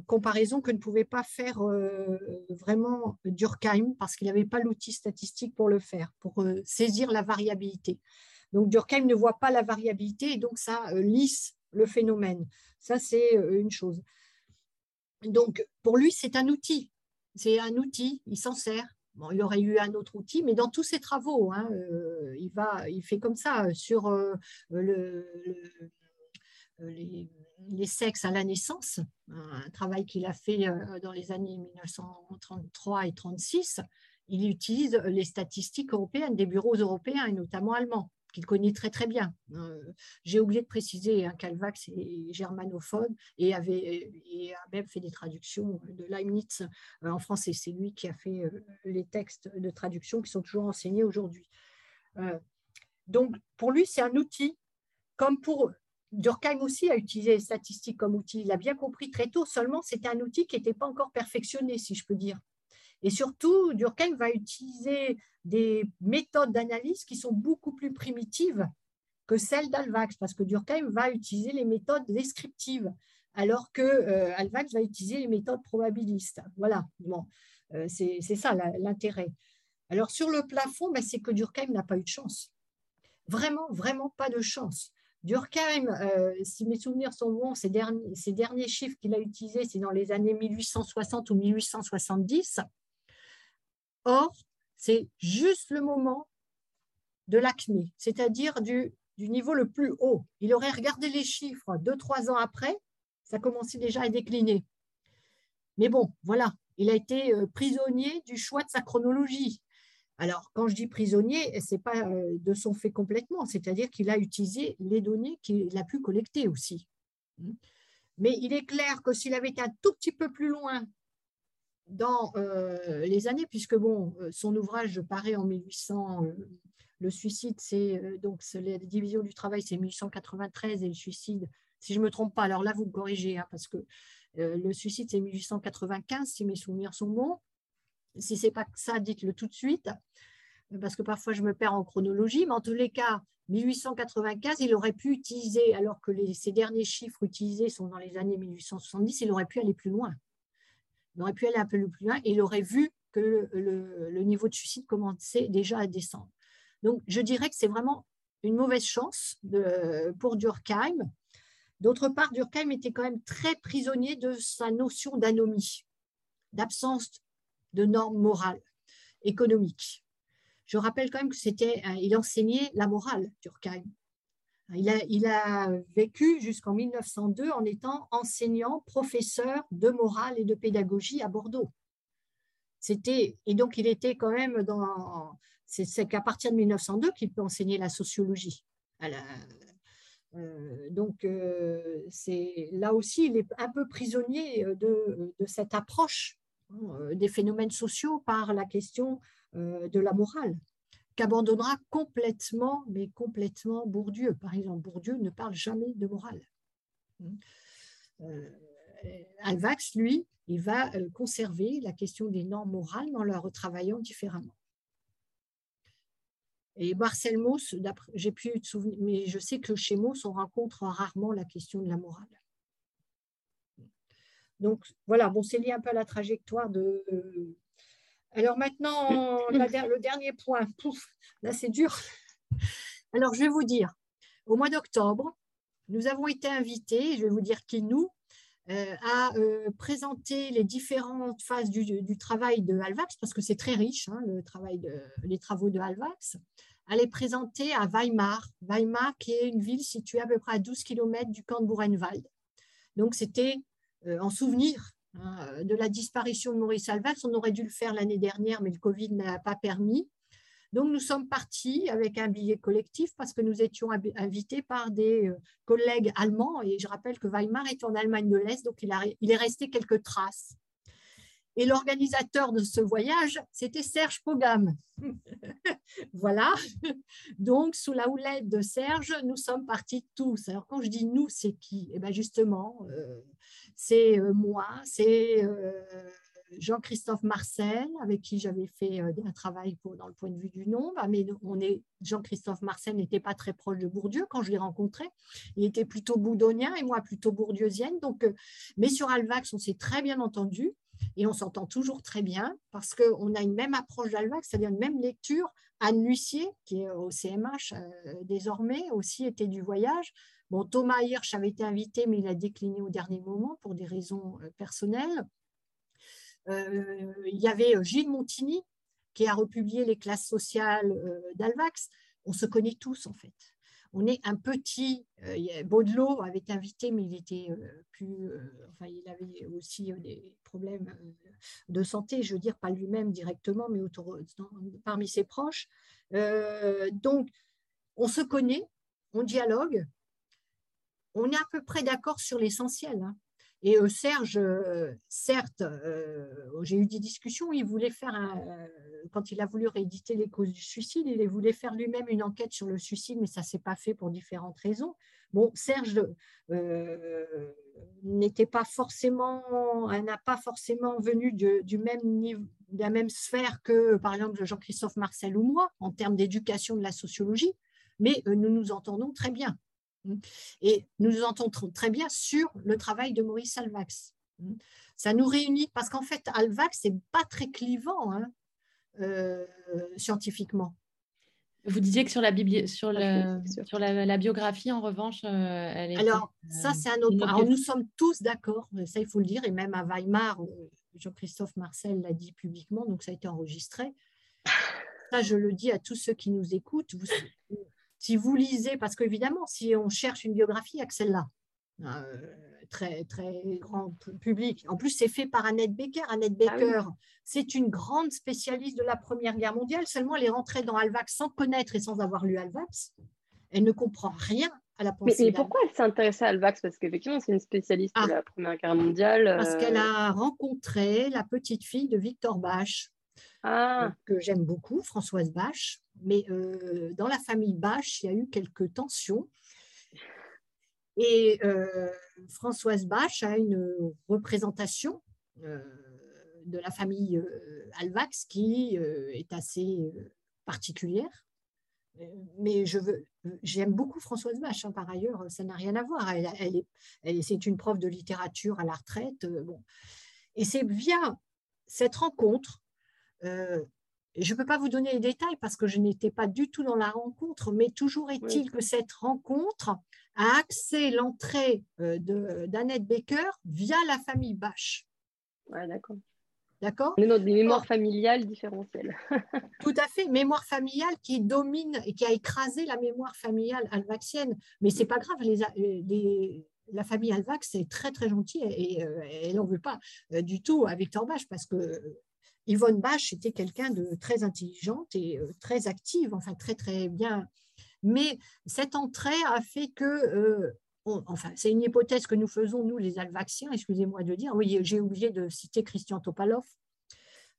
comparaison que ne pouvait pas faire euh, vraiment Durkheim parce qu'il n'avait pas l'outil statistique pour le faire, pour euh, saisir la variabilité. Donc Durkheim ne voit pas la variabilité et donc ça lisse le phénomène. Ça, c'est une chose. Donc pour lui, c'est un outil. C'est un outil, il s'en sert. Il aurait eu un autre outil, mais dans tous ses travaux, hein, il, va, il fait comme ça sur le, les, les, sexes à la naissance, un travail qu'il a fait euh, dans les années 1933 et 36, il utilise les statistiques européennes, des bureaux européens et notamment allemands, qu'il connaît très très bien. Euh, j'ai oublié de préciser hein, est germanophone et, avait, et a même fait des traductions de Leibniz euh, en français. C'est lui qui a fait les textes de traduction qui sont toujours enseignés aujourd'hui. donc pour lui, c'est un outil comme pour Durkheim aussi a utilisé les statistiques comme outil. Il a bien compris très tôt, seulement c'était un outil qui n'était pas encore perfectionné, si je peux dire. Et surtout, Durkheim va utiliser des méthodes d'analyse qui sont beaucoup plus primitives que celles d'Alvax, parce que Durkheim va utiliser les méthodes descriptives, alors que euh, Alvax va utiliser les méthodes probabilistes. Voilà, bon, euh, c'est ça l'intérêt. Alors sur le plafond, ben, c'est que Durkheim n'a pas eu de chance. Vraiment, vraiment pas de chance. Durkheim, euh, si mes souvenirs sont bons, ces derniers, chiffres qu'il a utilisés, c'est dans les années 1860 ou 1870. Or, c'est juste le moment de l'acné, c'est-à-dire du, niveau le plus haut. Il aurait regardé les chiffres deux, trois ans après, ça commençait déjà à décliner. Mais bon, voilà, il a été euh, prisonnier du choix de sa chronologie. Alors, quand je dis prisonnier, ce n'est pas euh, de son fait complètement, c'est-à-dire qu'il a utilisé les données qu'il a pu collecter aussi. Mais il est clair que s'il avait été un tout petit peu plus loin dans euh, les années, puisque bon, euh, son ouvrage paraît en 1800, le suicide, c'est donc la division du travail, c'est 1893 et le suicide, si je ne me trompe pas, alors là vous me corrigez, hein, parce que le suicide c'est 1895, si mes souvenirs sont bons. Si ce n'est pas ça, dites-le tout de suite, parce que parfois je me perds en chronologie, mais en tous les cas, 1895, il aurait pu utiliser, alors que ces derniers chiffres utilisés sont dans les années 1870, il aurait pu aller plus loin. Il aurait pu aller un peu plus loin et il aurait vu que le, niveau de suicide commençait déjà à descendre. Donc, je dirais que c'est vraiment une mauvaise chance pour Durkheim D'autre part, Durkheim était quand même très prisonnier de sa notion d'anomie, d'absence de normes morales, économiques. Je rappelle quand même que c'était, euh, il enseignait la morale, Durkheim. Il a, vécu jusqu'en 1902 en étant enseignant, professeur de morale et de pédagogie à Bordeaux. C'était, et donc il était quand même dans. C'est qu'à partir de 1902 qu'il peut enseigner la sociologie. Euh, donc, euh, c'est là aussi, il est un peu prisonnier de, cette approche des phénomènes sociaux par la question euh, de la morale qu'abandonnera complètement, mais complètement Bourdieu. Par exemple, Bourdieu ne parle jamais de morale. Alvax, lui, il va euh, conserver la question des normes morales en la retravaillant différemment. Et Marcel Mauss, j'ai plus de souvenirs, mais je sais que chez Mauss, on rencontre rarement la question de la morale. Donc voilà, bon, c'est lié un peu à la trajectoire de. Alors maintenant, le dernier point, là c'est dur. Alors je vais vous dire, au mois d'octobre, nous avons été invités, je vais vous dire qui nous, euh, à euh, présenter les différentes phases du, travail de Alvax, parce que c'est très riche, hein, le travail de, les travaux de Alvax, à les présenter à Weimar. Weimar, qui est une ville située à peu près à 12 km du camp de Buchenwald. Donc, c'était euh, en souvenir hein, de la disparition de Maurice Alvax. On aurait dû le faire l'année dernière, mais le Covid n'a pas permis. Donc, nous sommes partis avec un billet collectif parce que nous étions invités par des euh, collègues allemands. Et je rappelle que Weimar est en Allemagne de l'Est, donc il, il est resté quelques traces. Et l'organisateur de ce voyage, c'était Serge Pogam. voilà. Donc, sous la houlette de Serge, nous sommes partis tous. Alors, quand je dis nous, c'est qui? Eh bien, justement, euh, c'est euh, moi, c'est Jean-Christophe Marcel, avec qui j'avais fait euh, un travail dans le point de vue du nombre, ah, mais on est, Jean-Christophe Marcel n'était pas très proche de Bourdieu quand je l'ai rencontré. Il était plutôt boudonien et moi plutôt bourdieusienne. Donc, euh, mais sur Alvax, on s'est très bien entendu et on s'entend toujours très bien parce qu'on a une même approche d'Alvax, c'est-à-dire une même lecture. Anne Lucier, qui est au CMH euh, désormais, aussi était du voyage. Thomas Hirsch avait été invité, mais il a décliné au dernier moment pour des raisons personnelles. Euh, il y avait euh, Gilles Montigny qui a republié les classes sociales euh, d'Alvax. On se connaît tous en fait on est un petit. Baudelot avait été invité, mais il était plus. enfin, il avait aussi des problèmes de santé, je veux dire, pas lui-même directement, mais autour, parmi ses proches. donc, on se connaît, on dialogue, on est à peu près d'accord sur l'essentiel. Hein. Et euh, Serge, euh, certes, euh, j'ai eu des discussions, il voulait faire, quand il a voulu rééditer les causes du suicide, il voulait faire lui-même une enquête sur le suicide, mais ça ne s'est pas fait pour différentes raisons. Bon, Serge n'était pas forcément, n'a pas forcément venu du même niveau, de la même sphère que, par exemple, Jean-Christophe Marcel ou moi, en termes d'éducation de la sociologie, mais nous nous entendons très bien. Et nous nous entendons très bien sur le travail de Maurice Alvax. Ça nous réunit parce qu'en fait, Alvax n'est pas très clivant hein, euh, scientifiquement. Vous disiez que sur la, sur sur la, biographie, en revanche, euh, elle est. Alors, ça, euh, c'est un autre point. nous sommes tous d'accord, ça, il faut le dire, et même à Weimar, Jean-Christophe Marcel l'a dit publiquement, donc ça a été enregistré. Ça, je le dis à tous ceux qui nous écoutent. Vous, si vous lisez, parce qu'évidemment, si on cherche une biographie, il n'y a que celle-là. Euh, très, très grand public. En plus, c'est fait par Annette Becker. Annette ah Becker, c'est une grande spécialiste de la Première Guerre mondiale. Seulement, elle est rentrée dans Alvax sans connaître et sans avoir lu Alvax. Elle ne comprend rien à la pensée. Mais, pourquoi elle s'intéressait à Alvax? Parce qu'effectivement, c'est une spécialiste de ah. la Première Guerre mondiale. Parce qu'elle euh. a rencontré la petite fille de Victor Bach, ah. que j'aime beaucoup, Françoise Bach. Mais euh, dans la famille Bach, il y a eu quelques tensions. Et euh, Françoise Bach a une représentation euh, de la famille Alvax qui est assez particulière. Mais je veux, j'aime beaucoup Françoise Bach, hein, par ailleurs, ça n'a rien à voir. Elle, elle c'est une prof de littérature à la retraite. bon. Et c'est via cette rencontre je ne peux pas vous donner les détails parce que je n'étais pas du tout dans la rencontre, mais toujours est-il que cette rencontre a axé l'entrée d'Annette Baker via la famille Bache. Ouais, d'accord. D'accord? Des mémoires familiales différentielles. Tout à fait, mémoire familiale qui domine et qui a écrasé la mémoire familiale alvaxienne. Mais c'est pas grave, les, la famille Alvax est très très gentille et, elle n'en veut pas du tout à Victor Bache parce que Yvonne Bache était quelqu'un de très intelligente et euh, très active, enfin très très bien. Mais cette entrée a fait que, euh, enfin c'est une hypothèse que nous faisons, nous les Alvaxiens, excusez-moi de dire, oui j'ai oublié de citer Christian Topalov,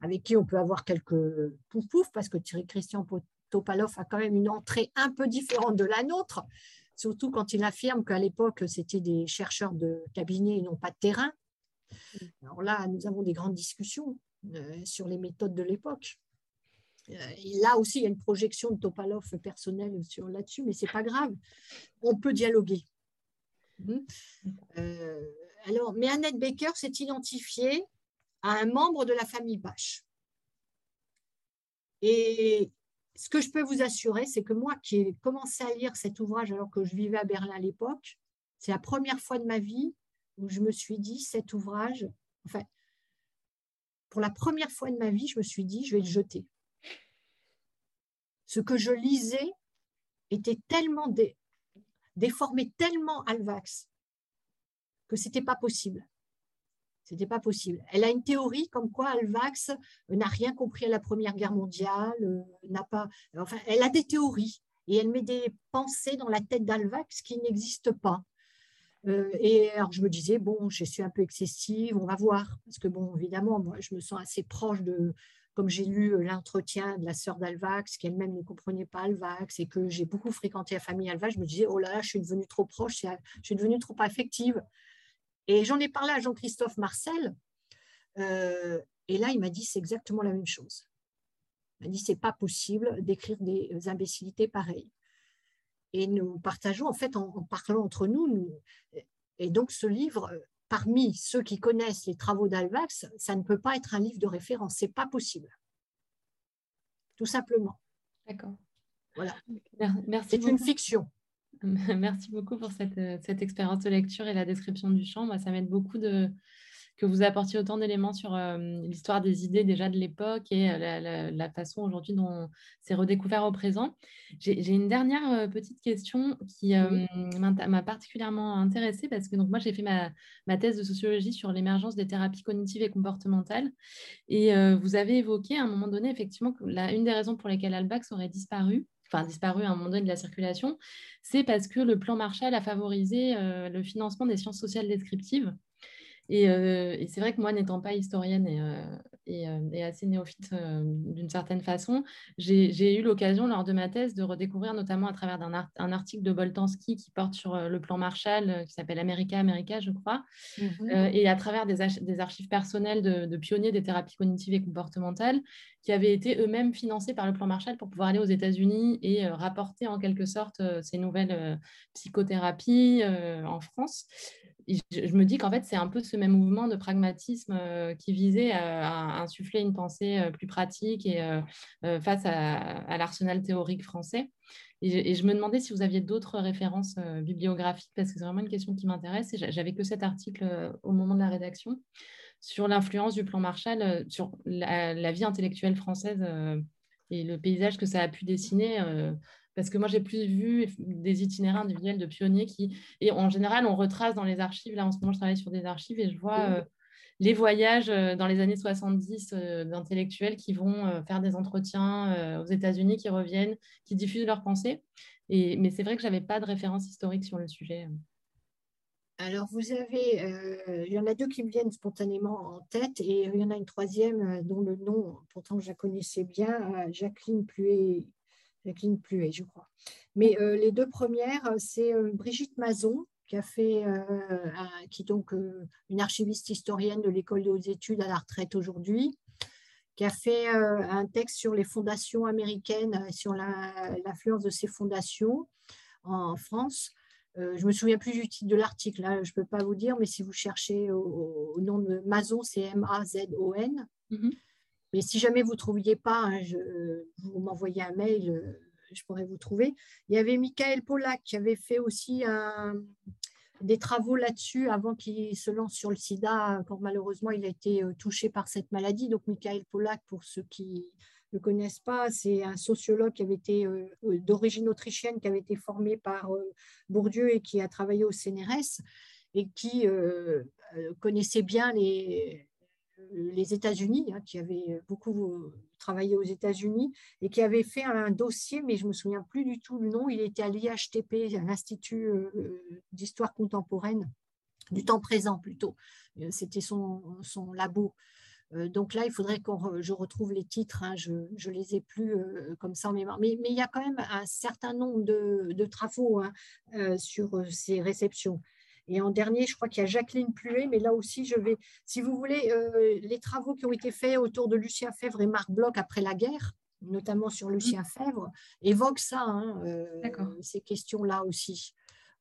avec qui on peut avoir quelques pouf pouf parce que Christian Topalov a quand même une entrée un peu différente de la nôtre, surtout quand il affirme qu'à l'époque c'était des chercheurs de cabinet et non pas de terrain. Alors là, nous avons des grandes discussions. Euh, sur les méthodes de l'époque. Euh, là aussi, il y a une projection de Topalov personnelle sur là-dessus, mais c'est pas grave. On peut dialoguer. Hmm. Euh, alors, mais Annette Baker s'est identifiée à un membre de la famille Bache. Et ce que je peux vous assurer, c'est que moi qui ai commencé à lire cet ouvrage alors que je vivais à Berlin à l'époque, c'est la première fois de ma vie où je me suis dit, cet ouvrage, enfin, pour la première fois de ma vie, je me suis dit, je vais le jeter. Ce que je lisais était tellement déformé, tellement Alvax, que c'était pas possible. C'était pas possible. Elle a une théorie comme quoi Alvax n'a rien compris à la Première Guerre mondiale, euh, n'a pas. Enfin, elle a des théories et elle met des pensées dans la tête d'Alvax qui n'existent pas. Euh, et alors, je me disais, bon, je suis un peu excessive, on va voir. Parce que, bon, évidemment, moi, je me sens assez proche de, comme j'ai lu euh, l'entretien de la sœur d'Alvax, qui elle-même ne comprenait pas Alvax, et que j'ai beaucoup fréquenté la famille Alvax, je me disais, oh là là, je suis devenue trop proche, je suis devenue trop affective. Et j'en ai parlé à Jean-Christophe Marcel, euh, et là, il m'a dit, c'est exactement la même chose. Il m'a dit, c'est pas possible d'écrire des imbécilités pareilles et nous partageons, en fait, en, parlant entre nous, et donc ce livre, parmi ceux qui connaissent les travaux d'Alvax, ça ne peut pas être un livre de référence, c'est pas possible. Tout simplement. D'accord. Voilà. Merci. C'est une fiction. Merci beaucoup pour cette, cette, expérience de lecture et la description du champ. Moi, ça m'aide beaucoup de, que vous apportiez autant d'éléments sur euh, l'histoire des idées déjà de l'époque et euh, la, façon aujourd'hui dont c'est redécouvert au présent. J'ai une dernière euh, petite question qui m'a particulièrement intéressée parce que donc, moi, j'ai fait ma, ma, thèse de sociologie sur l'émergence des thérapies cognitives et comportementales. Et vous avez évoqué à un moment donné, effectivement, que la, une des raisons pour lesquelles Albax aurait disparu, enfin disparu à un moment donné de la circulation, c'est parce que le plan Marshall a favorisé le financement des sciences sociales descriptives euh, et, c'est vrai que moi, n'étant pas historienne et, euh, euh, et, assez néophyte d'une certaine façon, j'ai eu l'occasion lors de ma thèse de redécouvrir, notamment à travers un, un article de Boltanski qui porte sur le plan Marshall, qui s'appelle America America, je crois, mmh et à travers des, des archives personnelles de, de, pionniers des thérapies cognitives et comportementales qui avaient été eux-mêmes financés par le plan Marshall pour pouvoir aller aux États-Unis et rapporter en quelque sorte ces nouvelles psychothérapies en France je me dis qu'en fait, c'est un peu ce même mouvement de pragmatisme euh, qui visait à, insuffler une pensée euh, plus pratique euh, face à, l'arsenal théorique français. Et, je me demandais si vous aviez d'autres références bibliographiques, parce que c'est vraiment une question qui m'intéresse. Et j'avais que cet article au moment de la rédaction sur l'influence du plan Marshall sur la, vie intellectuelle française et le paysage que ça a pu dessiner parce que moi, j'ai plus vu des itinéraires individuels de pionniers qui, et en général, on retrace dans les archives. Là, en ce moment, je travaille sur des archives et je vois euh, les voyages euh, dans les années 70 euh, d'intellectuels qui vont faire des entretiens aux États-Unis, qui reviennent, qui diffusent leurs pensées. Et, mais c'est vrai que je n'avais pas de référence historique sur le sujet. Alors, vous avez, il y en a deux qui me viennent spontanément en tête et il y en a une troisième dont le nom, pourtant je la connaissais bien, Jacqueline Pluet Jacqueline Pluet, je crois. Mais euh, les deux premières, euh, c'est euh, Brigitte Mazon, qui a fait, qui est donc une archiviste historienne de l'école des hautes études à la retraite aujourd'hui, qui a fait un texte sur les fondations américaines, sur l'influence de ces fondations en France. je ne me souviens plus du titre de l'article, je ne peux pas vous dire, mais si vous cherchez au, nom de Mazon, c'est M-A-Z-O-N. Mm-hmm. Mais si jamais vous ne trouviez pas, hein, vous m'envoyez un mail, je pourrais vous trouver. Il y avait Michael Pollack qui avait fait aussi des travaux là-dessus avant qu'il se lance sur le sida, quand malheureusement il a été touché par cette maladie. Donc Michael Pollack, pour ceux qui ne connaissent pas, c'est un sociologue qui avait été d'origine autrichienne, qui avait été formé par Bourdieu et qui a travaillé au CNRS et qui connaissait bien les, les États-Unis, hein, qui avait beaucoup euh, travaillé aux États-Unis et qui avait fait un dossier, mais je me souviens plus du tout le nom. Il était à l'IHTP, l'Institut euh, d'histoire contemporaine, du temps présent plutôt. Euh, c'était son, son, labo. Donc là, il faudrait que je retrouve les titres, hein, je ne les ai plus comme ça en mémoire. Mais, mais, il y a quand même un certain nombre de, travaux hein, sur ces réceptions. Et en dernier, je crois qu'il y a Jacqueline Pluet, mais là aussi, je vais, si vous voulez, euh, les travaux qui ont été faits autour de Lucien Fèvre et Marc Bloch après la guerre, notamment sur mmh. Lucien Fèvre, évoquent ça, hein, euh, ces questions-là aussi.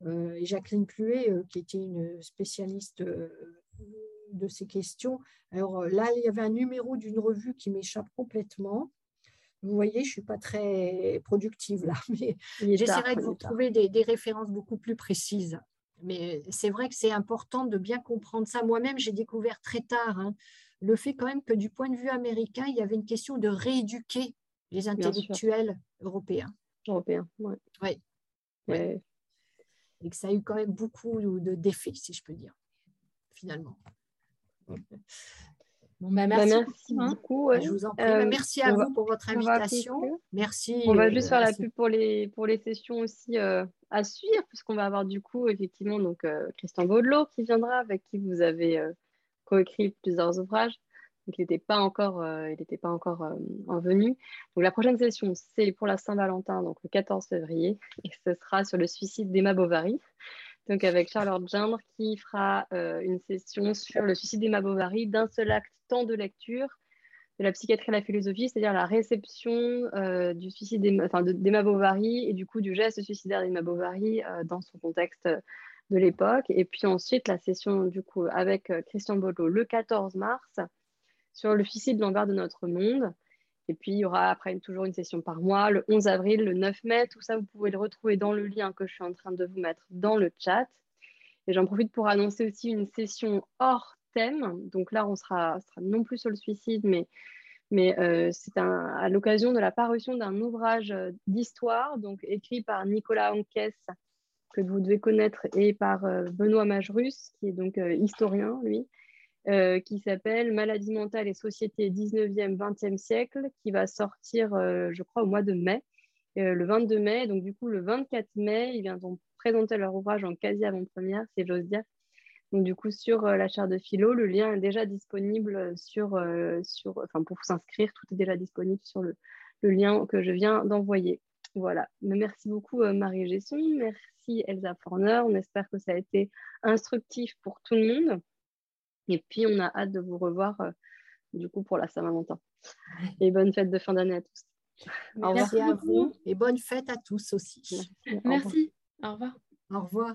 Euh, et Jacqueline Pluet, qui était une spécialiste de ces questions. Alors là, il y avait un numéro d'une revue qui m'échappe complètement. Vous voyez, je ne suis pas très productive là, mais j'essaierai de vous trouver des, références beaucoup plus précises mais c'est vrai que c'est important de bien comprendre ça. Moi-même, j'ai découvert très tard hein, le fait quand même que du point de vue américain, il y avait une question de rééduquer les intellectuels européens. Européens, oui. Ouais. Ouais. Et que ça a eu quand même beaucoup de d'effets, si je peux dire, finalement. Bah, bah, merci, hein. beaucoup. Je vous en prie. Euh, merci à vous pour votre invitation. Merci. On va juste faire la pub pour les, pour les sessions aussi euh, à suivre, puisqu'on va avoir du coup, effectivement, donc, euh, Christian Baudelot qui viendra, avec qui vous avez coécrit plusieurs ouvrages. Donc, il n'était pas encore, il n'était pas encore. Donc, la prochaine session, c'est pour la Saint-Valentin, donc le 14 février, et ce sera sur le suicide d'Emma Bovary donc avec Charlotte Gindre qui fera euh, une session sur le suicide d'Emma Bovary d'un seul acte, temps de lecture de la psychiatrie à la philosophie, c'est-à-dire la réception euh, du suicide d'Emma Bovary et du coup du geste suicidaire d'Emma Bovary euh, dans son contexte de l'époque. Et puis ensuite la session du coup avec Christian Bolo le 14 mars sur le suicide de l'envers de notre monde. Et puis, il y aura après toujours une session par mois, le 11 avril, le 9 mai. Tout ça, vous pouvez le retrouver dans le lien que je suis en train de vous mettre dans le chat. Et j'en profite pour annoncer aussi une session hors thème. Donc là, on sera, sera non plus sur le suicide, mais, mais euh, c'est à l'occasion de la parution d'un ouvrage euh, d'histoire, donc écrit par Nicolas Anques, que vous devez connaître, et par euh, Benoît Majerus, qui est donc historien, lui. Euh, qui s'appelle Maladie mentale et société 19e, 20e siècle, qui va sortir, euh, je crois, au mois de mai, euh, le 22 mai. Donc, du coup, le 24 mai, ils viendront présenter leur ouvrage en quasi avant-première, si j'ose dire. Donc, du coup, sur la chaire de philo, le lien est déjà disponible sur, sur enfin, pour s'inscrire, tout est déjà disponible sur le, le lien que je viens d'envoyer. Voilà. merci beaucoup, Marie Gesson. Merci, Elsa Forner. On espère que ça a été instructif pour tout le monde. Et puis, on a hâte de vous revoir euh, du coup pour la Saint-Valentin. Et bonne fête de fin d'année à tous. Merci à vous et bonne fête à tous aussi. Merci. Au revoir. Au revoir.